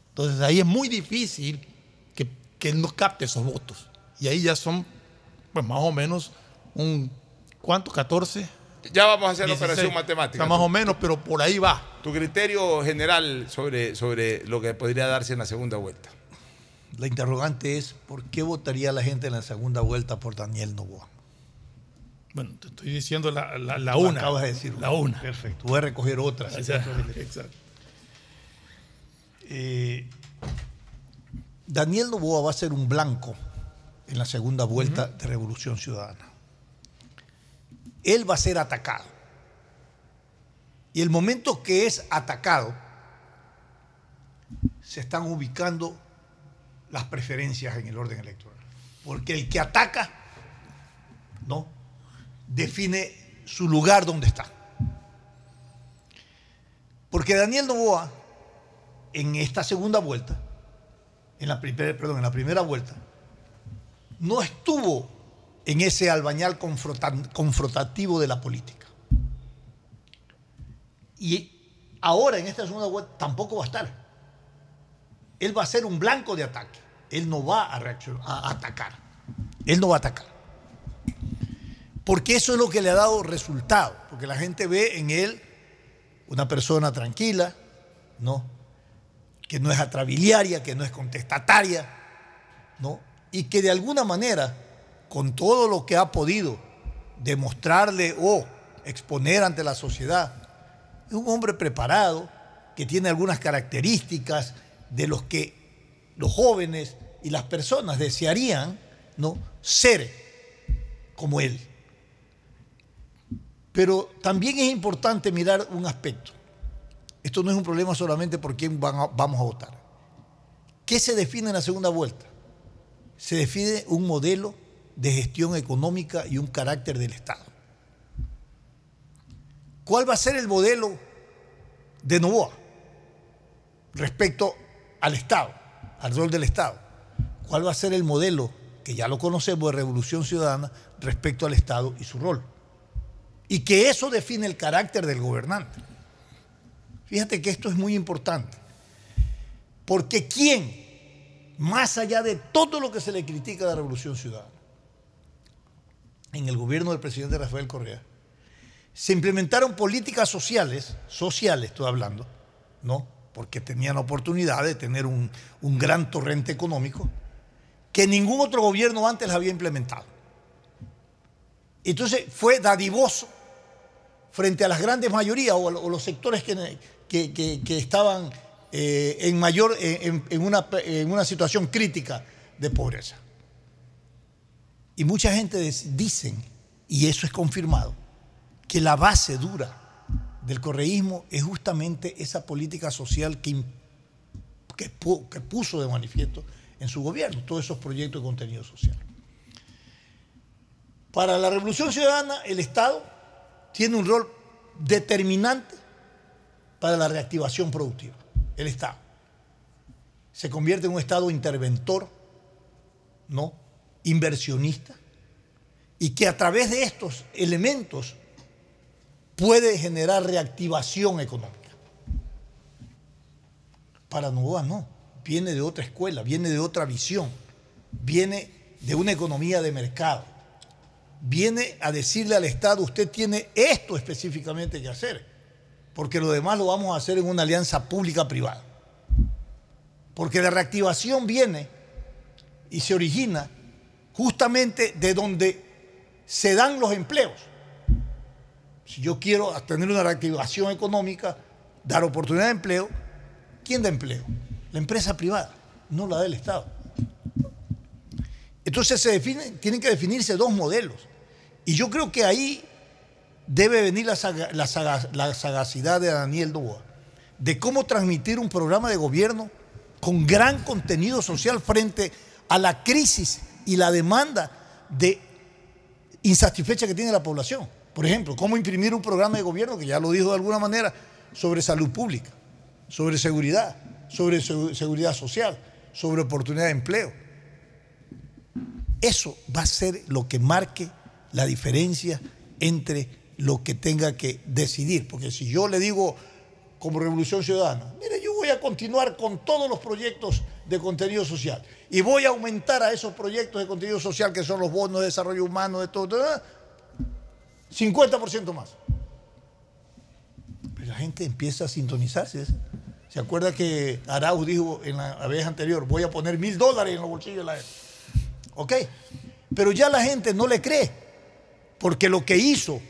Entonces ahí es muy difícil que, que él no capte esos votos. Y ahí ya son, pues más o menos, un, ¿cuánto? 14. Ya vamos a hacer la 16. operación matemática. Está más o menos, pero por ahí va. Tu criterio general sobre, sobre lo que podría darse en la segunda vuelta. La interrogante es, ¿por qué votaría la gente en la segunda vuelta por Daniel Novoa? Bueno, te estoy diciendo la, la, una. Acabas de decir La una. Perfecto. Voy a recoger otra. O sea, exacto. Eh, Daniel Novoa va a ser un blanco en la segunda vuelta de Revolución Ciudadana. Él va a ser atacado. Y el momento que es atacado, se están ubicando las preferencias en el orden electoral. Porque el que ataca, ¿no? Define su lugar donde está. Porque Daniel Novoa, en esta segunda vuelta, en la primera, perdón, en la primera vuelta, no estuvo en ese albañal confronta- confrontativo de la política. Y ahora en esta segunda vuelta tampoco va a estar. Él va a ser un blanco de ataque. Él no va a, a atacar. Él no va a atacar. Porque eso es lo que le ha dado resultado. Porque la gente ve en él una persona tranquila, ¿no? Que no es atrabiliaria, que no es contestataria, ¿no? Y que de alguna manera, con todo lo que ha podido demostrarle o exponer ante la sociedad, es un hombre preparado, que tiene algunas características de los que los jóvenes y las personas desearían ¿no? ser como él. Pero también es importante mirar un aspecto. Esto no es un problema solamente por quién van vamos a votar. ¿Qué se define en la segunda vuelta? Se define un modelo de gestión económica y un carácter del Estado. ¿Cuál va a ser el modelo de Novoa respecto al Estado, al rol del Estado? ¿Cuál va a ser el modelo, que ya lo conocemos, de Revolución Ciudadana respecto al Estado y su rol? Y que eso define el carácter del gobernante. Fíjate que esto es muy importante. Porque ¿quién, más allá de todo lo que se le critica a la Revolución Ciudadana, en el gobierno del presidente Rafael Correa, se implementaron políticas sociales, sociales estoy hablando, ¿no? Porque tenían la oportunidad de tener un, un gran torrente económico que ningún otro gobierno antes había implementado. Entonces fue dadivoso frente a las grandes mayorías o, o los sectores que, que- estaban eh, en mayor, en una, en una situación crítica de pobreza. Y mucha gente dicen, y eso es confirmado, que la base dura del correísmo es justamente esa política social que, que, que puso de manifiesto en su gobierno, todos esos proyectos de contenido social. Para la Revolución Ciudadana, el Estado tiene un rol determinante para la reactivación productiva. El Estado se convierte en un Estado interventor, ¿no? Inversionista, y que a través de estos elementos puede generar reactivación económica. Para Novoa no, viene de otra escuela, viene de otra visión, viene de una economía de mercado, viene a decirle al Estado, usted tiene esto específicamente que hacer, porque lo demás lo vamos a hacer en una alianza pública-privada. Porque la reactivación viene y se origina justamente de donde se dan los empleos. Si yo quiero tener una reactivación económica, dar oportunidad de empleo, ¿quién da empleo? La empresa privada, no la del Estado. Entonces se tienen que definirse dos modelos. Y yo creo que ahí debe venir la, la saga- la sagacidad de Daniel Novoa, de cómo transmitir un programa de gobierno con gran contenido social frente a la crisis y la demanda de insatisfecha que tiene la población. Por ejemplo, cómo imprimir un programa de gobierno, que ya lo dijo de alguna manera, sobre salud pública, sobre seguridad, sobre segu- seguridad social, sobre oportunidad de empleo. Eso va a ser lo que marque la diferencia entre lo que tenga que decidir. Porque si yo le digo como Revolución Ciudadana, mire, yo voy a continuar con todos los proyectos de contenido social y voy a aumentar a esos proyectos de contenido social que son los bonos de desarrollo humano, de todo, todo, 50% más. Pero la gente empieza a sintonizarse. ¿Se acuerda que Arauz dijo en la vez anterior, voy a poner mil dólares en los bolsillos de la gente? Ok, pero ya la gente no le cree, porque lo que hizo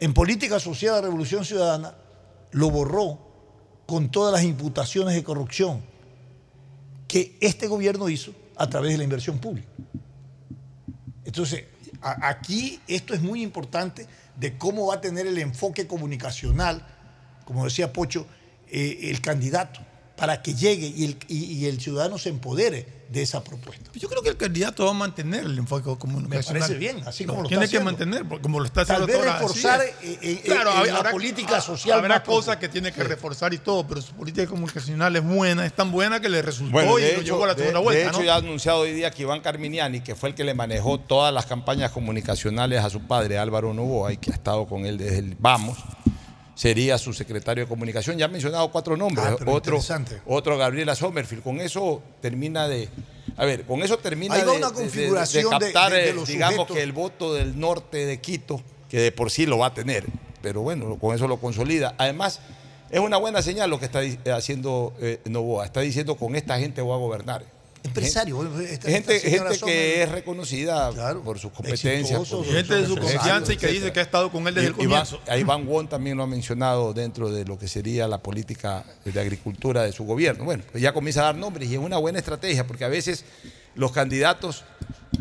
en política asociada a Revolución Ciudadana lo borró con todas las imputaciones de corrupción que este gobierno hizo a través de la inversión pública. Entonces, aquí esto es muy importante de cómo va a tener el enfoque comunicacional, como decía Pocho, eh, el candidato, para que llegue y el, y el ciudadano se empodere de esa propuesta. Yo creo que el candidato va a mantener el enfoque comunicacional. parece bien, así como lo Tiene está que haciendo. mantener, porque como lo está Tal haciendo vez ahora, así reforzar es. eh, eh, Claro, en habrá- la política social. Habrá cosas que tiene que reforzar y todo, pero su política comunicacional es buena, es tan buena que le resultó Bueno, y de lo hecho, llevó a la de- segunda de vuelta. hecho, ¿no? ya ha anunciado hoy día que Iván Carminiani, que fue el que le manejó todas las campañas comunicacionales a su padre, Álvaro Novoa, y que ha estado con él desde el Vamos, sería su secretario de comunicación. Ya ha mencionado cuatro nombres. Ah, otro, otro Gabriela Sommerfield. Con eso termina de. A ver, con eso termina de, una de- configuración de de- captar, eh, los digamos sujetos. que el voto del norte de Quito, que de por sí lo va a tener. Pero bueno, con eso lo consolida. Además, es una buena señal lo que está haciendo eh, Novoa. Está diciendo con esta gente voy a gobernar. Empresario. esta- Gente, esta señora gente que es reconocida por sus competencias. exitoso, por Y gente de su confianza y que dice que ha estado con él desde Y- el Iván- comienzo. a Iván Wong también lo ha mencionado dentro de lo que sería la política de agricultura de su gobierno. Bueno, pues ya comienza a dar nombres y es una buena estrategia porque a veces los candidatos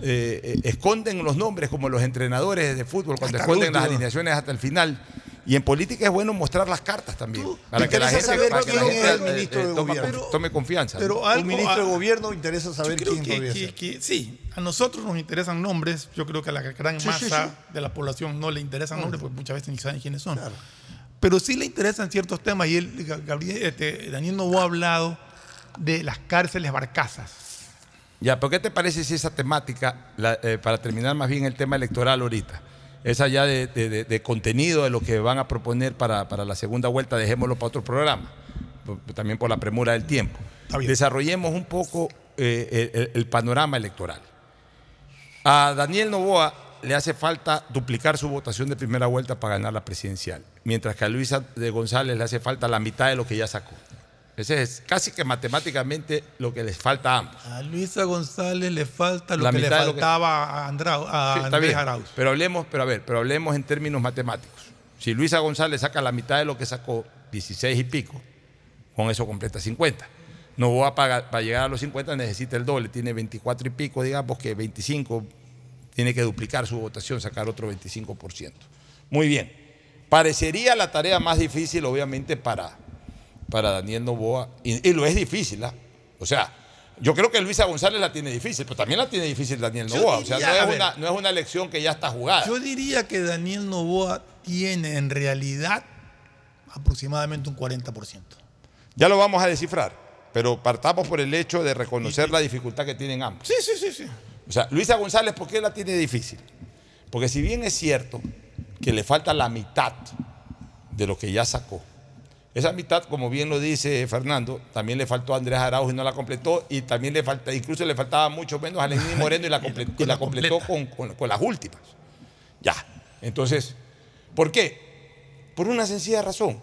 eh, eh, esconden los nombres como los entrenadores de fútbol cuando Hasta esconden las alineaciones hasta el final. Y en política es bueno mostrar las cartas también. Para que gente, saber para que la gente, es el ministro eh, de toma- gobierno. tome confianza. Pero Un ministro de gobierno interesa saber quién que, podría que- ser. que sí, a nosotros nos interesan nombres. Yo creo que a la gran Sí, masa sí. de la población no le interesan nombres porque muchas veces ni saben quiénes son. Pero sí le interesan ciertos temas y él, Gabriel, este, Daniel Novoa ha hablado de las cárceles barcazas. Ya, pero ¿qué te parece si esa temática, la- eh, para terminar más bien el tema electoral ahorita, esa ya de, de- de- de contenido de lo que van a proponer para, para la segunda vuelta, dejémoslo para otro programa, también por la premura del tiempo. Desarrollemos un poco eh, el, el panorama electoral. A Daniel Novoa le hace falta duplicar su votación de primera vuelta para ganar la presidencial, mientras que a Luisa de González le hace falta la mitad de lo que ya sacó. Ese es casi que matemáticamente lo que les falta a ambos. A Luisa González le falta lo La que le que- faltaba a, Andrau- a Sí, Andrés Arauz. Pero hablemos, pero a ver, pero hablemos en términos matemáticos. Si Luisa González saca la mitad de lo que sacó, 16 y pico, con eso completa 50. Novoa para, para llegar a los 50 necesita el doble, tiene 24 y pico, digamos que 25 tiene que duplicar su votación, sacar otro 25%. Muy bien. Parecería la tarea más difícil, obviamente, para, para Daniel Novoa, y, y lo es difícil, ¿ah? O sea, yo creo que Luisa González la tiene difícil, pero también la tiene difícil Daniel Yo Novoa. O sea, diría, no a es, ver. una, no es una elección que ya está jugada. Yo diría que Daniel Novoa tiene en realidad aproximadamente un 40%. Ya lo vamos a descifrar, pero partamos por el hecho de reconocer la dificultad que tienen ambos. Sí, sí, sí, sí. O sea, Luisa González, ¿por qué la tiene difícil? Porque si bien es cierto que le falta la mitad de lo que ya sacó, esa mitad, como bien lo dice Fernando, también le faltó a Andrés Arauz y no la completó, y también le falta, incluso le faltaba mucho menos a Lenín Moreno y la, comple- y la completó con, con- con las últimas. Ya. Entonces, ¿por qué? Por una sencilla razón.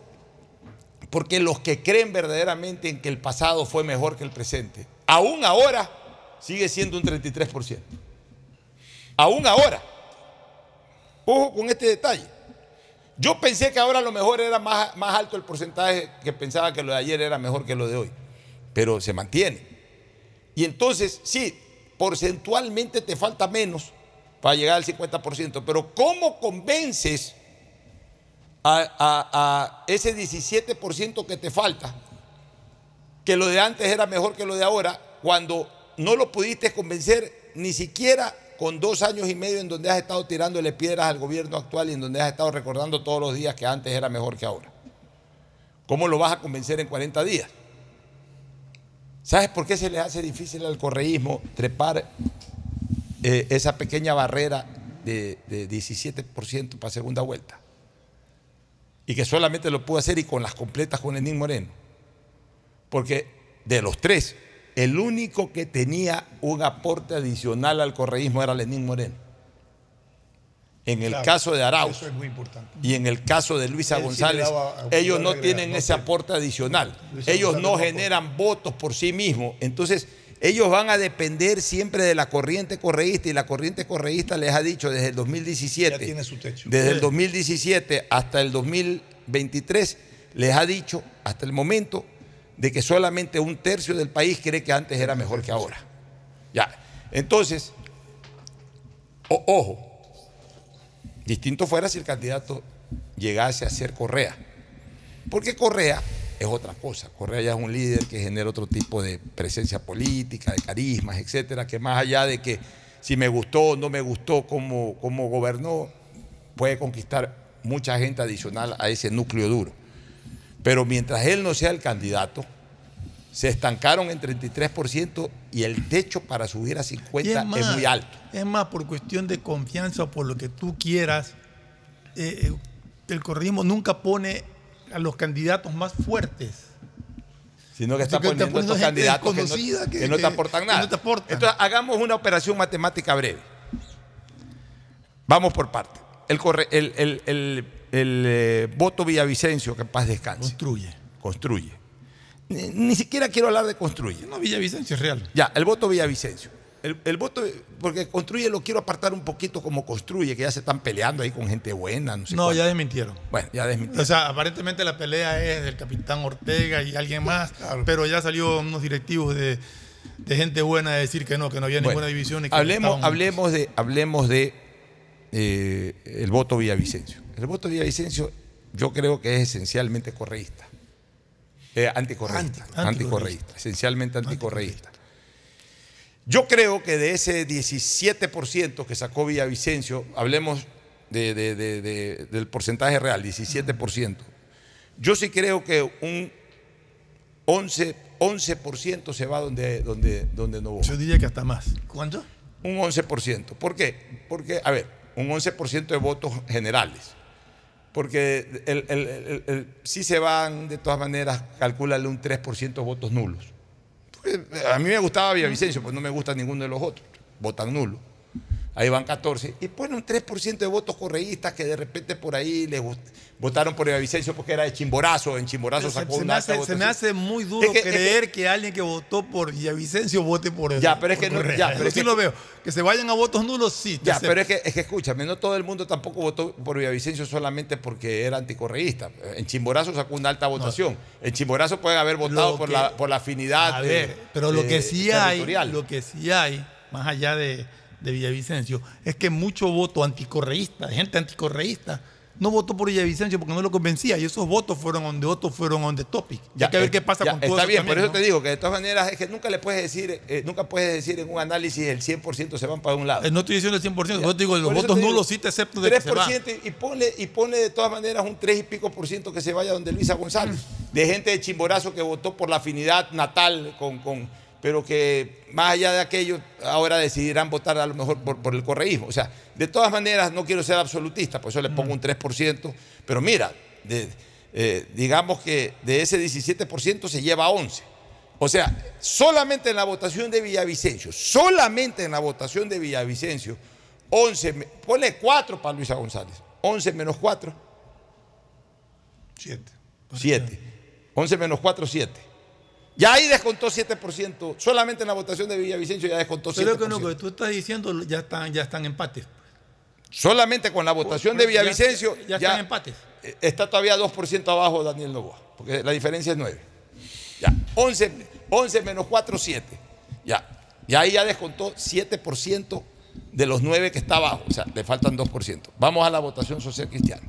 Porque los que creen verdaderamente en que el pasado fue mejor que el presente, aún ahora sigue siendo un 33%. Aún ahora. Ojo con este detalle. Yo pensé que ahora a lo mejor era más, más alto el porcentaje que pensaba que lo de ayer era mejor que lo de hoy, pero se mantiene. Y entonces, sí, porcentualmente te falta menos para llegar al 50%, pero ¿cómo convences a, a- ese 17% que te falta que lo de antes era mejor que lo de ahora cuando no lo pudiste convencer ni siquiera con dos años y medio en donde has estado tirándole piedras al gobierno actual y en donde has estado recordando todos los días que antes era mejor que ahora. ¿Cómo lo vas a convencer en 40 días? ¿Sabes por qué se le hace difícil al correísmo trepar eh, esa pequeña barrera de, de 17% para segunda vuelta? Y que solamente lo pudo hacer y con las completas con Lenín Moreno. Porque de los tres, el único que tenía un aporte adicional al correísmo era Lenín Moreno. En el Claro, caso de Arauz Eso es muy importante. y en el caso de Luisa Él González, a ellos no tienen no ese aporte adicional. Luisa Ellos González no generan votos por sí mismos. Entonces, ellos van a depender siempre de la corriente correísta y la corriente correísta les ha dicho desde el 2017, Ya tiene su techo. desde el Sí. 2017 hasta el 2023, les ha dicho hasta el momento de que solamente un tercio del país cree que antes era mejor que ahora. Ya. Entonces, ojo, distinto fuera si el candidato llegase a ser Correa. Porque Correa es otra cosa. Correa ya es un líder que genera otro tipo de presencia política, de carismas, etcétera, que más allá de que si me gustó o no me gustó cómo, cómo gobernó, puede conquistar mucha gente adicional a ese núcleo duro. Pero mientras él no sea el candidato, se estancaron en 33% y el techo para subir a 50 Y es, más, muy alto. Es más, por cuestión de confianza o por lo que tú quieras, eh, eh, el correísmo nunca pone a los candidatos más fuertes. sino que está que poniendo poniendo estos candidatos que no, que- que no te aportan nada. no te aportan. Entonces, hagamos una operación matemática breve. Vamos por parte. El, corre- el, el- el- el, eh, voto Villavicencio, que en paz descanse. Construye. Construye. Ni, ni siquiera quiero hablar de construye. No, Villavicencio es real. Ya, el voto Villavicencio. El, el voto, porque construye lo quiero apartar un poquito como construye, que ya se están peleando ahí con gente buena. No, sé No, cuánto. ya desmintieron. Bueno, ya desmintieron. O sea, aparentemente la pelea es del capitán Ortega y alguien más, pero ya salió unos directivos de, de gente buena a decir que no, que no había Bueno, ninguna división. Y que hablemos, hablemos de, hablemos de eh, el voto Villavicencio. El voto Villavicencio yo creo que es esencialmente correísta. Eh, anticorreísta. Anti- anticorreísta. Esencialmente anticorreísta. Yo creo que de ese 17% que sacó Villavicencio, hablemos de- de- de- de- del porcentaje real, 17%. Yo sí creo que un 11, 11% se va donde, donde, donde no Yo diría que hasta más. ¿Cuánto? un 11%. ¿Por qué? Porque, a ver, un 11% de votos generales. Porque el, el- sí se van, de todas maneras, calcúlale un 3% de votos nulos. Porque a mí me gustaba Villavicencio, pues no me gusta ninguno de los otros. Votan nulo. Ahí van 14. Y pone un 3% de votos correístas que de repente por ahí les votaron por Villavicencio porque era de Chimborazo. En Chimborazo Se, sacó se una me alta hace, se me hace muy duro Es que- es que- creer que, alguien que votó por Villavicencio vote por Ya, pero es que no- ya, pero es sí que- lo veo. Que se vayan a votos nulos, sí. Ya, acepto. pero es que, es que escúchame, no todo el mundo tampoco votó por Villavicencio solamente porque era anticorreísta. En Chimborazo sacó una alta votación. En Chimborazo pueden haber votado por la, por la afinidad. A de- ver, pero lo de- que sí hay, lo que sí hay, más allá de, de Villavicencio, es que mucho voto anticorreísta, de gente anticorreísta, no votó por Villavicencio porque no lo convencía. Y esos votos fueron donde otros fueron on the topic. Ya, hay que ver eh, qué pasa ya, con todo Está eso bien, por también, eso ¿no? te digo que de todas maneras es que nunca le puedes decir, eh, nunca puedes decir en un análisis el 100% se van para un lado. Eh, No estoy diciendo el 100%, yo te digo, los Por eso votos nulos sí te acepto de que se van. 3% y ponle, y ponle de todas maneras un 3 y pico por ciento que se vaya donde Luisa González. De gente de Chimborazo que votó por la afinidad natal, con, con, pero que más allá de aquello, ahora decidirán votar a lo mejor por, por el correísmo. O sea, de todas maneras, no quiero ser absolutista, por eso le pongo un 3%, pero mira, de- eh, digamos que de ese 17% se lleva 11%. O sea, solamente en la votación de Villavicencio, solamente en la votación de Villavicencio, 11, me- ponle 4 para Luisa González. 11 menos 4, 7. 7. 11 menos 4, 7. Ya ahí descontó 7%, solamente en la votación de Villavicencio ya descontó 7%. Pero que no, que tú estás diciendo ya están, ya están empates. Solamente con la votación de Ya- Villavicencio ya, ya, están empates. eh, está todavía 2% abajo Daniel Novoa, porque la diferencia es 9. Ya, 11, 11 menos 4, 7. Ya, y ahí ya descontó 7% de los 9 que está abajo, o sea, le faltan 2%. Vamos a la votación social cristiana.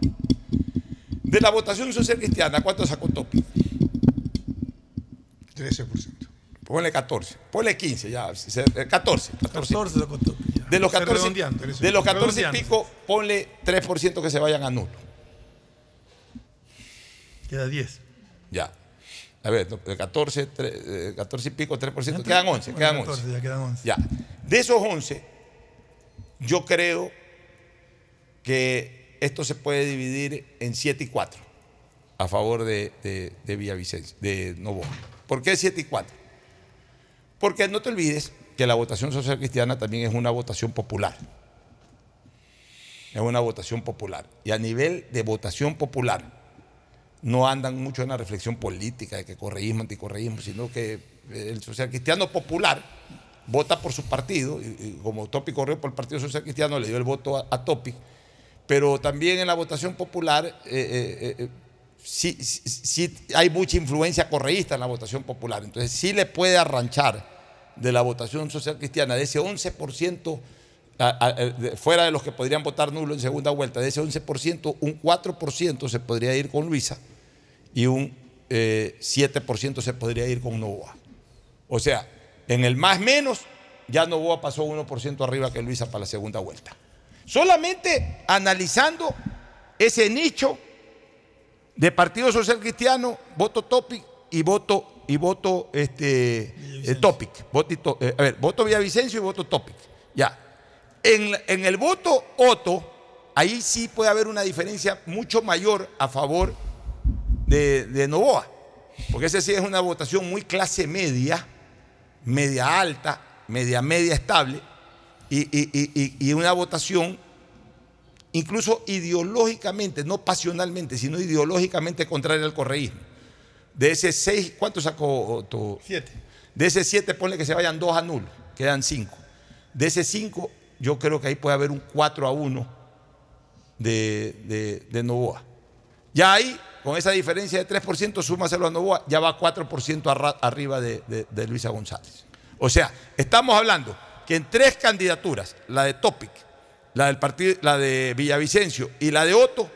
De la votación social cristiana, ¿cuánto sacó Topi? 13%. Ponle 14, ponle 15, ya, se- eh, 14. 14. 14 lo contó. ya. De los Estoy 14, redondeando. de los 14 y pico, ponle 3% que se vayan a nulo. Queda 10. Ya. A ver, de 14, tre- eh, 14 y pico, 3%, quedan 11, quedan 11. 14, ya quedan 11. Ya. De esos 11, yo creo que esto se puede dividir en 7 y 4 a favor de, de, de Villavicencio, de Novoa. ¿Por qué 7 y 4? Porque no te olvides que la votación social cristiana también es una votación popular. es una votación popular. Y a nivel de votación popular, no andan mucho en la reflexión política de que correísmo, anticorreísmo, sino que el social cristiano popular vota por su partido, y, como Topic corrió por el Partido Social Cristiano, le dio el voto a, a Topic, pero también en la votación popular eh, eh, eh, sí, sí- hay mucha influencia correísta en la votación popular, entonces sí le puede arranchar de la votación social cristiana de ese 11%, a- de- fuera de los que podrían votar nulo en segunda vuelta, de ese 11%, un 4% se podría ir con Luisa y un eh, 7% se podría ir con Novoa. O sea, en el más menos, ya Novoa pasó 1% arriba que Luisa para la segunda vuelta. Solamente analizando ese nicho de Partido Social Cristiano, voto Topic y voto, y voto este, eh, Topic. Voto, eh, a ver, voto Villavicencio y voto Topic. Ya. En, en el voto Otto, ahí sí puede haber una diferencia mucho mayor a favor de, de Novoa. Porque esa sí es una votación muy clase media, media alta, media media estable, y- y- y- y una votación incluso ideológicamente, no pasionalmente, sino ideológicamente contraria al correísmo. De ese seis, ¿cuánto sacó tu? Siete. De ese siete, ponle que se vayan dos a nulo, quedan cinco. De ese cinco, yo creo que ahí puede haber un 4 a 1 de, de, de Novoa. Ya ahí, con esa diferencia de 3%, súmaselo a Novoa, ya va 4% arra- arriba de, de- de Luisa González. O sea, estamos hablando que en tres candidaturas, la de Topic, la del partido, la de Villavicencio y la de Otto,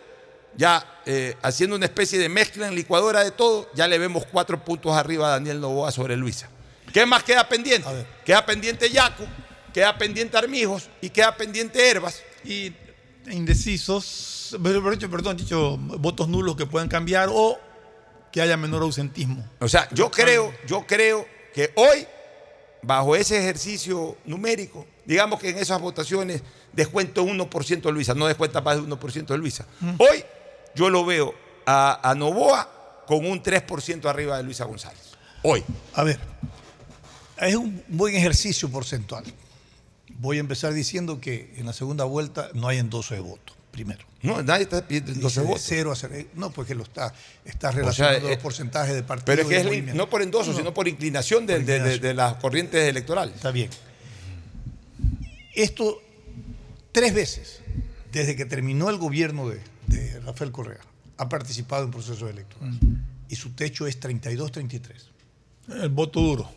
ya eh, haciendo una especie de mezcla en licuadora de todo, ya le vemos cuatro puntos arriba a Daniel Novoa sobre Luisa. ¿Qué más queda pendiente? Queda pendiente Yacu, queda pendiente Armijos y queda pendiente Herbas. Y indecisos, perdón, dicho, votos nulos que puedan cambiar o que haya menor ausentismo. O sea, yo creo, yo creo que hoy, bajo ese ejercicio numérico, digamos que en esas votaciones descuento 1% de Luisa, no descuenta más de 1% de Luisa. Hoy yo lo veo a, a Novoa con un 3% arriba de Luisa González. Hoy. A ver, es un buen ejercicio porcentual. Voy a empezar diciendo que en la segunda vuelta no hay endoso de voto, primero. No, nadie está pidiendo endoso Dice de de voto. cero a cero. No, porque lo está, está O sea, relacionando los porcentajes de partidos. Pero es que es no por endoso, No, sino por inclinación de, de- de- de las corrientes electorales. Está bien. Esto, tres veces, desde que terminó el gobierno de, de Rafael Correa, ha participado en procesos electorales. Y su techo es 32-33. El voto duro.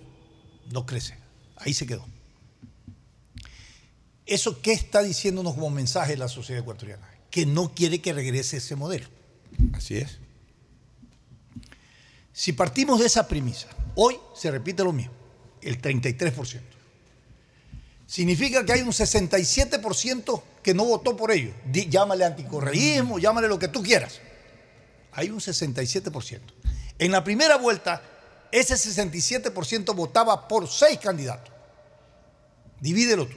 No crece. Ahí se quedó. ¿Eso qué está diciéndonos como mensaje la sociedad ecuatoriana? Que no quiere que regrese ese modelo. Así es. Si partimos de esa premisa, hoy se repite lo mismo, el 33%. Significa que hay un 67% que no votó por ello. Di- llámale anticorreísmo, llámale lo que tú quieras. Hay un 67%. En la primera vuelta, ese 67% votaba por seis candidatos. Divídelo tú.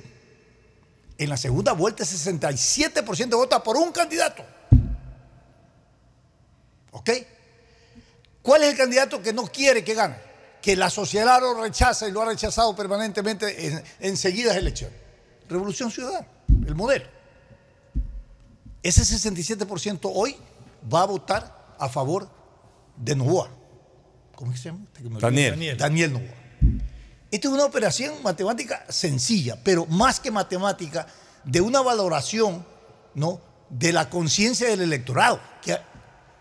En la segunda vuelta, ese 67% vota por un candidato. ¿Ok? ¿Cuál es el candidato que no quiere que gane? Que la sociedad lo rechaza y lo ha rechazado permanentemente en, en seguidas elecciones. Revolución Ciudadana, el modelo. Ese 67% hoy va a votar a favor de Novoa. ¿Cómo es que se llama? Este que me olvidé. Daniel. Daniel. Daniel Novoa. Esta es una operación matemática sencilla, pero más que matemática, de una valoración ¿no? de la conciencia del electorado, que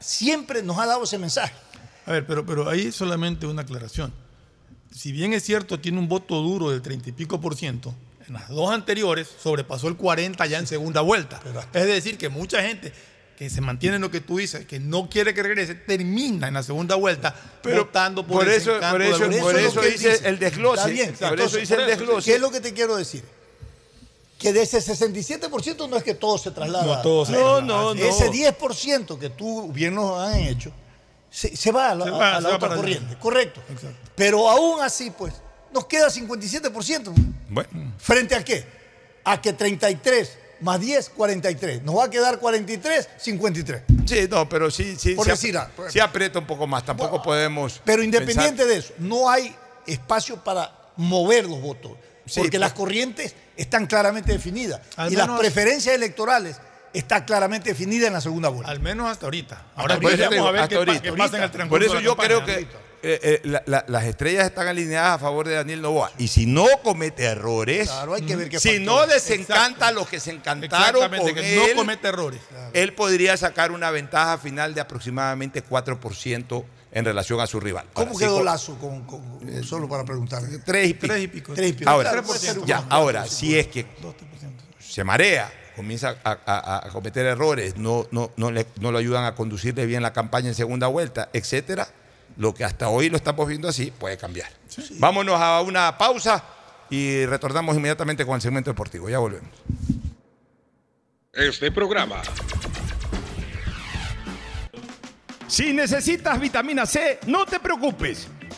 siempre nos ha dado ese mensaje. A ver, pero, pero ahí solamente una aclaración. Si bien es cierto, tiene un voto duro del 30 y pico por ciento, en las dos anteriores sobrepasó el 40 ya en segunda vuelta. Es decir, que mucha gente que se mantiene en lo que tú dices, que no quiere que regrese, termina en la segunda vuelta Pero votando por, por ese eso- por eso- por dice el desglose. Está bien, Por eso entonces, dice el desglose. ¿Qué es lo que te quiero decir? Que de ese 67% no es que todo se traslada. No, todo se. No, no, no. Ese 10% que tú bien nos han hecho, se, se va a la, Se va, a la se va otra allá. corriente. Correcto. Pero aún así, pues, nos queda 57%. Bueno. ¿Frente a qué? A que 33 más 10, 43. Nos va a quedar 43, 53. Sí, no, pero sí, sí, Por sí, decir ap- aprieta un poco más. Tampoco podemos. Pero independiente pensar- de eso, no hay espacio para mover los votos. Sí, porque las corrientes están claramente definidas. Y las preferencias electorales está claramente definida en la segunda vuelta. Al menos hasta ahorita. Ahora Por eso veremos digo, a ver hasta qué, ahorita. qué pasa en el transcurso Por eso de la yo campaña. creo que eh, eh, la- la- las estrellas están alineadas a favor de Daniel Novoa. Y si no comete errores, Claro, hay que ver qué si no desencanta a los que se encantaron con que no comete errores. él podría sacar una ventaja final de aproximadamente 4% en relación a su rival. ¿Cómo Ahora, quedó con- Lazo? Con, con- solo para preguntar. Tres y pico. Tres y pico. Tres y ya, ahora, si es que se marea, comienza a, a- a cometer errores, no, no, no, le, no lo ayudan a conducirle bien la campaña en segunda vuelta, etcétera, lo que hasta hoy lo estamos viendo así puede cambiar. Vámonos a una pausa y retornamos inmediatamente con el segmento deportivo. Ya volvemos. Este programa Si necesitas vitamina C, no te preocupes.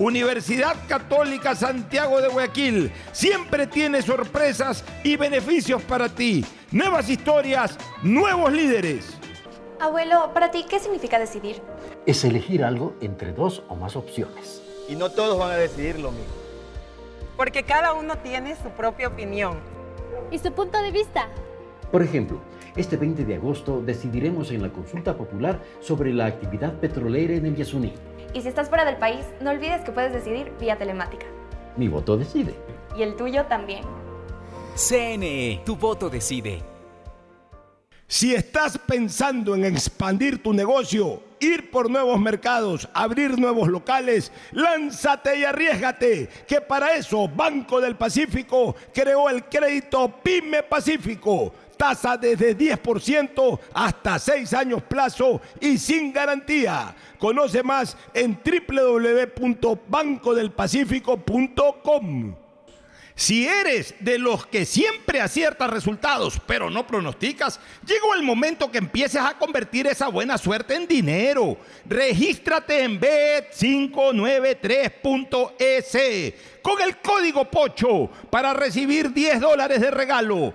Universidad Católica Santiago de Guayaquil siempre tiene sorpresas y beneficios para ti. Nuevas historias, nuevos líderes. Abuelo, para ti, ¿qué significa decidir? Es elegir algo entre dos o más opciones. Y no todos van a decidir lo mismo. Porque cada uno tiene su propia opinión. ¿Y su punto de vista? Por ejemplo, este 20 de agosto decidiremos en la consulta popular sobre la actividad petrolera en el Yasuní. Y si estás fuera del país, no olvides que puedes decidir vía telemática. Mi voto decide. Y el tuyo también. CNE, tu voto decide. Si estás pensando en expandir tu negocio, ir por nuevos mercados, abrir nuevos locales, lánzate y arriesgate, que para eso Banco del Pacífico creó el crédito Pyme Pacífico. Tasa desde 10% hasta 6 años plazo y sin garantía. Conoce más en www.bancodelpacifico.com. Si eres de los que siempre aciertas resultados, pero no pronosticas, llegó el momento que empieces a convertir esa buena suerte en dinero. Regístrate en bet593.es con el código POCHO para recibir 10 dólares de regalo.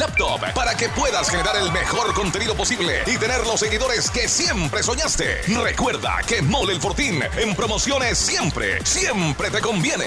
laptop para que puedas generar el mejor contenido posible y tener los seguidores que siempre soñaste. Recuerda que Mole el Fortín en promociones siempre, siempre te conviene.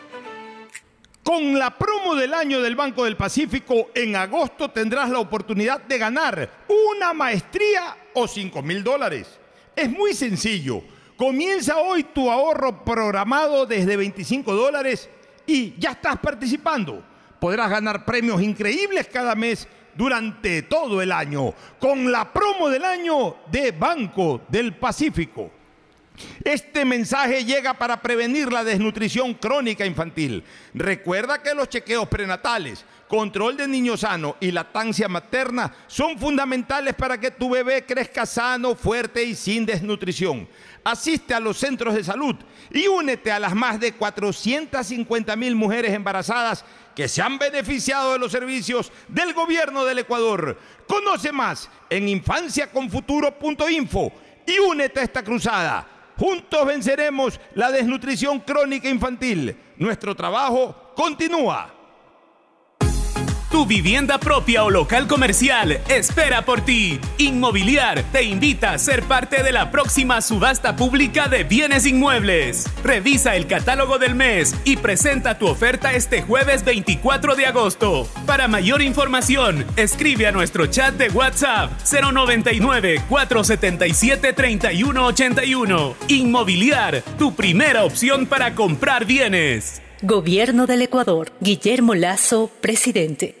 Con la promo del año del Banco del Pacífico, en agosto tendrás la oportunidad de ganar una maestría o 5 mil dólares. Es muy sencillo. Comienza hoy tu ahorro programado desde 25 dólares y ya estás participando. Podrás ganar premios increíbles cada mes durante todo el año con la promo del año de Banco del Pacífico. Este mensaje llega para prevenir la desnutrición crónica infantil. Recuerda que los chequeos prenatales, control de niño sano y lactancia materna son fundamentales para que tu bebé crezca sano, fuerte y sin desnutrición. Asiste a los centros de salud y únete a las más de 450 mil mujeres embarazadas que se han beneficiado de los servicios del gobierno del Ecuador. Conoce más en infanciaconfuturo.info y únete a esta cruzada. Juntos venceremos la desnutrición crónica infantil. Nuestro trabajo continúa. Tu vivienda propia o local comercial espera por ti. Inmobiliar te invita a ser parte de la próxima subasta pública de bienes inmuebles. Revisa el catálogo del mes y presenta tu oferta este jueves 24 de agosto. Para mayor información, escribe a nuestro chat de WhatsApp 099 477 3181. Inmobiliar, tu primera opción para comprar bienes. Gobierno del Ecuador. Guillermo Lazo, presidente.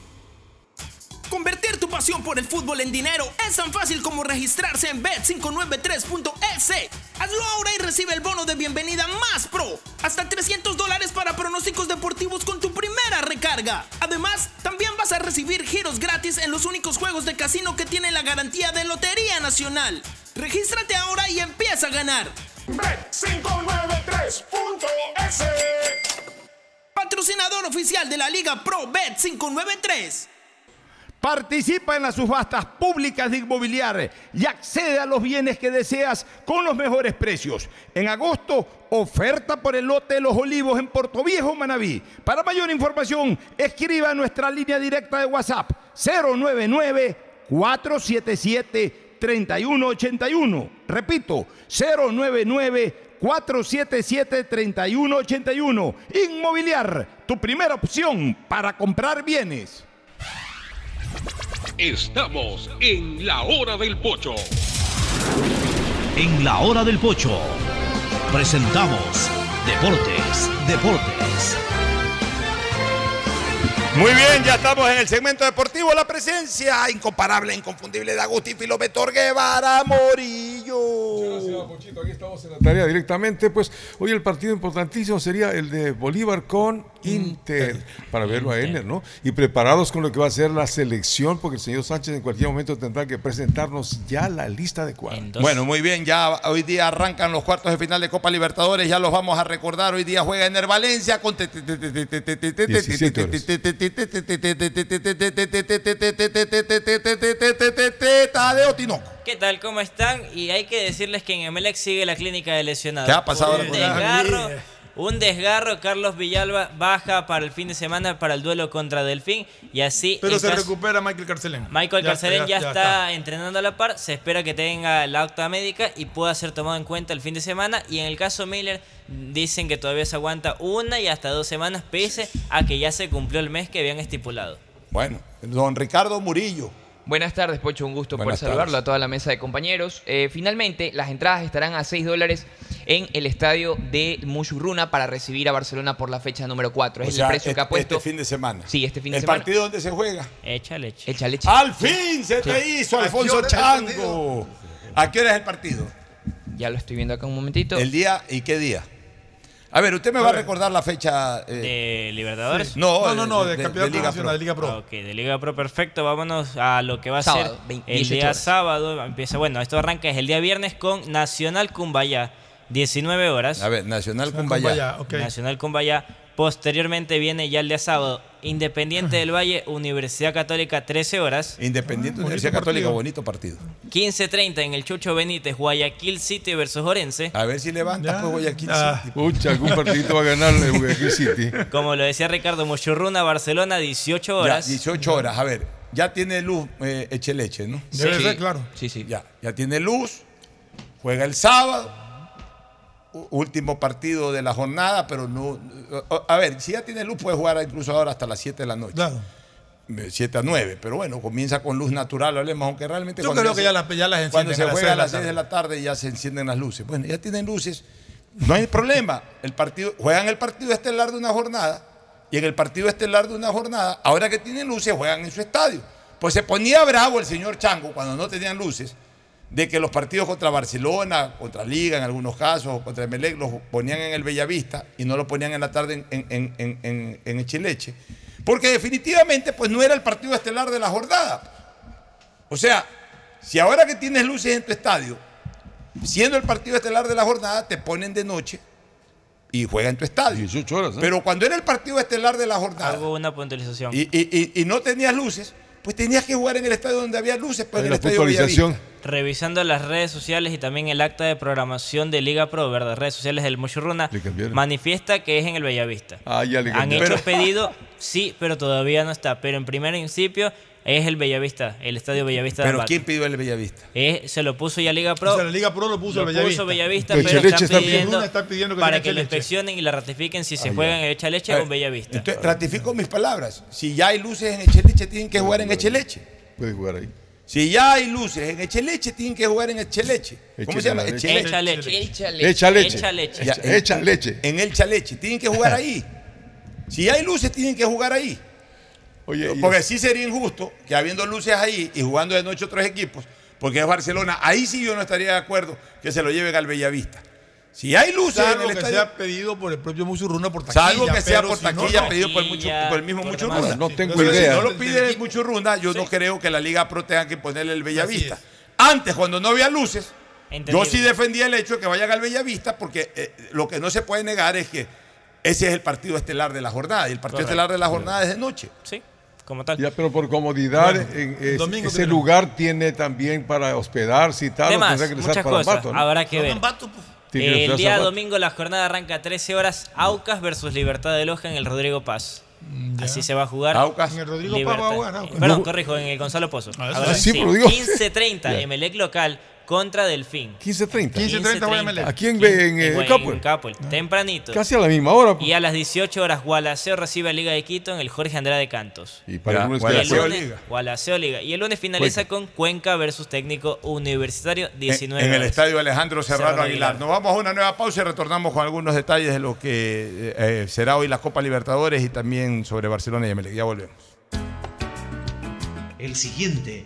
Convertir tu pasión por el fútbol en dinero es tan fácil como registrarse en bet593.es. Hazlo ahora y recibe el bono de bienvenida más pro. Hasta 300 dólares para pronósticos deportivos con tu primera recarga. Además, también vas a recibir giros gratis en los únicos juegos de casino que tienen la garantía de Lotería Nacional. Regístrate ahora y empieza a ganar. Bet593.es Patrocinador oficial de la Liga Pro Bet593. Participa en las subastas públicas de inmobiliaria y accede a los bienes que deseas con los mejores precios. En agosto, oferta por el lote de los olivos en Puerto Viejo, Manabí. Para mayor información, escriba a nuestra línea directa de WhatsApp 099 477 3181. Repito, 099 477-3181. Inmobiliar, tu primera opción para comprar bienes. Estamos en la hora del pocho. En la hora del pocho presentamos Deportes, Deportes. Muy bien, ya estamos en el segmento deportivo. La presencia incomparable, inconfundible de Agustín Filometor Guevara Morillo. Gracias, Pochito. Aquí estamos en la tarea directamente. Pues hoy el partido importantísimo sería el de Bolívar con Inter, para verlo a Ener, ¿no? Y preparados con lo que va a ser la selección, porque el señor Sánchez en cualquier momento tendrá que presentarnos ya la lista de cuadros. Bueno, muy bien, ya hoy día arrancan los cuartos de final de Copa Libertadores, ya los vamos a recordar. Hoy día juega Ener Valencia con de Otinoco. ¿Qué tal? ¿Cómo están? Y hay que decirles que en Emelec sigue la clínica de lesionados. ¿Qué ha pasado Un desgarro, un desgarro. Carlos Villalba baja para el fin de semana para el duelo contra Delfín. Y así. Pero se caso- recupera Michael Carcelén. Michael Ya, Carcelén ya, ya, ya está, entrenando a la par. Se espera que tenga la acta médica y pueda ser tomado en cuenta el fin de semana. Y en el caso Miller, dicen que todavía se aguanta una y hasta dos semanas, pese a que ya se cumplió el mes que habían estipulado. Bueno, don Ricardo Murillo, Buenas tardes, Pocho. Un gusto Buenas por saludarlo tardes. a toda la mesa de compañeros. Eh, finalmente, las entradas estarán a 6 dólares en el estadio de Mushurruna para recibir a Barcelona por la fecha número 4. Es O sea, el precio este- que ha puesto. este fin de semana. Sí, este fin de ¿El semana. partido dónde se juega? Echa leche. Echa leche. ¡Al fin se Sí. te hizo, ¿A qué Alfonso el Chango! ¿A qué hora es el partido? Ya lo estoy viendo acá un momentito. ¿El día y qué día? A ver, usted me va a recordar la fecha. eh, ¿De Libertadores? No, No, no, no, de de Campeonato Liga Nacional, Pro. de Liga Pro. Ah, Ok, de Liga Pro, perfecto. Vámonos a lo que va a Sábado, ser 20, el 18 día horas. sábado. Empieza, bueno, esto arranca es el día viernes con Nacional Cumbayá, 19 horas. A ver, Nacional Cumbayá. Nacional Cumbayá. Posteriormente viene ya el día sábado, Independiente del Valle, Universidad Católica, 13 horas. Independiente Ah, Universidad Católica, partido. bonito partido. 15.30 en el Chucho Benítez, Guayaquil City versus Orense. A ver si levanta pues Guayaquil Ah. City. Pucha, algún partidito va a ganar el Guayaquil City. Como lo decía Ricardo, Muchurruna, Barcelona, 18 Ya, horas. 18 horas. A ver, ya tiene luz eh, Echeleche, ¿no? Debe ser, claro. Sí, sí. Ya, ya tiene luz. Juega el sábado. Último partido de la jornada, pero no. A ver, si ya tiene luz, puede jugar incluso ahora hasta las 7 de la noche. Claro. De 7 a 9, pero bueno, comienza con luz natural, hablemos, aunque realmente. Yo cuando creo se- que ya las, ya las Cuando encienden se a las juega a las 6 tarde. de la tarde ya se encienden las luces. Bueno, ya tienen luces, no hay problema. El partido, juegan el partido estelar de una jornada y en el partido estelar de una jornada, ahora que tienen luces, juegan en su estadio. Pues se ponía bravo el señor Chango cuando no tenían luces de que los partidos contra Barcelona, contra Liga en algunos casos, contra Emelec, los ponían en el Bellavista y no lo ponían en la tarde en, en, en, en, en Echileche. Porque definitivamente pues no era el partido estelar de la jornada. O sea, si ahora que tienes luces en tu estadio, siendo el partido estelar de la jornada, te ponen de noche y juega en tu estadio. 18 horas. ¿eh? Pero cuando era el partido estelar de la jornada Hago una puntualización. y, y- y- y no tenías luces, pues tenías que jugar en el estadio donde había luces, pues en el la estadio puntualización. Bellavista. Revisando las redes sociales y también el acta de programación de Liga Pro, ¿verdad? Redes sociales del cambiaron. manifiesta que es en el Bellavista. Ah, ya le Han hecho pedido, sí, pero todavía no está. Pero en primer principio es el Bellavista, el estadio Bellavista de Pero. ¿quién pidió el Bellavista? Eh, se lo puso ya Liga Pro. O sea, la Liga Pro lo puso Lo el Bellavista. puso Bellavista, pero están está pidiendo, está pidiendo que para que lo inspeccionen y la ratifiquen si se Ah, juega ya. en Echa-Leche A o en Bellavista. Entonces, ratifico mis palabras. Si ya hay luces en Echeleche, tienen que jugar en Echeleche. Puede jugar ahí. Si ya hay luces en Echeleche, tienen que jugar en Echeleche. ¿Cómo se llama? Eche la Echeleche. Echa leche. Echa leche. Echa leche. Echa leche. Ya, en- Echa leche. En el Chaleche. Tienen que jugar ahí. Si hay luces, tienen que jugar ahí. Oye, y- Porque sí sería injusto que habiendo luces ahí y jugando de noche otros equipos, porque es Barcelona, ahí sí yo no estaría de acuerdo que se lo lleven al Bellavista. Si hay luces Salvo en el que estadio, sea pedido por el propio Muchurruna por taquilla. salvo que sea por si no, taquilla no. pedido por, el mucho, por el mismo. No tengo Pero idea. Si no lo pide el Mucho Runda, yo no creo que la Liga Pro tenga que ponerle el Bellavista. Antes, cuando no había luces, yo sí defendía el hecho de que vayan al Bellavista, porque eh, lo que no se puede negar es que ese es el partido estelar de la jornada, y el partido Correcto. estelar de la jornada es de noche. Sí, como tal. Ya, pero por comodidad, Bueno, en- el es- domingo ese lugar tiene también para hospedarse y tal. tendrá que regresar muchas para cosas. Ambato, ¿no? Habrá que ver. Ambato, pues. El día a Ambato. domingo la jornada arranca a 13 horas. Aucas versus Libertad de Loja en el Rodrigo Paz. ya. Así se va a jugar. Aucas. En el Rodrigo Paz va a jugar, Aucas. Perdón, No. corrijo, en el Gonzalo Pozo. Ah, sí, digo- 15.30, Ya. Emelec local contra Delfín. 15.30. 15.30 voy a Emelec. Aquí en, en, eh, en, Capuel. en Capuel, tempranito. Casi a la misma hora. Y a las 18 horas, Gualaceo recibe a Liga de Quito en el Jorge Andrade Cantos. Y para Ya, el Gualaceo Liga. Gualaceo Liga. Y el lunes finaliza con Cuenca versus Técnico Universitario, 19 en, en el estadio Alejandro Serrano Serrano Aguilar. Aguilar. Nos vamos a una nueva pausa y retornamos con algunos detalles de lo que eh, será hoy la Copa Libertadores y también sobre Barcelona y Emelec. Ya volvemos. El siguiente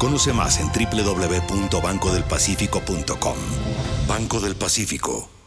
Conoce más en www.bancodelpacifico.com. Banco del Pacífico.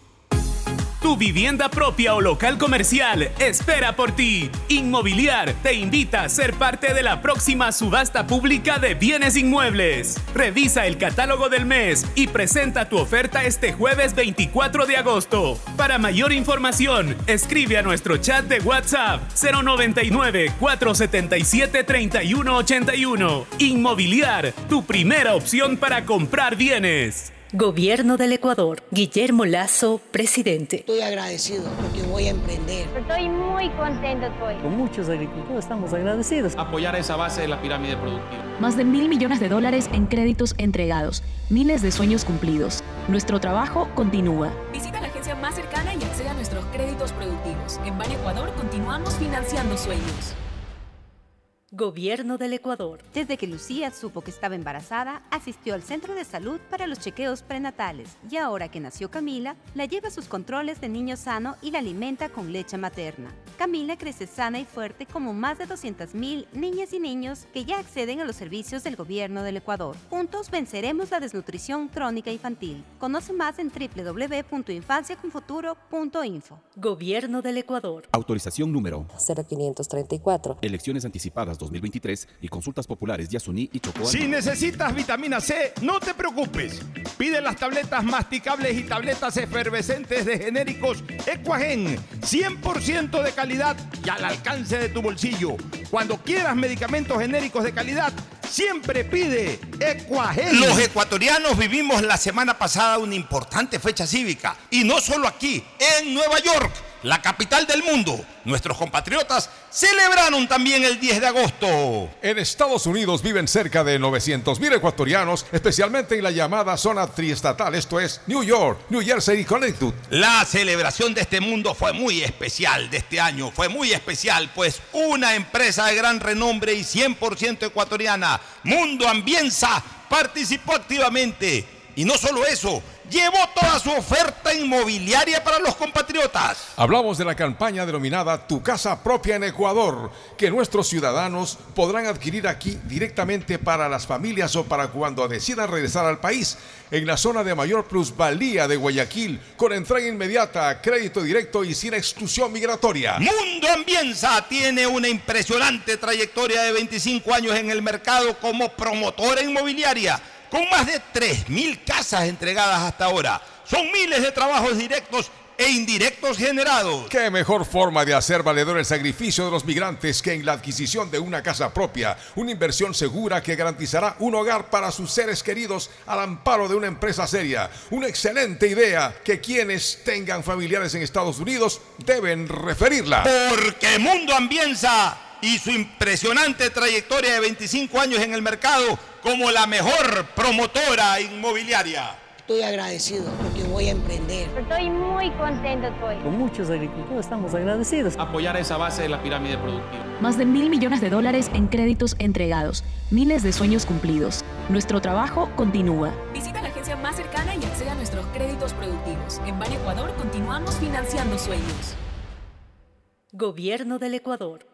Tu vivienda propia o local comercial espera por ti. Inmobiliar te invita a ser parte de la próxima subasta pública de bienes inmuebles. Revisa el catálogo del mes y presenta tu oferta este jueves 24 de agosto. Para mayor información, escribe a nuestro chat de WhatsApp 099 477 3181. Inmobiliar, tu primera opción para comprar bienes. Gobierno del Ecuador. Guillermo Lazo, presidente. Estoy agradecido porque voy a emprender. Estoy muy contento hoy. Con muchos agricultores estamos agradecidos. Apoyar esa base de la pirámide productiva. Más de mil millones de dólares en créditos entregados. Miles de sueños cumplidos. Nuestro trabajo continúa. Visita la agencia más cercana y acceda a nuestros créditos productivos. En Ban Ecuador continuamos financiando sueños. Gobierno del Ecuador. Desde que Lucía supo que estaba embarazada, asistió al centro de salud para los chequeos prenatales y ahora que nació Camila, la lleva a sus controles de niño sano y la alimenta con leche materna. Camila crece sana y fuerte como más de 200.000 niñas y niños que ya acceden a los servicios del Gobierno del Ecuador. Juntos venceremos la desnutrición crónica infantil. Conoce más en www.infanciaconfuturo.info. Gobierno del Ecuador. Autorización número 0534. Elecciones anticipadas 2023 y consultas populares Yasuní y Chocó. Si necesitas vitamina C, no te preocupes. Pide las tabletas masticables y tabletas efervescentes de genéricos Equagen, 100% de calidad y al alcance de tu bolsillo. Cuando quieras medicamentos genéricos de calidad, siempre pide Equagen. Los ecuatorianos vivimos la semana pasada una importante fecha cívica y no solo aquí, en Nueva York la capital del mundo. Nuestros compatriotas celebraron también el 10 de agosto. En Estados Unidos viven cerca de 900 mil ecuatorianos, especialmente en la llamada zona triestatal, esto es New York, New Jersey y Connecticut. La celebración de este mundo fue muy especial de este año, fue muy especial, pues una empresa de gran renombre y 100% ecuatoriana, Mundo Ambienza, participó activamente. Y no solo eso, llevó toda su oferta inmobiliaria para los compatriotas. Hablamos de la campaña denominada Tu casa propia en Ecuador, que nuestros ciudadanos podrán adquirir aquí directamente para las familias o para cuando decidan regresar al país, en la zona de mayor plusvalía de Guayaquil, con entrega inmediata, crédito directo y sin exclusión migratoria. Mundo Ambienza tiene una impresionante trayectoria de 25 años en el mercado como promotora inmobiliaria con más de 3.000 casas entregadas hasta ahora. Son miles de trabajos directos e indirectos generados. ¿Qué mejor forma de hacer valedor el sacrificio de los migrantes que en la adquisición de una casa propia? Una inversión segura que garantizará un hogar para sus seres queridos al amparo de una empresa seria. Una excelente idea que quienes tengan familiares en Estados Unidos deben referirla. Porque Mundo Ambienza y su impresionante trayectoria de 25 años en el mercado como la mejor promotora inmobiliaria. Estoy agradecido porque voy a emprender. Estoy muy contento hoy. Con muchos agricultores estamos agradecidos. Apoyar esa base de la pirámide productiva. Más de mil millones de dólares en créditos entregados. Miles de sueños cumplidos. Nuestro trabajo continúa. Visita la agencia más cercana y acceda a nuestros créditos productivos. En Ban Ecuador continuamos financiando sueños. Gobierno del Ecuador.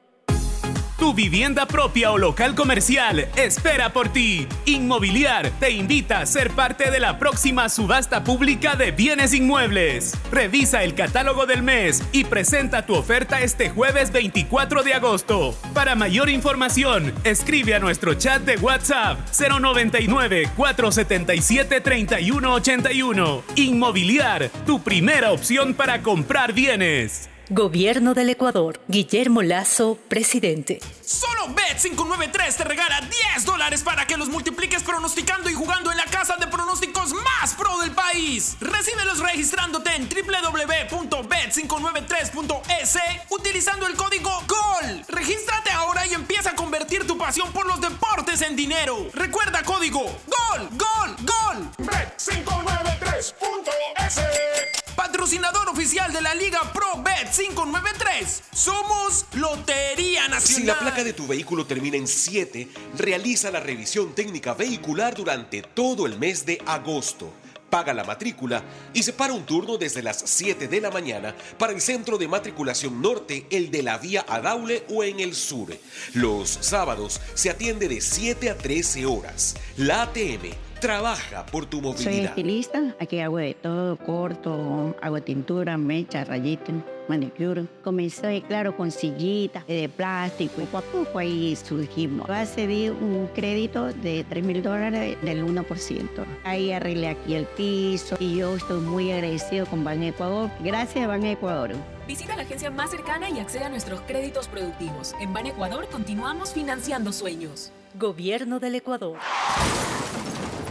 Tu vivienda propia o local comercial espera por ti. Inmobiliar te invita a ser parte de la próxima subasta pública de bienes inmuebles. Revisa el catálogo del mes y presenta tu oferta este jueves 24 de agosto. Para mayor información, escribe a nuestro chat de WhatsApp 099 477 3181. Inmobiliar, tu primera opción para comprar bienes. Gobierno del Ecuador. Guillermo Lazo, presidente. Solo Bet593 te regala 10 dólares para que los multipliques pronosticando y jugando en la casa de pronósticos más pro del país. Recíbelos registrándote en www.bet593.es utilizando el código GOL. Regístrate ahora y empieza a convertir tu pasión por los deportes en dinero. Recuerda código GOL, GOL, GOL. Bet593.es Patrocinador oficial de la Liga Pro Bet 593. Somos Lotería Nacional. Si la placa de tu vehículo termina en 7, realiza la revisión técnica vehicular durante todo el mes de agosto. Paga la matrícula y separa un turno desde las 7 de la mañana para el centro de matriculación norte, el de la vía Adaule o en el sur. Los sábados se atiende de 7 a 13 horas. La ATM Trabaja por tu Soy movilidad. estilista, aquí hago de todo, corto, hago tintura, mecha, rayita, manicure. Comencé, claro, con sillitas de plástico y poco a poco ahí surgimos. Voy a ceder un crédito de 3 mil dólares del 1%. Ahí arreglé aquí el piso y yo estoy muy agradecido con Ban Ecuador. Gracias, Ban Ecuador. Visita la agencia más cercana y accede a nuestros créditos productivos. En Ban Ecuador continuamos financiando sueños. Gobierno del Ecuador.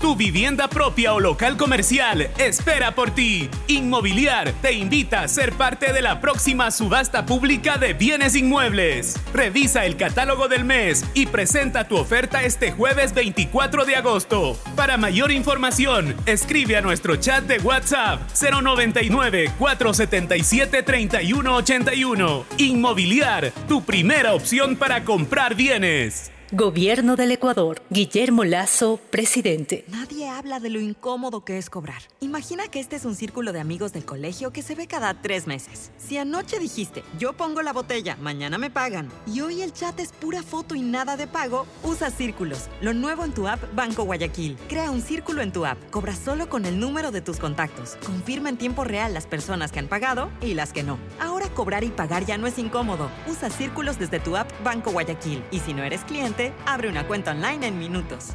Tu vivienda propia o local comercial espera por ti. Inmobiliar te invita a ser parte de la próxima subasta pública de bienes inmuebles. Revisa el catálogo del mes y presenta tu oferta este jueves 24 de agosto. Para mayor información, escribe a nuestro chat de WhatsApp 099 477 3181. Inmobiliar, tu primera opción para comprar bienes. Gobierno del Ecuador. Guillermo Lazo, presidente. Nadie habla de lo incómodo que es cobrar. Imagina que este es un círculo de amigos del colegio que se ve cada tres meses. Si anoche dijiste, yo pongo la botella, mañana me pagan, y hoy el chat es pura foto y nada de pago, usa círculos. Lo nuevo en tu app Banco Guayaquil. Crea un círculo en tu app. Cobra solo con el número de tus contactos. Confirma en tiempo real las personas que han pagado y las que no. Ahora cobrar y pagar ya no es incómodo. Usa círculos desde tu app Banco Guayaquil. Y si no eres cliente, abre una cuenta online en minutos.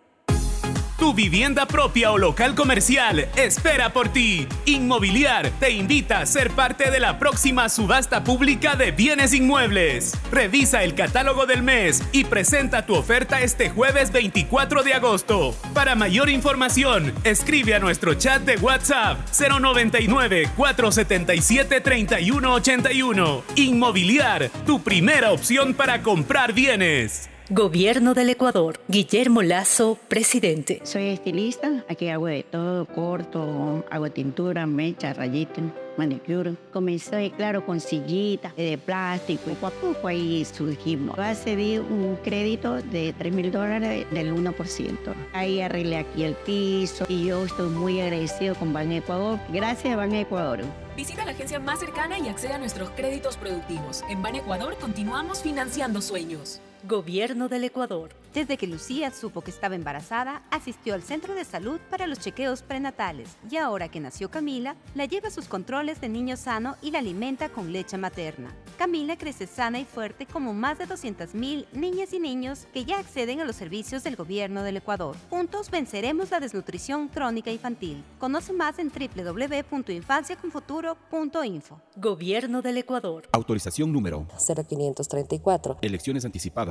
Tu vivienda propia o local comercial espera por ti. Inmobiliar te invita a ser parte de la próxima subasta pública de bienes inmuebles. Revisa el catálogo del mes y presenta tu oferta este jueves 24 de agosto. Para mayor información, escribe a nuestro chat de WhatsApp 099 477 3181. Inmobiliar, tu primera opción para comprar bienes. Gobierno del Ecuador. Guillermo Lazo, presidente. Soy estilista, aquí hago de todo, corto, hago tintura, mecha, rayita, manicure. Comencé, claro, con sillitas de plástico y poco a poco ahí surgimos. Voy a ceder un crédito de 3 mil dólares del 1%. Ahí arreglé aquí el piso y yo estoy muy agradecido con Ban Ecuador. Gracias, Ban Ecuador. Visita la agencia más cercana y accede a nuestros créditos productivos. En Ban Ecuador continuamos financiando sueños. Gobierno del Ecuador. Desde que Lucía supo que estaba embarazada, asistió al centro de salud para los chequeos prenatales y ahora que nació Camila, la lleva a sus controles de niño sano y la alimenta con leche materna. Camila crece sana y fuerte como más de 200.000 niñas y niños que ya acceden a los servicios del gobierno del Ecuador. Juntos venceremos la desnutrición crónica infantil. Conoce más en www.infanciaconfuturo.info. Gobierno del Ecuador. Autorización número 0534. Elecciones anticipadas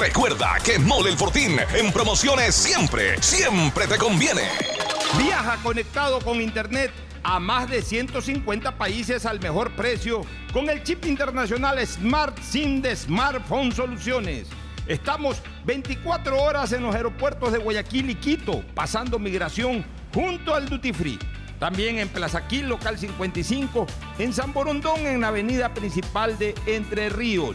Recuerda que Mole el Fortín en promociones siempre, siempre te conviene. Viaja conectado con Internet a más de 150 países al mejor precio con el chip internacional Smart SIM de Smartphone Soluciones. Estamos 24 horas en los aeropuertos de Guayaquil y Quito, pasando migración junto al Duty Free. También en Plaza Quil, local 55, en San Borondón, en la avenida principal de Entre Ríos.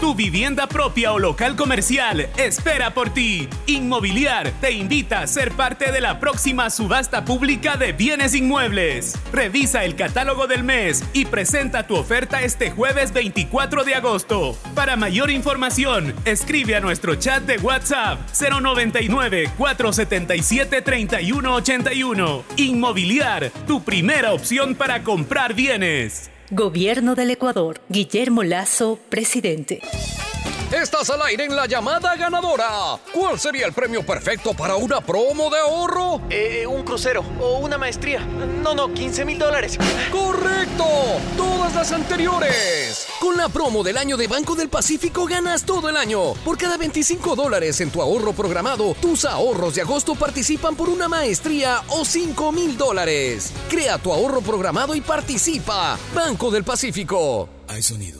Tu vivienda propia o local comercial espera por ti. Inmobiliar te invita a ser parte de la próxima subasta pública de bienes inmuebles. Revisa el catálogo del mes y presenta tu oferta este jueves 24 de agosto. Para mayor información, escribe a nuestro chat de WhatsApp 099 477 3181. Inmobiliar, tu primera opción para comprar bienes. Gobierno del Ecuador. Guillermo Lazo, presidente. Estás al aire en la llamada ganadora. ¿Cuál sería el premio perfecto para una promo de ahorro? Eh, un crucero o una maestría. No, no, 15 mil dólares. ¡Correcto! Todas las anteriores. Con la promo del año de Banco del Pacífico ganas todo el año. Por cada 25 dólares en tu ahorro programado, tus ahorros de agosto participan por una maestría o 5 mil dólares. Crea tu ahorro programado y participa. Banco del Pacífico. Hay sonidos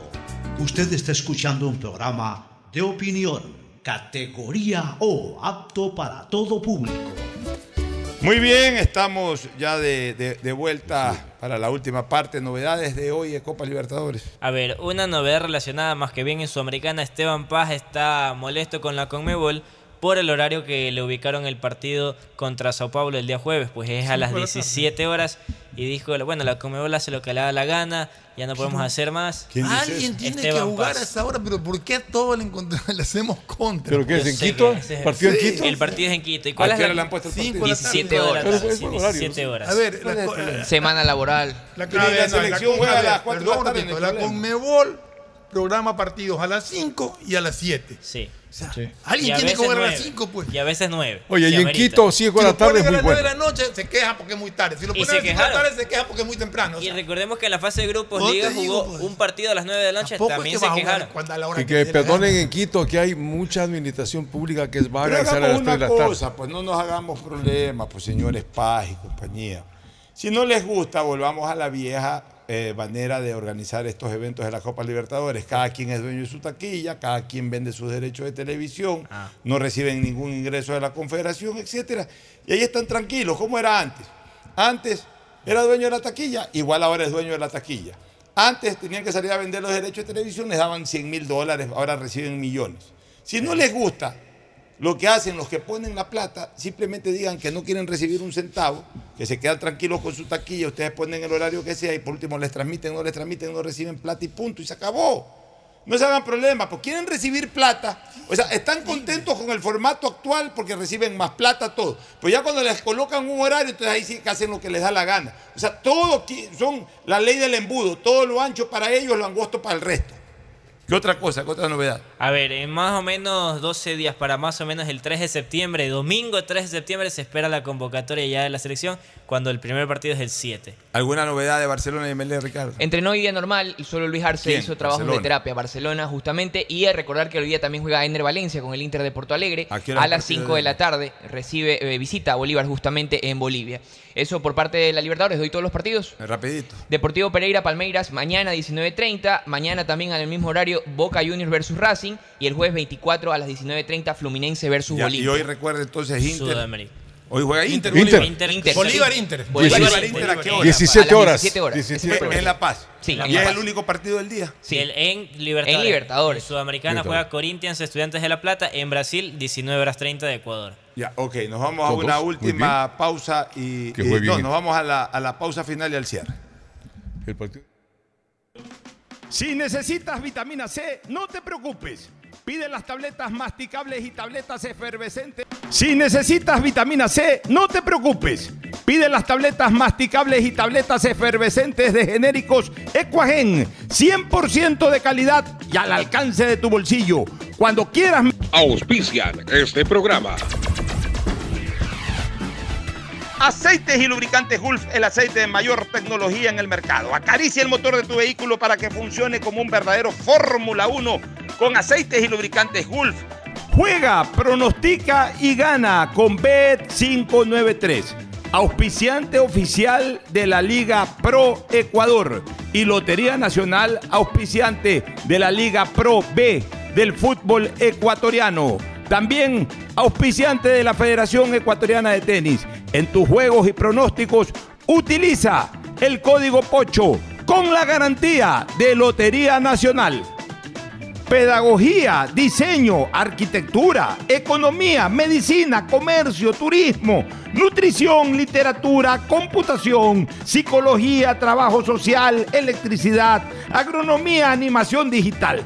Usted está escuchando un programa de opinión, categoría O, apto para todo público. Muy bien, estamos ya de, de- de vuelta para la última parte. Novedades de hoy de Copa Libertadores. A ver, una novedad relacionada más que bien en Sudamericana, Esteban Paz está molesto con la Conmebol por el horario que le ubicaron el partido contra Sao Paulo el día jueves, pues es a Sí, las por la tarde. 17 horas y dijo, bueno, la Conmebol hace lo que le da la gana, ya no podemos hacer más. Alguien tiene que Esteban jugar Paz. a esa hora, pero ¿por qué a todos le, encontramos- le hacemos contra? ¿Pero qué es, en Quito? que es- ¿Partido en Sí. Quito? El partido es en Quito. ¿Y cuál ¿A es qué la- hora le han puesto el partido? 17 Pero horas. es sí, horario, 17 horas. A ver, la co- eh, Semana laboral. La, la selección juega a las cuatro de la tarde, La. Conmebol programa partidos a las 5 y a las 7. Sí. Alguien a tiene que jugar a las nueve. 5, pues. Y a veces 9. Oye, y en Quito, 5 de la tarde es a muy las 9 de bueno. la noche, se queja porque es muy tarde. Si lo ponen a las 5 de la tarde, se queja porque es muy temprano. o Y sea, recordemos que en la fase de grupos Liga digo, jugó pues. un partido a las 9 de la noche, es también que se va a quejaron. cuando a la hora Y que perdonen en Quito que hay mucha administración pública que es vaga Pero y sale a las hagamos 3 de una la tarde. cosa, pues no nos hagamos problemas, pues señores Paz y compañía. Si no les gusta, volvamos a la vieja eh, manera de organizar estos eventos de la Copa Libertadores. Cada quien es dueño de su taquilla, cada quien vende sus derechos de televisión, no reciben ningún ingreso de la confederación, etcétera. Y ahí están tranquilos, como era antes. Antes era dueño de la taquilla, igual ahora es dueño de la taquilla. Antes tenían que salir a vender los derechos de televisión, les daban 100 mil dólares, ahora reciben millones. Si no les gusta, lo que hacen los que ponen la plata, simplemente digan que no quieren recibir un centavo, que se quedan tranquilos con su taquilla, ustedes ponen el horario que sea y por último les transmiten, no les transmiten, no reciben plata y punto, y se acabó. No se hagan problemas, pues quieren recibir plata, o sea, están contentos con el formato actual porque reciben más plata, todo. Pues ya cuando les colocan un horario, entonces ahí sí que hacen lo que les da la gana. O sea, todo son la ley del embudo, todo lo ancho para ellos, lo angosto para el resto. ¿Qué otra cosa? ¿Qué otra novedad? A ver, en más o menos 12 días para más o menos el 3 de septiembre, domingo 3 de septiembre, se espera la convocatoria ya de la selección cuando el primer partido es el 7. ¿Alguna novedad de Barcelona y MLE, Ricardo? Entrenó hoy día normal, solo Luis Arce ¿Quién? hizo trabajos Barcelona. de terapia. Barcelona, justamente. Y a recordar que hoy día también juega Ener Valencia con el Inter de Porto Alegre. ¿A A las partido 5 de de la tarde recibe eh, visita a Bolívar justamente en Bolivia. Eso por parte de la Libertadores. Doy todos los partidos. Rapidito. Deportivo Pereira Palmeiras mañana 19.30. Mañana también al mismo horario Boca Juniors versus Racing. Y el jueves 24 a las 19.30 Fluminense versus Ya, Bolivia. y hoy recuerda entonces Inter. Sudamérica. Hoy juega Inter. Inter. Bolívar. Inter. Inter. Bolívar. Inter. Bolívar, Bolívar Inter. ¿a qué hora? 17 A las horas. 17 horas. 17 horas. En La Paz. Sí, y es el único partido del día. Sí, el- en Libertadores. En Libertadores. Sudamericana Libertadores. juega Corinthians Estudiantes de La Plata. En Brasil, 19 horas 30 de Ecuador. Ya, ok, nos vamos a una última pausa y, Que y- juegue no, nos vamos a la, a la pausa final y al cierre. El partido. Si necesitas vitamina C, no te preocupes. Pide las tabletas masticables y tabletas efervescentes. Si necesitas vitamina C, no te preocupes. Pide las tabletas masticables y tabletas efervescentes de genéricos Equagen, 100% de calidad y al alcance de tu bolsillo. Cuando quieras Auspician este programa. Aceites y lubricantes Gulf, el aceite de mayor tecnología en el mercado. Acaricia el motor de tu vehículo para que funcione como un verdadero Fórmula 1 con aceites y lubricantes Gulf. Juega, pronostica y gana con Bet593, auspiciante oficial de la Liga Pro Ecuador y Lotería Nacional, auspiciante de la Liga Pro B del fútbol ecuatoriano. También auspiciante de la Federación Ecuatoriana de Tenis. En tus juegos y pronósticos, utiliza el código POCHO con la garantía de Lotería Nacional. Pedagogía, diseño, arquitectura, economía, medicina, comercio, turismo, nutrición, literatura, computación, psicología, trabajo social, electricidad, agronomía, animación digital.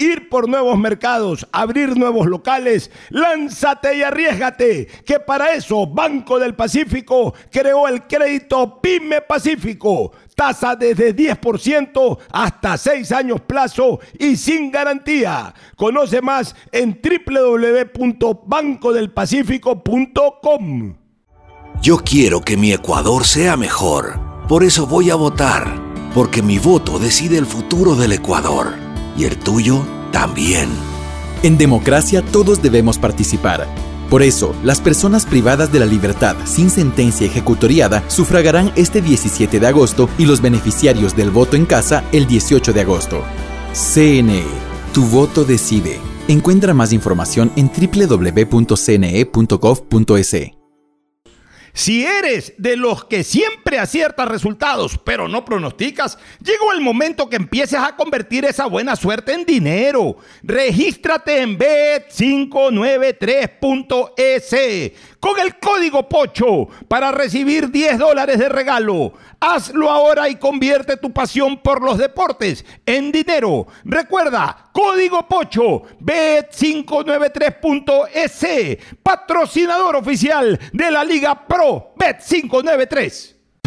ir por nuevos mercados, abrir nuevos locales, lánzate y arriesgate, que para eso Banco del Pacífico creó el crédito PYME Pacífico. Tasa desde 10% hasta 6 años plazo y sin garantía. Conoce más en www.bancodelpacifico.com. Yo quiero que mi Ecuador sea mejor. Por eso voy a votar. Porque mi voto decide el futuro del Ecuador. Y el tuyo también. En democracia todos debemos participar. Por eso, las personas privadas de la libertad sin sentencia ejecutoriada sufragarán este 17 de agosto y los beneficiarios del voto en casa el 18 de agosto. CNE. Tu voto decide. Encuentra más información en www.cne.gov.es. Si eres de los que siempre aciertas resultados, pero no pronosticas, llegó el momento que empieces a convertir esa buena suerte en dinero. Regístrate en bet593.es con el código POCHO para recibir 10 dólares de regalo. Hazlo ahora y convierte tu pasión por los deportes en dinero. Recuerda, código POCHO, bet593.es, patrocinador oficial de la Liga Pro Bet593.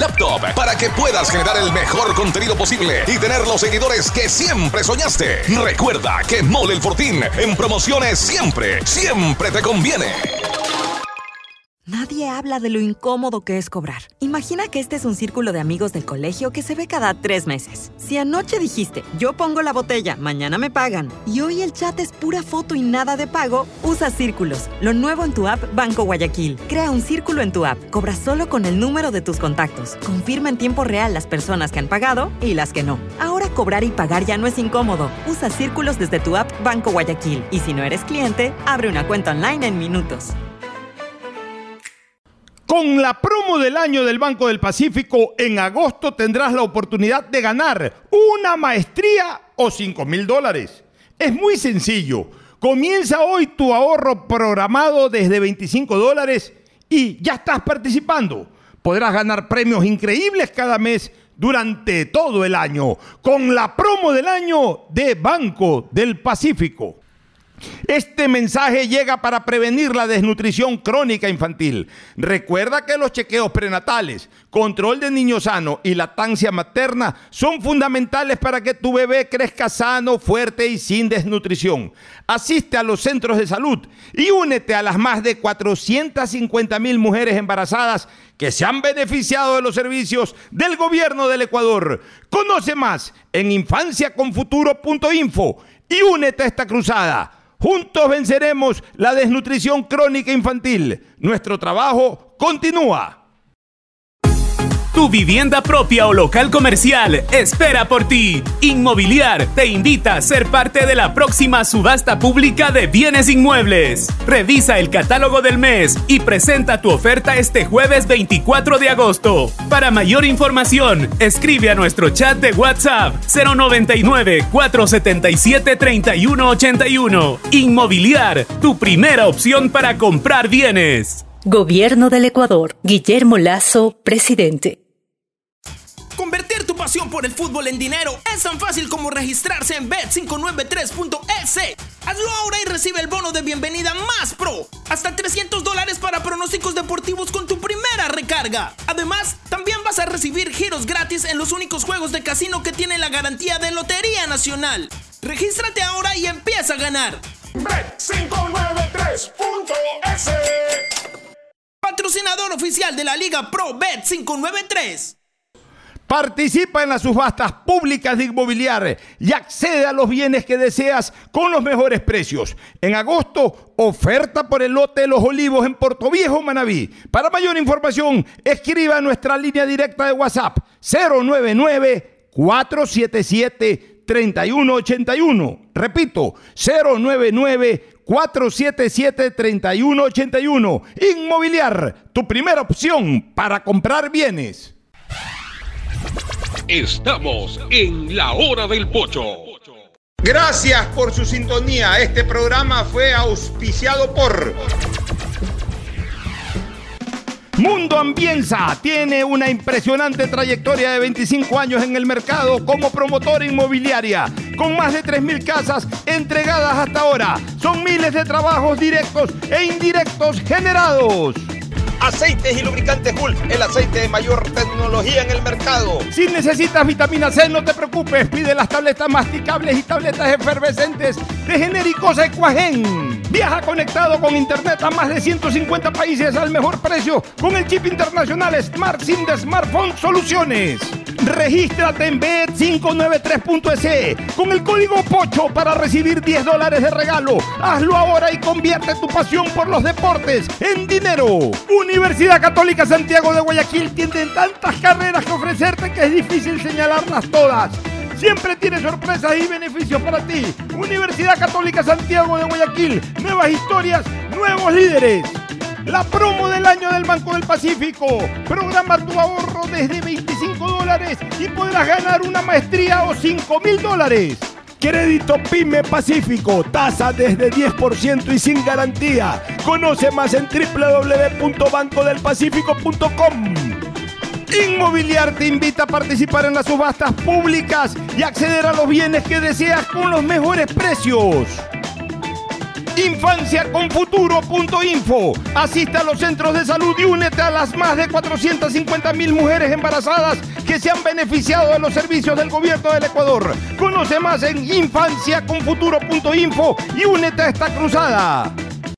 laptop para que puedas generar el mejor contenido posible y tener los seguidores que siempre soñaste. Recuerda que Mole el Fortín en promociones siempre, siempre te conviene. Nadie habla de lo incómodo que es cobrar. Imagina que este es un círculo de amigos del colegio que se ve cada tres meses. Si anoche dijiste, yo pongo la botella, mañana me pagan, y hoy el chat es pura foto y nada de pago, usa Círculos, lo nuevo en tu app Banco Guayaquil. Crea un círculo en tu app, cobra solo con el número de tus contactos. Confirma en tiempo real las personas que han pagado y las que no. Ahora cobrar y pagar ya no es incómodo. Usa Círculos desde tu app Banco Guayaquil. Y si no eres cliente, abre una cuenta online en minutos. Con la promo del año del Banco del Pacífico, en agosto tendrás la oportunidad de ganar una maestría o 5 mil dólares. Es muy sencillo. Comienza hoy tu ahorro programado desde 25 dólares y ya estás participando. Podrás ganar premios increíbles cada mes durante todo el año con la promo del año de Banco del Pacífico. Este mensaje llega para prevenir la desnutrición crónica infantil. Recuerda que los chequeos prenatales, control de niño sano y lactancia materna son fundamentales para que tu bebé crezca sano, fuerte y sin desnutrición. Asiste a los centros de salud y únete a las más de 450 mil mujeres embarazadas que se han beneficiado de los servicios del gobierno del Ecuador. Conoce más en infanciaconfuturo.info y únete a esta cruzada. Juntos venceremos la desnutrición crónica infantil. Nuestro trabajo continúa. Tu vivienda propia o local comercial espera por ti. Inmobiliar te invita a ser parte de la próxima subasta pública de bienes inmuebles. Revisa el catálogo del mes y presenta tu oferta este jueves 24 de agosto. Para mayor información, escribe a nuestro chat de WhatsApp 099 477 3181. Inmobiliar, tu primera opción para comprar bienes. Gobierno del Ecuador. Guillermo Lazo, presidente. Pasión por el fútbol en dinero es tan fácil como registrarse en bet593.es. Hazlo ahora y recibe el bono de bienvenida más pro. Hasta 300 dólares para pronósticos deportivos con tu primera recarga. Además, también vas a recibir giros gratis en los únicos juegos de casino que tienen la garantía de Lotería Nacional. Regístrate ahora y empieza a ganar. Bet593.es. Patrocinador oficial de la Liga Pro Bet593. Participa en las subastas públicas de inmobiliaria y accede a los bienes que deseas con los mejores precios. En agosto, oferta por el lote de los olivos en Puerto Viejo, Manabí. Para mayor información, escriba a nuestra línea directa de WhatsApp 099 477 3181. Repito, 099 477-3181. Inmobiliar, tu primera opción para comprar bienes. Estamos en la hora del pocho. Gracias por su sintonía. Este programa fue auspiciado por... Mundo Ambienza tiene una impresionante trayectoria de 25 años en el mercado como promotora inmobiliaria, con más de 3.000 casas entregadas hasta ahora. Son miles de trabajos directos e indirectos generados. Aceites y lubricantes Hulk, el aceite de mayor tecnología en el mercado. Si necesitas vitamina C, no te preocupes. Pide las tabletas masticables y tabletas efervescentes de genéricos Equagen. Viaja conectado con internet a más de 150 países al mejor precio con el chip internacional Smart SIM de Smartphone Soluciones. Regístrate en bet593.es con el código POCHO para recibir 10 dólares de regalo. Hazlo ahora y convierte tu pasión por los deportes en dinero. Universidad Católica Santiago de Guayaquil tiene tantas carreras que ofrecerte que es difícil señalarlas todas. Siempre tiene sorpresas y beneficios para ti. Universidad Católica Santiago de Guayaquil. Nuevas historias, nuevos líderes. La promo del año del Banco del Pacífico. Programa tu ahorro desde 25 dólares y podrás ganar una maestría o 5 mil dólares. Crédito PYME Pacífico, tasa desde 10% y sin garantía. Conoce más en www.bancodelpacifico.com. Inmobiliar te invita a participar en las subastas públicas y acceder a los bienes que deseas con los mejores precios. Infanciaconfuturo.info. Asista a los centros de salud y únete a las más de 450 mil mujeres embarazadas que se han beneficiado de los servicios del gobierno del Ecuador. Conoce más en infanciaconfuturo.info y únete a esta cruzada.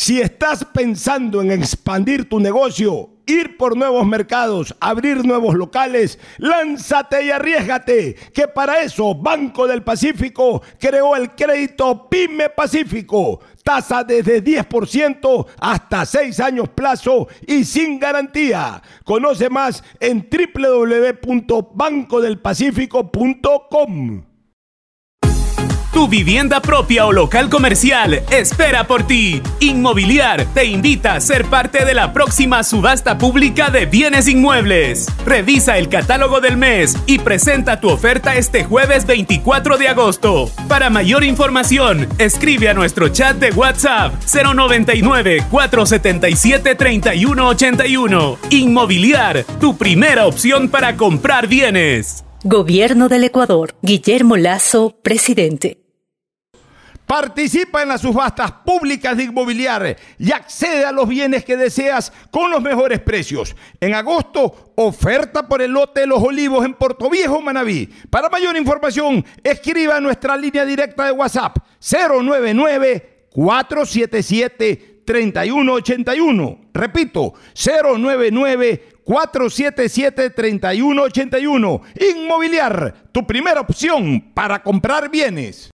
Si estás pensando en expandir tu negocio, ir por nuevos mercados, abrir nuevos locales, lánzate y arriesgate, que para eso Banco del Pacífico creó el crédito PYME Pacífico. Tasa desde 10% hasta 6 años plazo y sin garantía. Conoce más en www.bancodelpacifico.com. Tu vivienda propia o local comercial espera por ti. Inmobiliar te invita a ser parte de la próxima subasta pública de bienes inmuebles. Revisa el catálogo del mes y presenta tu oferta este jueves 24 de agosto. Para mayor información, escribe a nuestro chat de WhatsApp 099 477 3181. Inmobiliar, tu primera opción para comprar bienes. Gobierno del Ecuador. Guillermo Lazo, presidente. Participa en las subastas públicas de inmobiliar y accede a los bienes que deseas con los mejores precios. En agosto, oferta por el lote de los olivos en Puerto Viejo, Manabí. Para mayor información, escriba a nuestra línea directa de WhatsApp 099 477 3181. Repito, 099 477-3181. Inmobiliar, tu primera opción para comprar bienes.